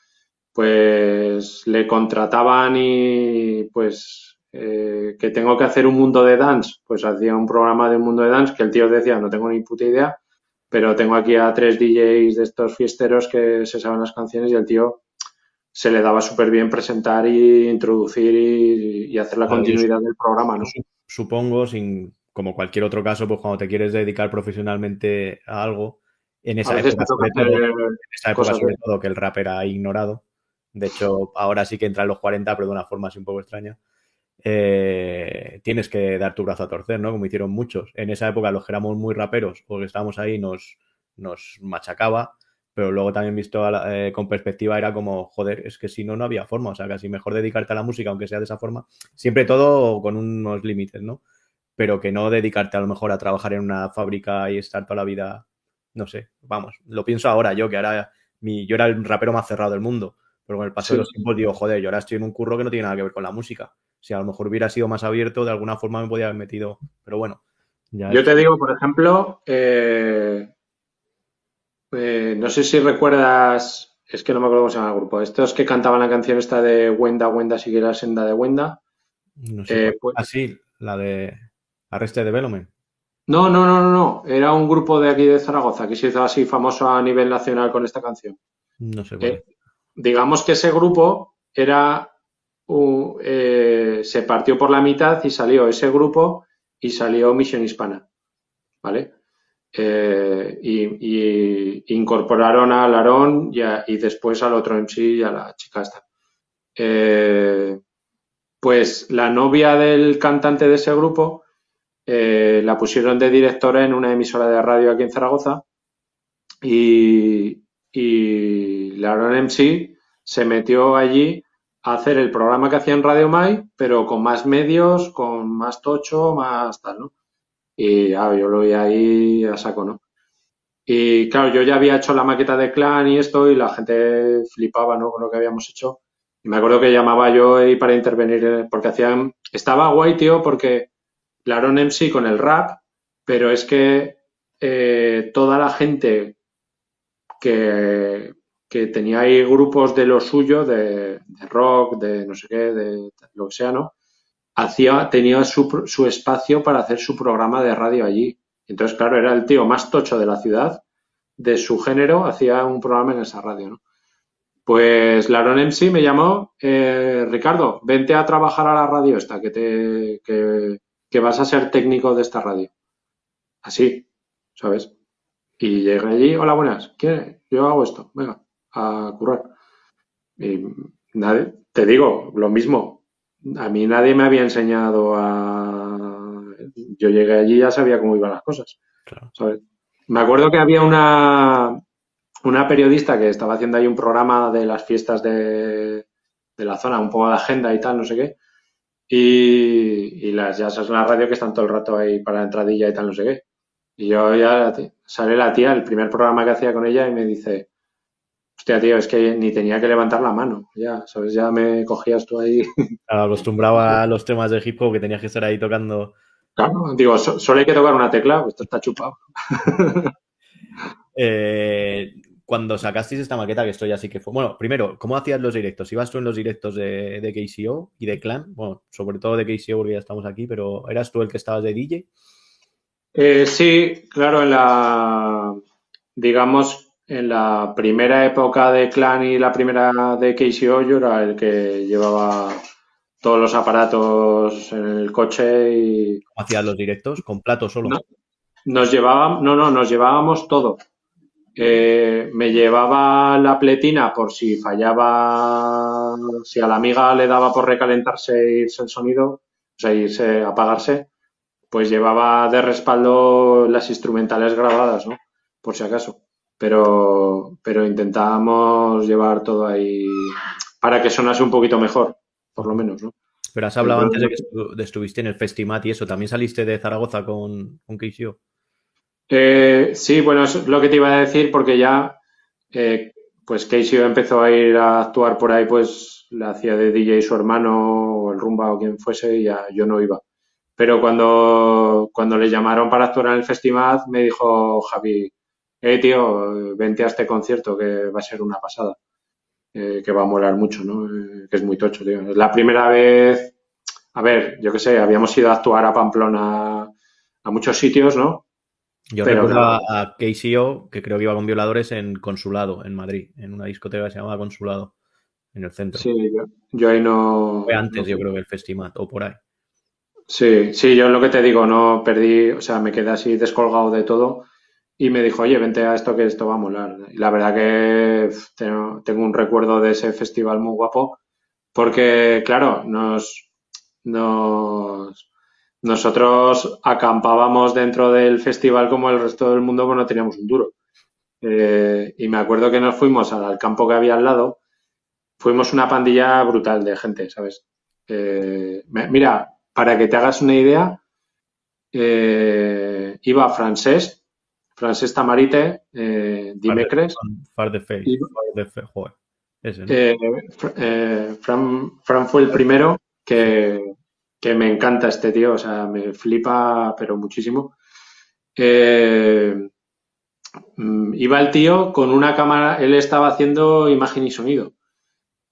pues le contrataban y pues eh, que tengo que hacer un mundo de dance, pues hacía un programa de un mundo de dance que el tío decía, no tengo ni puta idea, pero tengo aquí a tres DJs de estos fiesteros que se saben las canciones y el tío se le daba súper bien presentar y introducir y, y hacer la Claro, continuidad del programa, ¿no? Su- Supongo, sin, como cualquier otro caso, pues cuando te quieres dedicar profesionalmente a algo, en esa época, sobre todo, en esa época sobre de- todo que el rap era ignorado. De hecho, ahora sí que entra en los 40, pero de una forma así un poco extraña. Eh, tienes que dar tu brazo a torcer, ¿no? Como hicieron muchos. En esa época los que éramos muy raperos o que estábamos ahí nos, nos machacaba, pero luego también visto a la- eh, con perspectiva era como, joder, es que si no, no había forma. O sea, casi mejor dedicarte a la música, aunque sea de esa forma. Siempre todo con unos límites, ¿no? Pero que no dedicarte a lo mejor a trabajar en una fábrica y estar toda la vida, no sé, vamos, lo pienso ahora yo, que ahora mi, yo era el rapero más cerrado del mundo, pero con el paso de los tiempos digo, joder, yo ahora estoy en un curro que no tiene nada que ver con la música. Si a lo mejor hubiera sido más abierto, de alguna forma me podía haber metido, pero bueno, ya Yo es- te digo, por ejemplo, eh, eh, no sé si recuerdas, es que no me acuerdo cómo se llama el grupo, estos que cantaban la canción esta de Wenda, Wenda, sigue la senda de Wenda. no sé eh, pues- Ah, sí, la de Arrested Development. No, no, no, no, no, era un grupo de aquí de Zaragoza que se hizo así famoso a nivel nacional con esta canción. No sé cuál. Eh, digamos que ese grupo era eh, se partió por la mitad y salió ese grupo y salió Misión Hispana, ¿vale? Eh, y, incorporaron a Larón y, después al otro MC y a la chica esta. Eh, pues la novia del cantante de ese grupo eh, la pusieron de directora en una emisora de radio aquí en Zaragoza y, y Laron MC se metió allí a hacer el programa que hacía en Radio Mai, pero con más medios, con más tocho, más tal, ¿no? Y yo lo vi ahí a saco, ¿no? Y claro, yo ya había hecho la maqueta de Clan y esto y la gente flipaba, ¿no? Con lo que habíamos hecho. Y me acuerdo que llamaba yo ahí para intervenir, eh, porque hacían... Estaba guay, tío, porque Laron MC con el rap, pero es que eh, toda la gente que, que tenía ahí grupos de lo suyo, de rock, de no sé qué, de lo que sea, ¿no? Tenía su, espacio para hacer su programa de radio allí. Entonces, claro, era el tío más tocho de la ciudad, de su género, hacía un programa en esa radio, ¿no? Pues Laron MC me llamó, eh, Ricardo, vente a trabajar a la radio esta, que te, que, que vas a ser técnico de esta radio. Así, ¿sabes? Y llegué allí, hola, buenas, ¿qué? Yo hago esto, venga, a currar. Y nadie, te digo, lo mismo, a mí nadie me había enseñado a... Yo llegué allí y ya sabía cómo iban las cosas. Claro. ¿sabes? Me acuerdo que había una, una periodista que estaba haciendo ahí un programa de las fiestas de, de la zona, un poco de agenda y tal, no sé qué. Y, y las ya sabes la radio que están todo el rato ahí para la entradilla y tal, no sé qué. Y yo ya sale la tía, el primer programa que hacía con ella, y me dice, hostia, tío, es que ni tenía que levantar la mano. Ya, ¿sabes? Ya me cogías tú ahí. Claro, acostumbraba a los temas de hip hop que tenías que estar ahí tocando. Claro, digo, so- solo hay que tocar una tecla, esto está chupado. Eh, cuando sacasteis esta maqueta, que esto ya sí que fue. Bueno, primero, ¿cómo hacías los directos? ¿Ibas tú en los directos de, de KCO y de Clan? Bueno, sobre todo de KCO porque ya estamos aquí, pero ¿eras tú el que estabas de DJ? Eh, sí, claro, en la, digamos, en la primera época de Clan y la primera de KCO, yo era el que llevaba todos los aparatos en el coche y ¿Cómo hacías los directos? ¿Con plato solo? No. nos llevábamos, no, no, nos llevábamos todo. Eh, me llevaba la pletina por si fallaba, si a la amiga le daba por recalentarse e irse el sonido, o sea, irse, apagarse, pues llevaba de respaldo las instrumentales grabadas, ¿no? Por si acaso. Pero, pero intentábamos llevar todo ahí para que sonase un poquito mejor, por lo menos, ¿no? Pero has hablado antes de que estu- de estuviste en el Festimat y eso. ¿También saliste de Zaragoza con, con KCO? Eh, sí, bueno, es lo que te iba a decir porque ya, eh, pues Casey empezó a ir a actuar por ahí, pues la hacía de DJ su hermano o el Rumba o quien fuese y ya yo no iba. Pero cuando, cuando le llamaron para actuar en el festival, me dijo Javi, eh, tío, vente a este concierto que va a ser una pasada, eh, que va a molar mucho, ¿no? Eh, que es muy tocho, tío. Es la primera vez, a ver, yo qué sé, habíamos ido a actuar a Pamplona, a muchos sitios, ¿no? Yo Pero recuerdo no. a, KCO, que creo que iba con violadores en Consulado, en Madrid, en una discoteca que se llamaba Consulado, en el centro. Sí, yo, yo ahí no. Fue antes, no yo creo que el Festimat, o por ahí. Sí, sí, yo lo que te digo, no perdí, o sea, me quedé así descolgado de todo y me dijo, oye, vente a esto que esto va a molar. Y la verdad que tengo, un recuerdo de ese festival muy guapo porque, claro, nos, nos, nosotros acampábamos dentro del festival como el resto del mundo, pues no teníamos un duro. Eh, y me acuerdo que nos fuimos al, campo que había al lado, fuimos una pandilla brutal de gente, ¿sabes? Eh, mira, para que te hagas una idea, eh, iba Francesc, Francesc Tamarite, eh, Dimecres, Far the Face. Joder. Ese, ¿no? eh, eh, Fran, Fran fue el primero que, que me encanta este tío, o sea, me flipa, pero muchísimo. Eh, iba el tío con una cámara, él estaba haciendo imagen y sonido.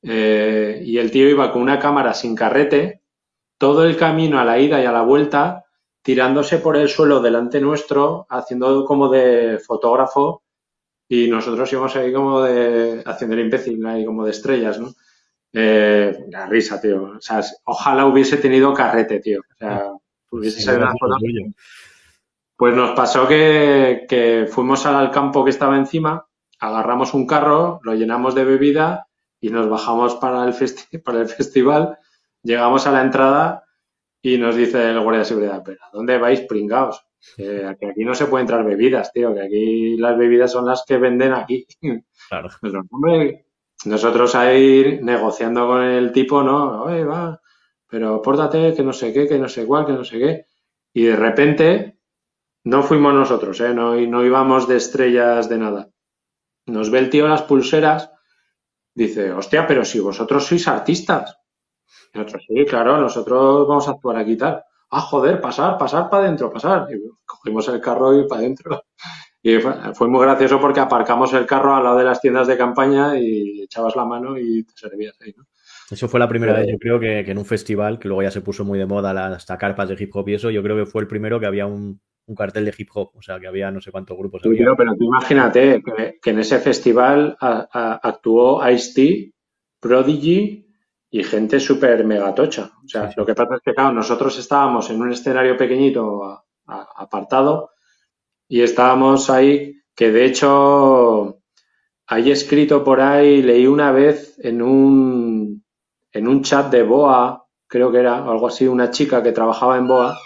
Eh, y el tío iba con una cámara sin carrete, todo el camino a la ida y a la vuelta, tirándose por el suelo delante nuestro, haciendo como de fotógrafo, y nosotros íbamos ahí como de, haciendo el imbécil, ahí como de estrellas, ¿no? Eh, la risa, tío. O sea, ojalá hubiese tenido carrete, tío. O sea, hubiese Sí, salido una foto. Pues nos pasó que, que fuimos al campo que estaba encima, agarramos un carro, lo llenamos de bebida y nos bajamos para el, festi- para el festival. Llegamos a la entrada y nos dice el guardia de seguridad, pero ¿a dónde vais, pringaos? Eh, que aquí no se pueden entrar bebidas, tío, que aquí las bebidas son las que venden aquí. Claro. Pero, hombre, nosotros ahí negociando con el tipo, ¿no? Oye, va, pero pórtate, que no sé qué, que no sé cuál, que no sé qué. Y de repente, no fuimos nosotros, ¿eh? No, no íbamos de estrellas de nada. Nos ve el tío las pulseras, dice, hostia, pero si vosotros sois artistas. Nosotros, sí, claro, nosotros vamos a actuar aquí y tal. Ah, joder, pasar, pasar para adentro, pasar. Y cogimos el carro y para adentro. Y fue, fue muy gracioso porque aparcamos el carro al lado de las tiendas de campaña y echabas la mano y te servías ahí, ¿no? Eso fue la primera Pero- vez, yo creo, que, que en un festival, que luego ya se puso muy de moda las carpas de hip hop y eso, yo creo que fue el primero que había un, un cartel de hip hop, o sea, que había no sé cuántos grupos había. pero, pero tú imagínate que, que en ese festival a- a- actuó Ice-T, Prodigy y gente súper megatocha. O sea, Sí, sí. lo que pasa es que, claro, nosotros estábamos en un escenario pequeñito a- a- apartado y estábamos ahí que de hecho hay escrito por ahí, leí una vez en un, en un chat de Boa, creo que era algo así, una chica que trabajaba en Boa,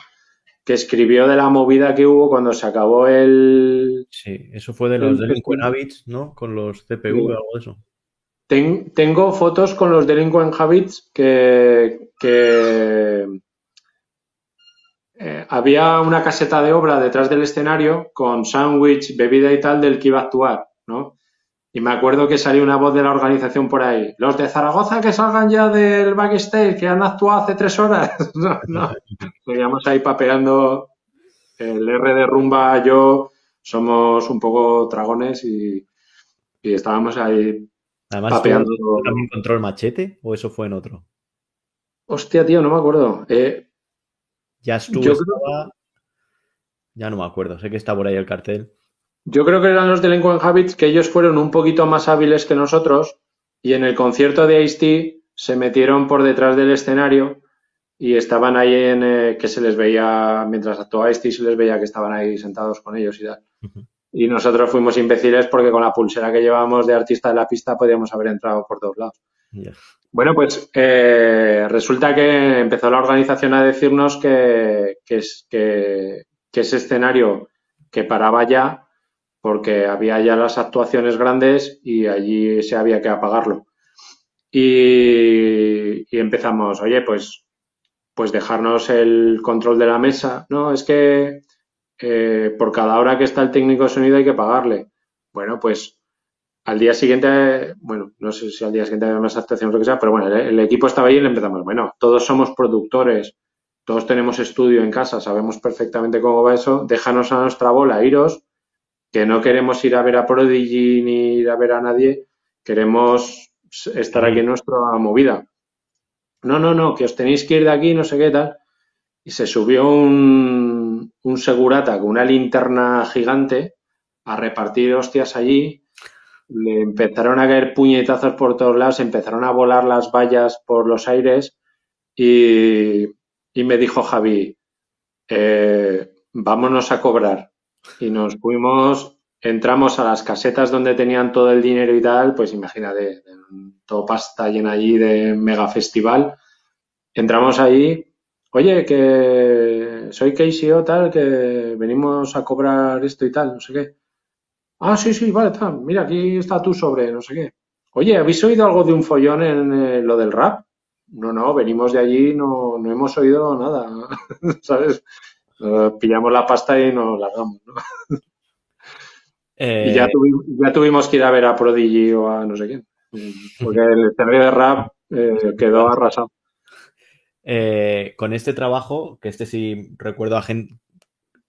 que escribió de la movida que hubo cuando se acabó el... Sí, eso fue de los Delinquent Habits, ¿no? Con los CPU o algo de eso. Tengo fotos con los Delinquent Habits que, eh, había una caseta de obra detrás del escenario con sándwich, bebida y tal del que iba a actuar, ¿no? Y me acuerdo que salió una voz de la organización por ahí. Los de Zaragoza que salgan ya del backstage, que han actuado hace tres horas. no. Seguíamos ahí papeando. El R de rumba, yo, somos un poco dragones y, estábamos ahí Además, papeando. ¿También encontró el machete o eso fue en otro? Hostia, tío, no me acuerdo. Eh, ya estuvo. Ya no me acuerdo, sé que está por ahí el cartel. Yo creo que eran los Delinquent Habits que ellos fueron un poquito más hábiles que nosotros y en el concierto de Ice-T se metieron por detrás del escenario y estaban ahí en eh, que se les veía, mientras actuaba Ice-T se les veía que estaban ahí sentados con ellos y tal. Y nosotros fuimos imbéciles porque con la pulsera que llevábamos de artista de la pista podíamos haber entrado por todos lados. Bueno, pues eh, resulta que empezó la organización a decirnos que, que, que, que ese escenario que paraba ya porque había ya las actuaciones grandes y allí se había que apagarlo. Y, empezamos, oye, pues, pues dejarnos el control de la mesa. No, es que eh, por cada hora que está el técnico de sonido hay que pagarle. Bueno, pues al día siguiente, bueno, no sé si al día siguiente había más actuaciones o lo que sea, pero bueno, el, el, equipo estaba ahí y le empezamos, bueno, todos somos productores, todos tenemos estudio en casa, sabemos perfectamente cómo va eso, déjanos a nuestra bola, iros que no queremos ir a ver a Prodigy ni ir a ver a nadie, queremos estar aquí en nuestra movida. No, no, no, que os tenéis que ir de aquí, no sé qué tal. Y se subió un, un segurata con una linterna gigante a repartir hostias allí. Le empezaron a caer puñetazos por todos lados, empezaron a volar las vallas por los aires y, y me dijo Javi, eh, vámonos a cobrar y nos fuimos, entramos a las casetas donde tenían todo el dinero y tal, pues imagínate, todo pasta llena allí de mega festival. Entramos ahí, oye, que soy Casey o tal, que venimos a cobrar esto y tal, no sé qué. Ah, sí, sí, vale, tal. Mira, aquí está tu sobre, no sé qué. Oye, ¿habéis oído algo de un follón en eh, lo del rap? No, no, venimos de allí, no, no hemos oído nada, ¿sabes? pillamos la pasta y nos largamos, ¿no? Y ya, eh, tuvimos, que ir a ver a Prodigy o a no sé quién. Porque el escenario de rap eh, quedó arrasado. Eh, con este trabajo, que este sí recuerdo a gente,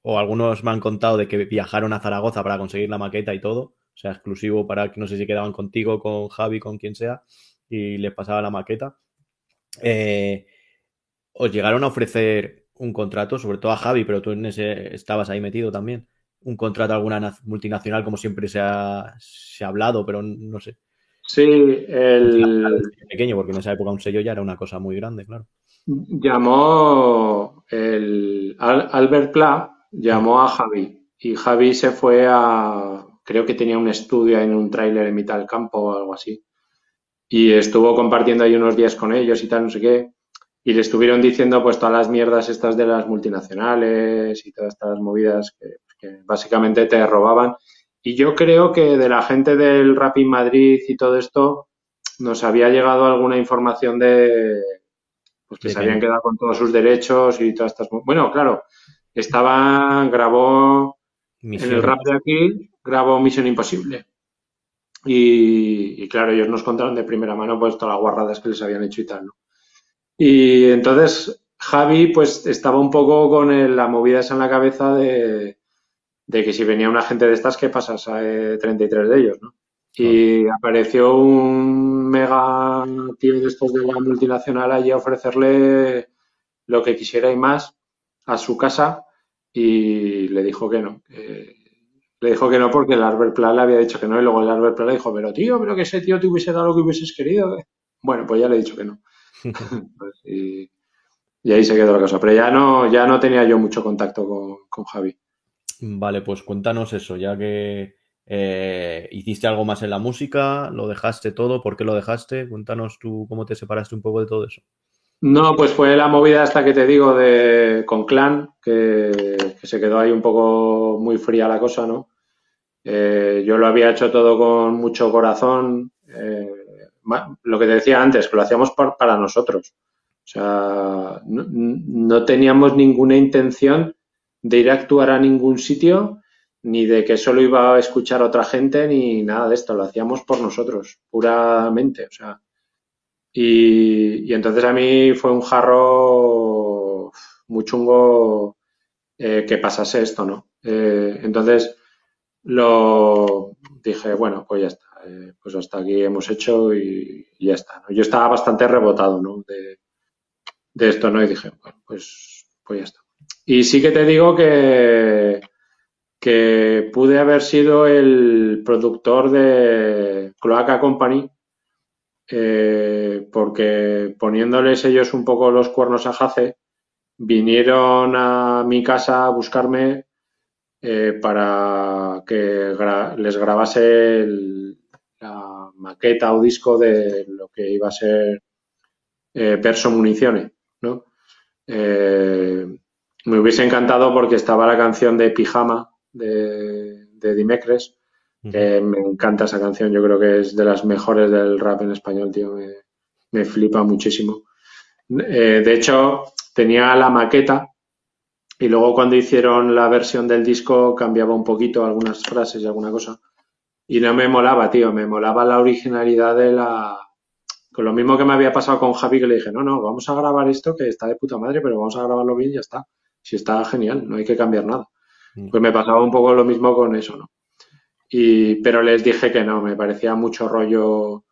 o algunos me han contado de que viajaron a Zaragoza para conseguir la maqueta y todo, o sea, exclusivo para que no sé si quedaban contigo, con Javi, con quien sea, y les pasaba la maqueta. ¿Os llegaron a ofrecer un contrato, sobre todo a Javi, pero tú en ese estabas ahí metido también. Un contrato a alguna multinacional, como siempre se ha, se ha hablado, pero no sé. Sí, el. Pequeño, porque en esa época un sello ya era una cosa muy grande, claro. Llamó el Albert Pla, llamó a Javi y Javi se fue a. Creo que tenía un estudio en un tráiler en mitad del campo o algo así. Y estuvo compartiendo ahí unos días con ellos y tal, no sé qué y le estuvieron diciendo pues todas las mierdas estas de las multinacionales y todas estas movidas que, básicamente te robaban. Y yo creo que de la gente del Rapid Madrid y todo esto nos había llegado alguna información de pues que se habían quedado con todos sus derechos y todas estas bueno claro estaba grabó en el rap de aquí grabó Misión Imposible y, y, claro ellos nos contaron de primera mano pues todas las guarradas que les habían hecho y tal ¿no? Y entonces Javi pues estaba un poco con la movida esa en la cabeza de, que si venía una gente de estas, ¿qué pasas? a 33 de ellos, ¿no? Y apareció un mega tío de estos de la multinacional allí a ofrecerle lo que quisiera y más a su casa y le dijo que no. le dijo que no porque el Albert Plan le había dicho que no y luego el Albert Plan le dijo, pero tío, pero que ese tío te hubiese dado lo que hubieses querido. Bueno, pues ya le he dicho que no. Pues, y, ahí se quedó la cosa. Pero ya no, ya no tenía yo mucho contacto con, Javi. Vale, pues cuéntanos eso, ya que Eh, ¿Hiciste algo más en la música? ¿Lo dejaste todo? ¿Por qué lo dejaste? Cuéntanos tú cómo te separaste un poco de todo eso. No, pues fue la movida hasta que te digo de con Clan, que, se quedó ahí un poco muy fría la cosa, ¿no? Eh, yo lo había hecho todo con mucho corazón. Eh, lo que te decía antes, que lo hacíamos para nosotros. O sea, no, teníamos ninguna intención de ir a actuar a ningún sitio, ni de que solo iba a escuchar otra gente, ni nada de esto. Lo hacíamos por nosotros, puramente. O sea, y, entonces a mí fue un jarro muy chungo eh, que pasase esto, ¿no? Eh, entonces lo dije, bueno, pues ya está. Eh, pues hasta aquí hemos hecho y, ya está. Yo estaba bastante rebotado, ¿no? De, de esto, ¿no? Y dije, bueno, pues, pues ya está. Y sí que te digo que, que pude haber sido el productor de Cloaca Company, eh, porque poniéndoles ellos un poco los cuernos a Jace, vinieron a mi casa a buscarme eh, para que les grabase la maqueta o disco de lo que iba a ser eh, Perso Municiones. ¿no? Me hubiese encantado porque estaba la canción de Pijama de, de Dimecres, que me encanta esa canción, yo creo que es de las mejores del rap en español, tío, me, flipa muchísimo. Eh, de hecho, tenía la maqueta y luego cuando hicieron la versión del disco cambiaba un poquito algunas frases y alguna cosa. Y no me molaba, tío, me molaba la originalidad de la, con lo mismo que me había pasado con Javi, que le dije, no, no, vamos a grabar esto que está de puta madre, pero vamos a grabarlo bien y ya está. Si está genial, no hay que cambiar nada. Mm. Pues me pasaba un poco lo mismo con eso, ¿no? Y, pero les dije que no, me parecía mucho rollo.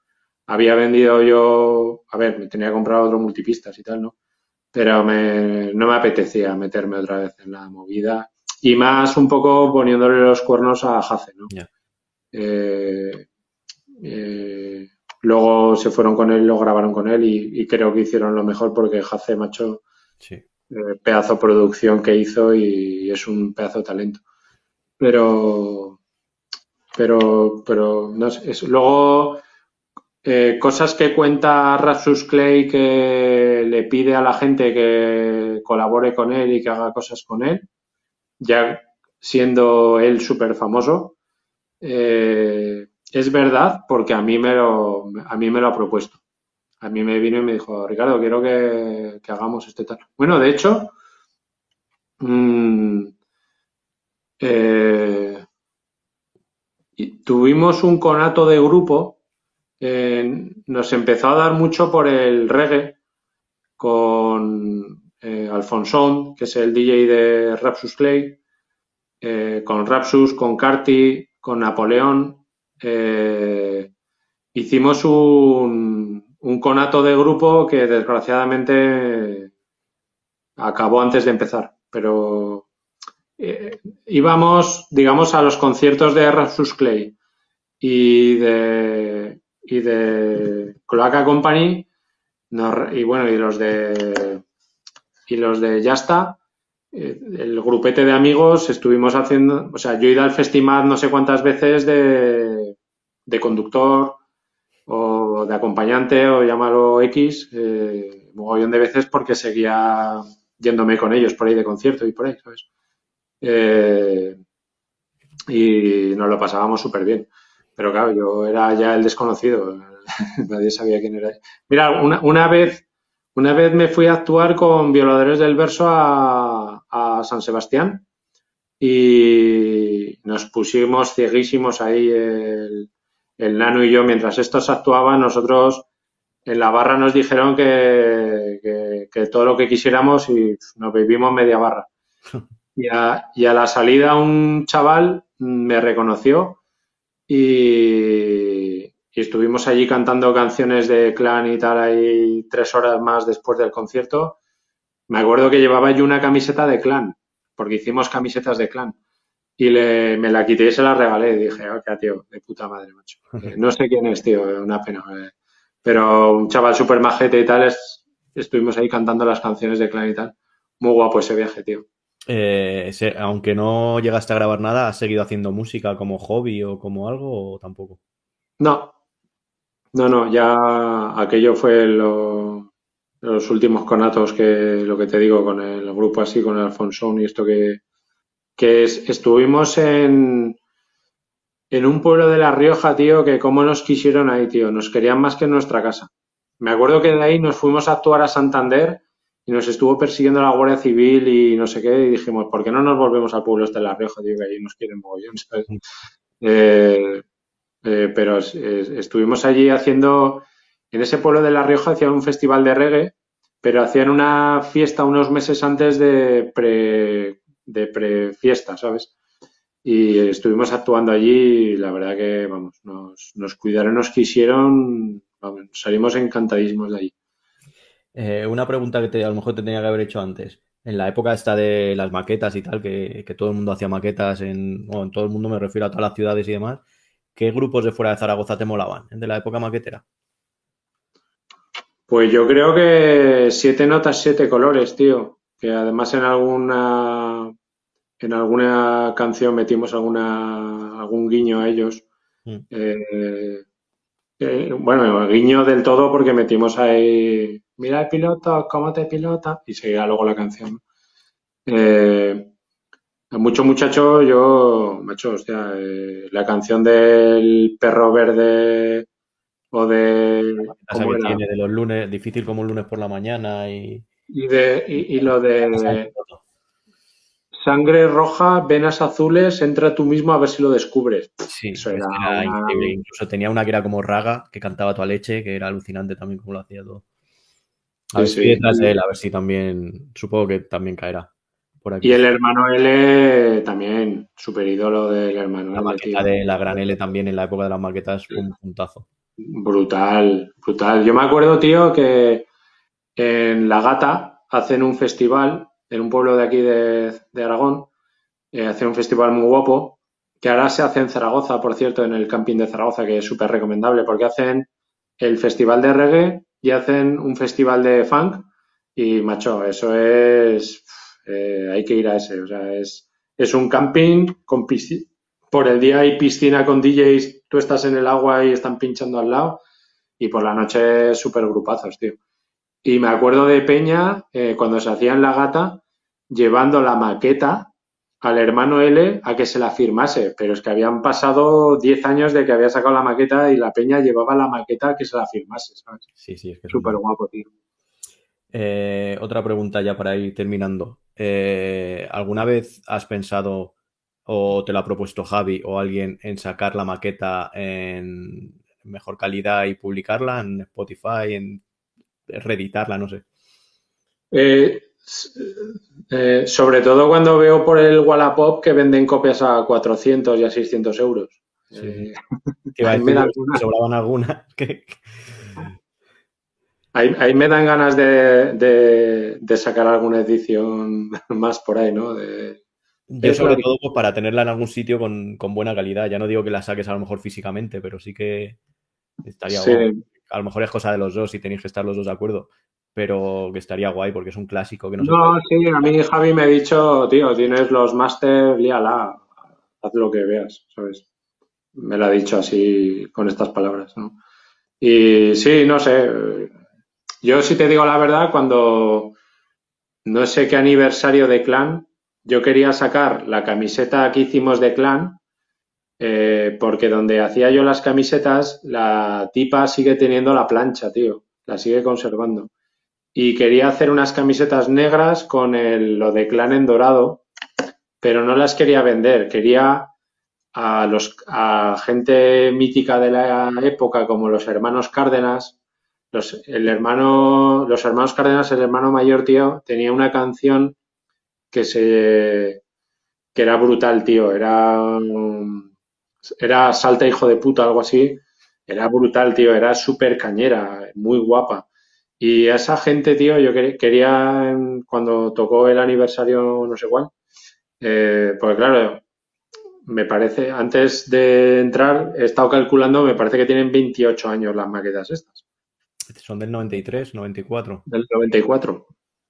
Había vendido yo, a ver, me tenía que comprar otro multipistas y tal, ¿no? Pero me, no me apetecía meterme otra vez en la movida. Y más un poco poniéndole los cuernos a Jace, ¿no? Eh, eh, Luego se fueron con él, lo grabaron con él y, creo que hicieron lo mejor porque Jace Macho, sí. Eh, pedazo producción que hizo y, es un pedazo de talento. Pero, pero, pero, no sé. luego, eh, cosas que cuenta Rapsus Clay que le pide a la gente que colabore con él y que haga cosas con él, ya siendo él súper famoso. Eh, es verdad porque a mí me lo, a mí me lo ha propuesto. A mí me vino y me dijo, Ricardo, quiero que, hagamos este tal. Bueno, de hecho, mm, eh, tuvimos un conato de grupo, nos empezó a dar mucho por el reggae con eh, Alfonsón, que es el DJ de Rapsus Clay, eh, con Rapsus, con Carti, con Napoleón, eh, hicimos un, conato de grupo que desgraciadamente acabó antes de empezar, pero eh, íbamos, digamos, a los conciertos de Rapsus Clay y de, y de Cloaca Company y bueno, y los de y los de Ya está, eh, el grupete de amigos estuvimos haciendo, o sea, yo he ido al festival no sé cuántas veces de, de conductor o de acompañante o llámalo X, eh, mogollón de veces porque seguía yéndome con ellos por ahí de concierto y por ahí, ¿sabes? Eh, y nos lo pasábamos súper bien. Pero claro, yo era ya el desconocido, nadie sabía quién era. Mira, una, una vez una vez me fui a actuar con Violadores del Verso a, San Sebastián y nos pusimos cieguísimos ahí el, nano y yo. Mientras estos actuaban, nosotros en la barra nos dijeron que, todo lo que quisiéramos y nos vivimos media barra. Y a, y a la salida un chaval me reconoció y, y estuvimos allí cantando canciones de clan y tal ahí tres horas más después del concierto. Me acuerdo que llevaba yo una camiseta de clan, porque hicimos camisetas de clan. Y le, me la quité y se la regalé. Y dije, oh, tío, de puta madre, macho. No sé quién es, tío, una pena. Eh. Pero un chaval súper majete y tal, estuvimos ahí cantando las canciones de clan y tal. Muy guapo ese viaje, tío. eh, aunque no llegaste a grabar nada, ¿has seguido haciendo música como hobby o como algo o tampoco? No, no, no, ya aquello fue los últimos conatos que, lo que te digo, con el grupo así, con el Alfonso y esto que, que estuvimos en, en un pueblo de La Rioja, tío, que cómo nos quisieron ahí, tío, nos querían más que en nuestra casa. Me acuerdo que de ahí nos fuimos a actuar a Santander y nos estuvo persiguiendo la Guardia Civil y no sé qué, y dijimos, ¿por qué no nos volvemos al pueblo este de La Rioja, tío, que ahí nos quieren mogollón, ¿sabes? Eh, eh, pero estuvimos allí haciendo, en ese pueblo de La Rioja hacían un festival de reggae, pero hacían una fiesta unos meses antes de pre, de pre-fiesta, ¿sabes? Y estuvimos actuando allí y la verdad que, vamos, nos, nos cuidaron, nos quisieron, vamos, salimos encantadísimos de allí. Eh, una pregunta que te, a lo mejor te tenía que haber hecho antes. En la época esta de las maquetas y tal, que, que todo el mundo hacía maquetas en, bueno, en todo el mundo me refiero a todas las ciudades y demás, ¿qué grupos de fuera de Zaragoza te molaban de la época maquetera? Pues yo creo que siete notas, siete colores, tío. Que además en alguna en alguna canción metimos alguna algún guiño a ellos. Mm. Eh, eh, bueno, guiño del todo porque metimos ahí, mira el piloto, cómo te pilota, y seguía luego la canción. Eh, mucho muchacho, yo, macho, hostia, eh, la canción del perro verde o de. ¿cómo tiene de los lunes, difícil como un lunes por la mañana y. Y, de, y, lo de. Sangre roja, venas azules, entra tú mismo a ver si lo descubres. Sí, Eso era, increíble. Incluso tenía una que era como Raga, que cantaba tu leche, que era alucinante también como lo hacía todo. A ver si detrás de él, a ver si también, supongo que también caerá. Y el hermano L también, super ídolo del hermano la Maqueta de la gran L también en la época de las maquetas, un puntazo. Brutal, brutal. Yo me acuerdo, tío, que en La Gata hacen un festival, en un pueblo de aquí de, Aragón, eh, un festival muy guapo, que ahora se hace en Zaragoza, por cierto, en el camping de Zaragoza, que es súper recomendable, porque hacen el festival de reggae y hacen un festival de funk. Y, macho, eso es eh, hay que ir a ese. O sea, es, es un camping con piscina. Por el día hay piscina con DJs, tú estás en el agua y están pinchando al lado. Y por la noche súper grupazos, tío. Y me acuerdo de Peña, eh, cuando se hacía en la gata, llevando la maqueta al hermano L a que se la firmase. Pero es que habían pasado 10 años de que había sacado la maqueta y la Peña llevaba la maqueta a que se la firmase, ¿sabes? Sí, sí, es que Súper guapo, tío. Eh, otra pregunta ya para ir terminando. Eh, ¿Alguna vez has pensado o te lo ha propuesto Javi o alguien en sacar la maqueta en mejor calidad y publicarla en Spotify, en reeditarla, no sé? Eh, sobre todo cuando veo por el Wallapop que venden copias a 400 y a 600 euros. Sí. me sobraban algunas. Ahí, me dan ganas de, sacar alguna edición más por ahí, ¿no? De, Yo sobre todo pues, para tenerla en algún sitio con, buena calidad. Ya no digo que la saques a lo mejor físicamente, pero sí que estaría guay. A lo mejor es cosa de los dos y tenéis que estar los dos de acuerdo, pero que estaría guay porque es un clásico que no No, sí, a mí Javi me ha dicho, tío, tienes los máster, líala, haz lo que veas, ¿sabes? Me lo ha dicho así con estas palabras, ¿no? Y sí, no sé, yo, si te digo la verdad, cuando no sé qué aniversario de Clan, yo quería sacar la camiseta que hicimos de Clan, eh, porque donde hacía yo las camisetas, la tipa sigue teniendo la plancha, tío, la sigue conservando. Y quería hacer unas camisetas negras con el, lo de Clan en dorado, pero no las quería vender, quería a los a gente mítica de la época como los hermanos Cárdenas los, el hermano, los hermanos Cárdenas, el hermano mayor, tío, tenía una canción que se que era brutal, tío. Era era Salta hijo de puta, algo así. Era brutal, tío. Era súper cañera, muy guapa. Y a esa gente, tío, yo quería, cuando tocó el aniversario, no sé cuál, eh, pues claro, me parece, antes de entrar, he estado calculando, me parece que tienen 28 años las maquetas estas. Son del 93, 94. Del 94.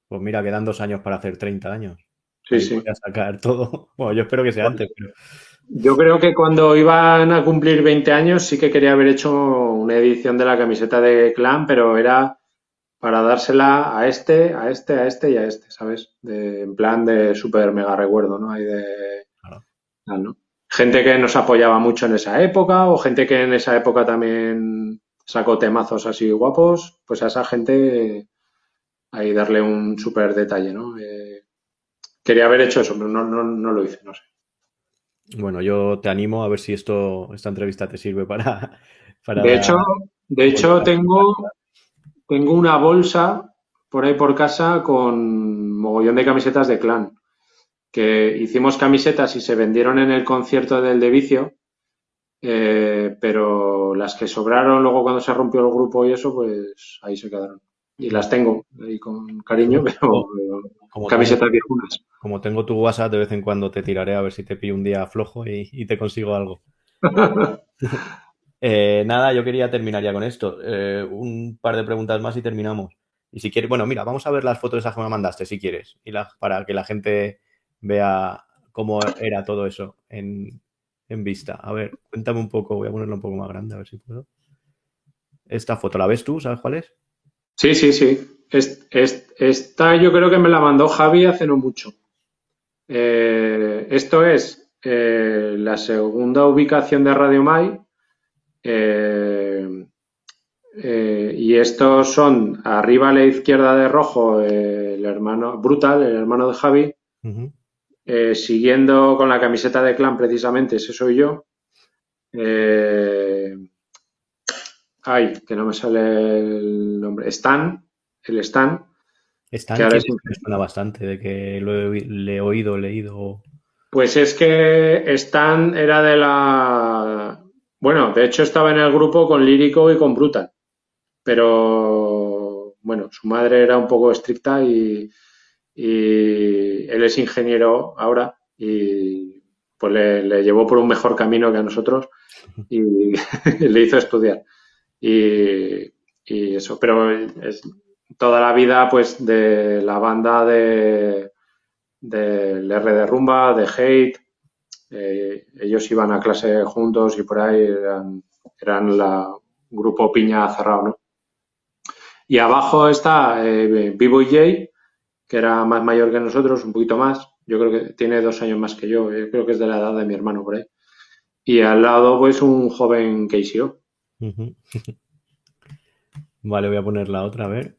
Pues mira, quedan dos años para hacer 30 años. Sí, sí. Voy a sacar todo. Bueno, yo espero que sea antes, pero... Yo creo que cuando iban a cumplir 20 años sí que quería haber hecho una edición de la camiseta de Clan, pero era para dársela a este, a este, a este y a este, ¿sabes? De, en plan de súper mega recuerdo, ¿no? Hay de... Claro. ¿no? Gente que nos apoyaba mucho en esa época o gente que en esa época también sacó temazos así guapos, pues a esa gente ahí darle un súper detalle, ¿no? Eh, quería haber hecho eso, pero no, no, no lo hice, no sé. Bueno, yo te animo a ver si esto, esta entrevista te sirve para... para De hecho, de hecho tengo, tengo una bolsa por ahí por casa con mogollón de camisetas de clan. Que hicimos camisetas y se vendieron en el concierto del De Vicio, eh, pero las que sobraron luego cuando se rompió el grupo y eso, pues ahí se quedaron. Y las tengo ahí con cariño, pero como camisetas tengo, viejunas. como tengo tu WhatsApp, de vez en cuando te tiraré a ver si te pillo un día flojo y, y te consigo algo. Eh, nada, yo quería terminar ya con esto. Eh, un par de preguntas más y terminamos. Y si quieres, bueno, mira, vamos a ver las fotos esas que me mandaste, si quieres, y la, para que la gente vea cómo era todo eso en, en vista. A ver, cuéntame un poco, voy a ponerlo un poco más grande, a ver si puedo. Esta foto, ¿la ves tú? ¿Sabes cuál es? Sí, sí, sí. Es- es- esta yo creo que me la mandó Javi hace no mucho. Eh, esto es eh, la segunda ubicación de Radio Mai. eh, eh, y estos son arriba a la izquierda de rojo el hermano Brutal, el hermano de Javi, siguiendo con la camiseta de clan precisamente, ese soy yo. Eh, ay, que no me sale el nombre. Stan, el Stan. Stan, Que ahora es- me suena bastante de que lo he, le he oído, leído. Pues es que Stan era de la... Bueno, de hecho estaba en el grupo con Lírico y con Brutal. Pero bueno, su madre era un poco estricta y, y él es ingeniero ahora y pues le, le llevó por un mejor camino que a nosotros y le hizo estudiar. Y, eso, pero es toda la vida pues de la banda de del R de Rumba, de Hate, eh, ellos iban a clase juntos y por ahí eran, eran la grupo piña cerrado, ¿no? Y abajo está eh, B-Boy J, que era más mayor que nosotros, un poquito más. Yo creo que tiene dos años más que yo, eh, creo que es de la edad de mi hermano por ahí. Y al lado, pues, un joven KCO. Vale, voy a poner la otra, a ver.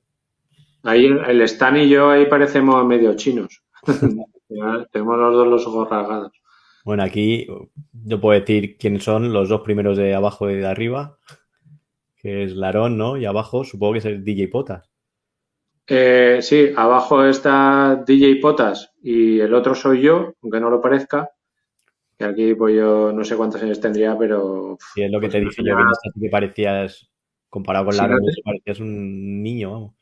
Ahí el el Stan y yo ahí parecemos medio chinos. Tenemos los dos los ojos rasgados. Bueno, aquí yo puedo decir quiénes son los dos primeros de abajo y de arriba, que es Larón, ¿no? Y abajo supongo que es el DJ Potas. Eh, sí, abajo está DJ Potas y el otro soy yo, aunque no lo parezca. Que aquí pues yo no sé cuántos años tendría, pero Y es lo que Pues te dije yo, que en esta sí que parecías, comparado con Sí, Larón, no te- parecías un niño, vamos.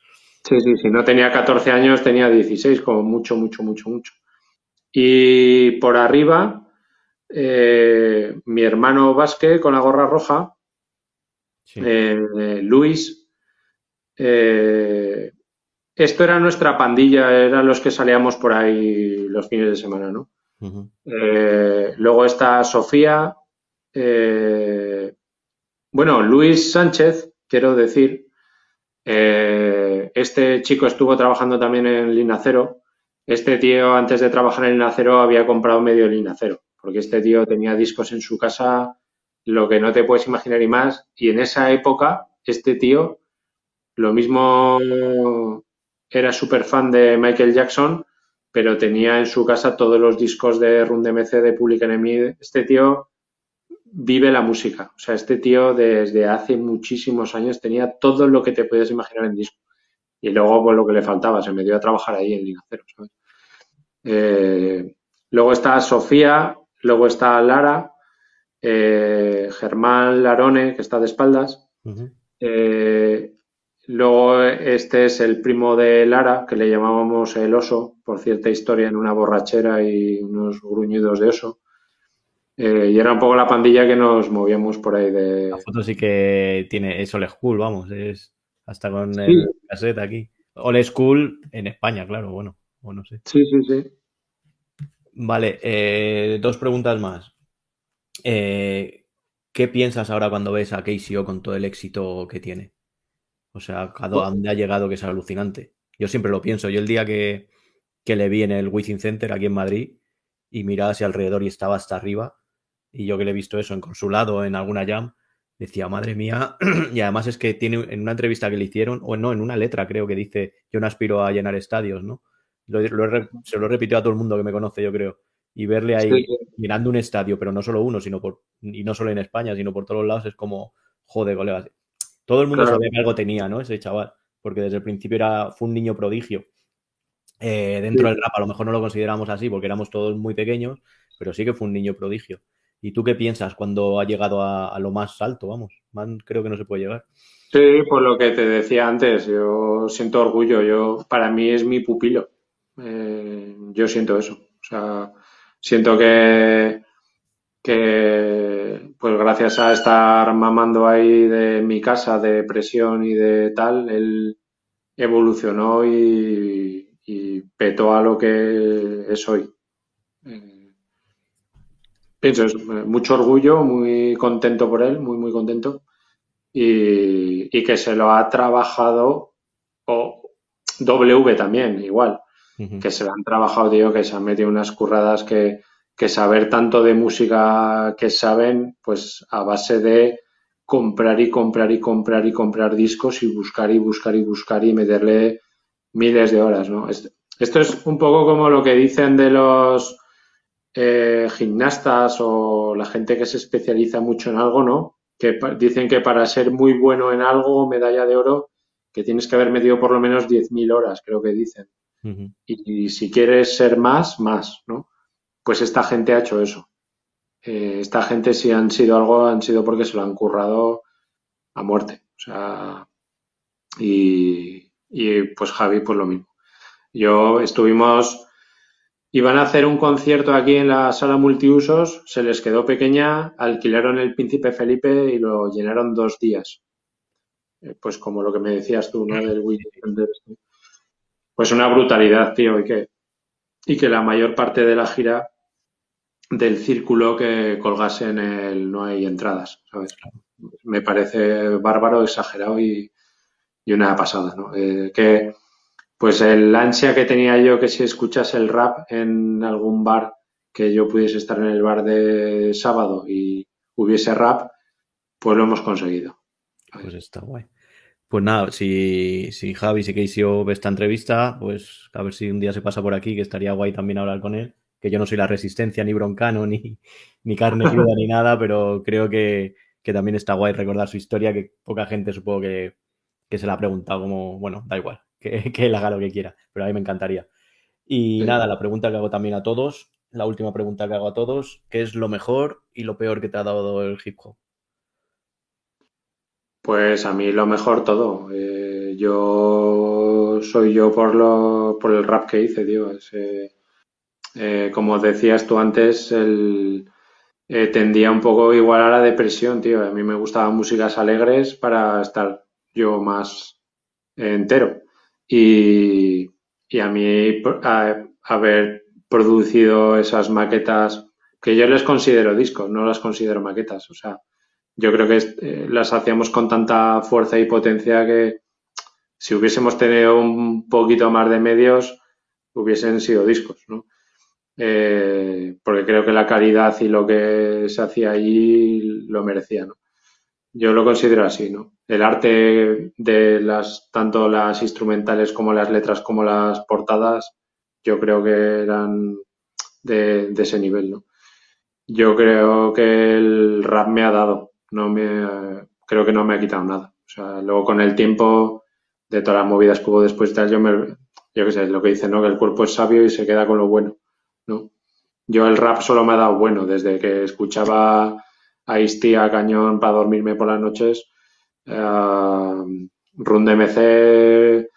sí, sí, si no tenía 14 años tenía 16, como mucho, mucho, mucho, mucho. Y por arriba, eh, mi hermano Vázquez con la gorra roja, Sí. eh, Luis. eh, esto era nuestra pandilla, eran los que salíamos por ahí los fines de semana, ¿no? Eh, luego está Sofía. eh, bueno, Luis Sánchez, quiero decir. eh, este chico estuvo trabajando también en Linacero. Este tío, antes de trabajar en Linacero, había comprado medio Linacero. Porque este tío tenía discos en su casa, lo que no te puedes imaginar y más. Y en esa época, este tío, lo mismo era súper fan de Michael Jackson, pero tenía en su casa todos los discos de Run DMC, de Public Enemy. Este tío vive la música. O sea, este tío desde hace muchísimos años tenía todo lo que te puedes imaginar en disco. Y luego, pues lo que le faltaba, se metió a trabajar ahí en Linacero, ¿sabes? Eh, luego está Sofía, luego está Lara, eh, Germán Larone, que está de espaldas. Eh, luego este es el primo de Lara, que le llamábamos el oso, por cierta historia en una borrachera y unos gruñidos de oso. Eh, y era un poco la pandilla que nos movíamos por ahí de... La foto sí que tiene, es old school, vamos, es hasta con Sí. el cassette aquí. Old school en España, claro, bueno, o no sé. Sí, sí, sí. Vale, eh, dos preguntas más. Eh, ¿Qué piensas ahora cuando ves a KCO con todo el éxito que tiene? O sea, a dónde ha llegado que es alucinante. Yo siempre lo pienso. Yo el día que, que le vi en el Wizzing Center aquí en Madrid y miraba hacia alrededor y estaba hasta arriba, y yo que le he visto eso en consulado, en alguna jam, decía, madre mía, y además es que tiene en una entrevista que le hicieron, o no, en una letra creo que dice, yo no aspiro a llenar estadios, ¿no? se lo repitió a todo el mundo que me conoce, yo creo. Y verle ahí mirando un estadio, pero no solo uno, sino por, y no solo en España, sino por todos lados, es como, joder, colegas. Todo el mundo sabía que algo tenía, ¿no? Ese chaval, porque desde el principio era, fue un niño prodigio. Eh, dentro del rap, a lo mejor no lo consideramos así porque éramos todos muy pequeños, pero sí que fue un niño prodigio. ¿Y tú qué piensas cuando ha llegado a, lo más alto? Vamos, creo que no se puede llegar. Sí, por lo que te decía antes, yo siento orgullo, yo para mí es mi pupilo. Eh, yo siento eso. O sea, siento que, que, pues gracias a estar mamando ahí de mi casa de presión y de tal, él evolucionó y, petó a lo que es hoy. Eh, pienso, es mucho orgullo, muy contento por él, muy, muy contento. Y, y que se lo ha trabajado, o W también, igual que se han trabajado, digo, que se han metido unas curradas que, que saber tanto de música que saben, pues a base de comprar y comprar y comprar y comprar discos y buscar y buscar y buscar y meterle miles de horas, ¿no? Esto es un poco como lo que dicen de los eh, gimnastas o la gente que se especializa mucho en algo, ¿no? Que dicen que para ser muy bueno en algo, medalla de oro, que tienes que haber metido por lo menos 10.000 horas, creo que dicen y, si quieres ser más, más, ¿no? Pues esta gente ha hecho eso. Eh, esta gente si han sido algo, han sido porque se lo han currado a muerte. O sea, y, y pues Javi, pues lo mismo. Yo estuvimos, iban a hacer un concierto aquí en la sala multiusos, se les quedó pequeña, alquilaron el Príncipe Felipe y lo llenaron dos días. Eh, pues como lo que me decías tú, ¿no? Del pues una brutalidad, tío, y que, y que la mayor parte de la gira del círculo que colgase en el no hay entradas, ¿sabes? Me parece bárbaro, exagerado y, una pasada, ¿no? Eh, que, pues el ansia que tenía yo que si escuchas el rap en algún bar, que yo pudiese estar en el bar de sábado y hubiese rap, pues lo hemos conseguido. Pues está guay. Pues nada, si, si Javi, si Casey ve esta entrevista, pues a ver si un día se pasa por aquí, que estaría guay también hablar con él. Que yo no soy la resistencia, ni broncano, ni, ni carne cruda, ni nada, pero creo que, que, también está guay recordar su historia, que poca gente supongo que, que se la ha preguntado como, bueno, da igual, que, que él haga lo que quiera, pero a mí me encantaría. Y nada, la pregunta que hago también a todos, la última pregunta que hago a todos, ¿qué es lo mejor y lo peor que te ha dado el hip hop? Pues a mí lo mejor todo. Eh, yo soy yo por, lo, por el rap que hice, tío. Eh, como decías tú antes, el, eh, tendía un poco igual a la depresión, tío. A mí me gustaban músicas alegres para estar yo más entero. Y, y a mí haber producido esas maquetas, que yo les considero discos, no las considero maquetas. O sea, yo creo que eh, las hacíamos con tanta fuerza y potencia que si hubiésemos tenido un poquito más de medios, hubiesen sido discos, ¿no? Eh, porque creo que la calidad y lo que se hacía allí lo merecía, ¿no? Yo lo considero así, ¿no? El arte de las, tanto las instrumentales como las letras como las portadas, yo creo que eran de, de ese nivel, ¿no? Yo creo que el rap me ha dado no me, creo que no me ha quitado nada. O sea, luego con el tiempo de todas las movidas que hubo después de tal, yo me, yo qué sé, lo que dice, ¿no? Que el cuerpo es sabio y se queda con lo bueno, ¿no? Yo el rap solo me ha dado bueno desde que escuchaba a Isti a Cañón para dormirme por las noches, uh, Run DMC,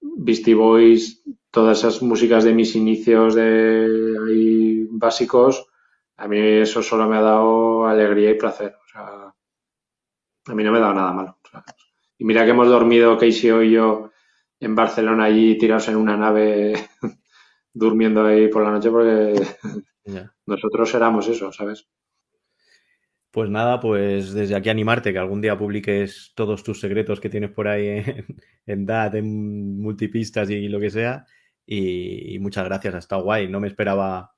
Beastie Boys, todas esas músicas de mis inicios de ahí básicos, a mí eso solo me ha dado alegría y placer. A mí no me ha dado nada malo. y mira que hemos dormido Casey y yo en Barcelona allí tirados en una nave durmiendo ahí por la noche porque nosotros éramos eso, ¿sabes? Pues nada, pues desde aquí animarte que algún día publiques todos tus secretos que tienes por ahí en, en DAT, en multipistas y lo que sea. Y, muchas gracias, ha estado guay. No me esperaba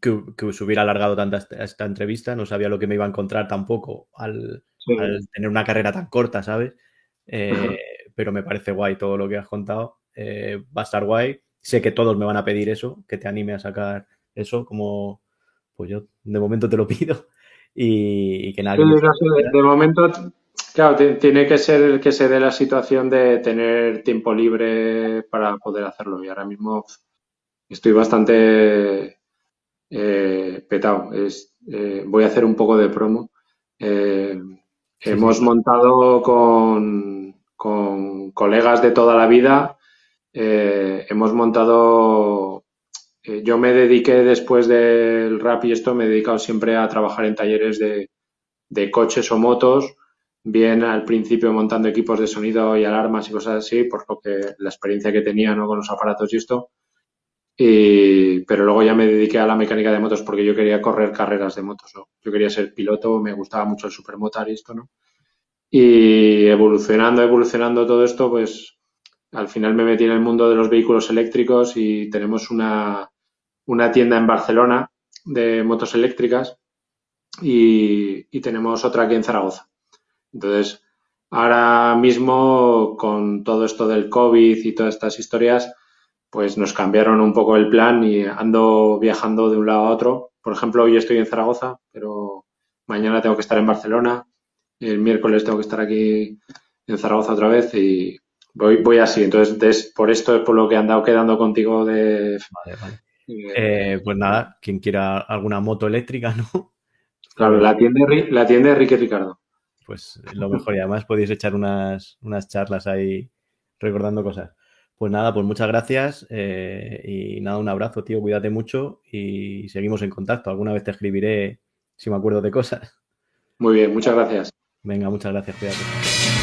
que, que se hubiera alargado tanto esta, entrevista, no sabía lo que me iba a encontrar tampoco al, tener una carrera tan corta, ¿sabes? Eh, pero me parece guay todo lo que has contado. Eh, va a estar guay. Sé que todos me van a pedir eso, que te anime a sacar eso, como pues yo de momento te lo pido y, que nadie... de, momento, claro, tiene que ser que se dé la situación de tener tiempo libre para poder hacerlo y ahora mismo estoy bastante eh, petado. Es, eh, voy a hacer un poco de promo. Eh, hemos montado con, con, colegas de toda la vida, hemos montado eh, yo me dediqué después del rap y esto, me he dedicado siempre a trabajar en talleres de, coches o motos, bien al principio montando equipos de sonido y alarmas y cosas así, por lo que la experiencia que tenía ¿no? con los aparatos y esto. Pero luego ya me dediqué a la mecánica de motos porque yo quería correr carreras de motos. Yo quería ser piloto, me gustaba mucho el supermotar y esto, ¿no? Y evolucionando, evolucionando todo esto, pues al final me metí en el mundo de los vehículos eléctricos y tenemos una, una tienda en Barcelona de motos eléctricas y, tenemos otra aquí en Zaragoza. Entonces, ahora mismo con todo esto del COVID y todas estas historias, pues nos cambiaron un poco el plan y ando viajando de un lado a otro. Por ejemplo, hoy estoy en Zaragoza, pero mañana tengo que estar en Barcelona. El miércoles tengo que estar aquí en Zaragoza otra vez y voy, voy así. Entonces, por esto es por lo que he andado quedando contigo de, eh, pues nada, quien quiera alguna moto eléctrica, ¿no? Claro, la tienda, la tienda Enrique Ricardo. Pues lo mejor y además podéis echar unas, unas charlas ahí recordando cosas. Pues nada, pues muchas gracias eh, y nada, un abrazo, tío, cuídate mucho y seguimos en contacto. Alguna vez te escribiré si me acuerdo de cosas. Muy bien, muchas gracias. Venga, muchas gracias, cuídate.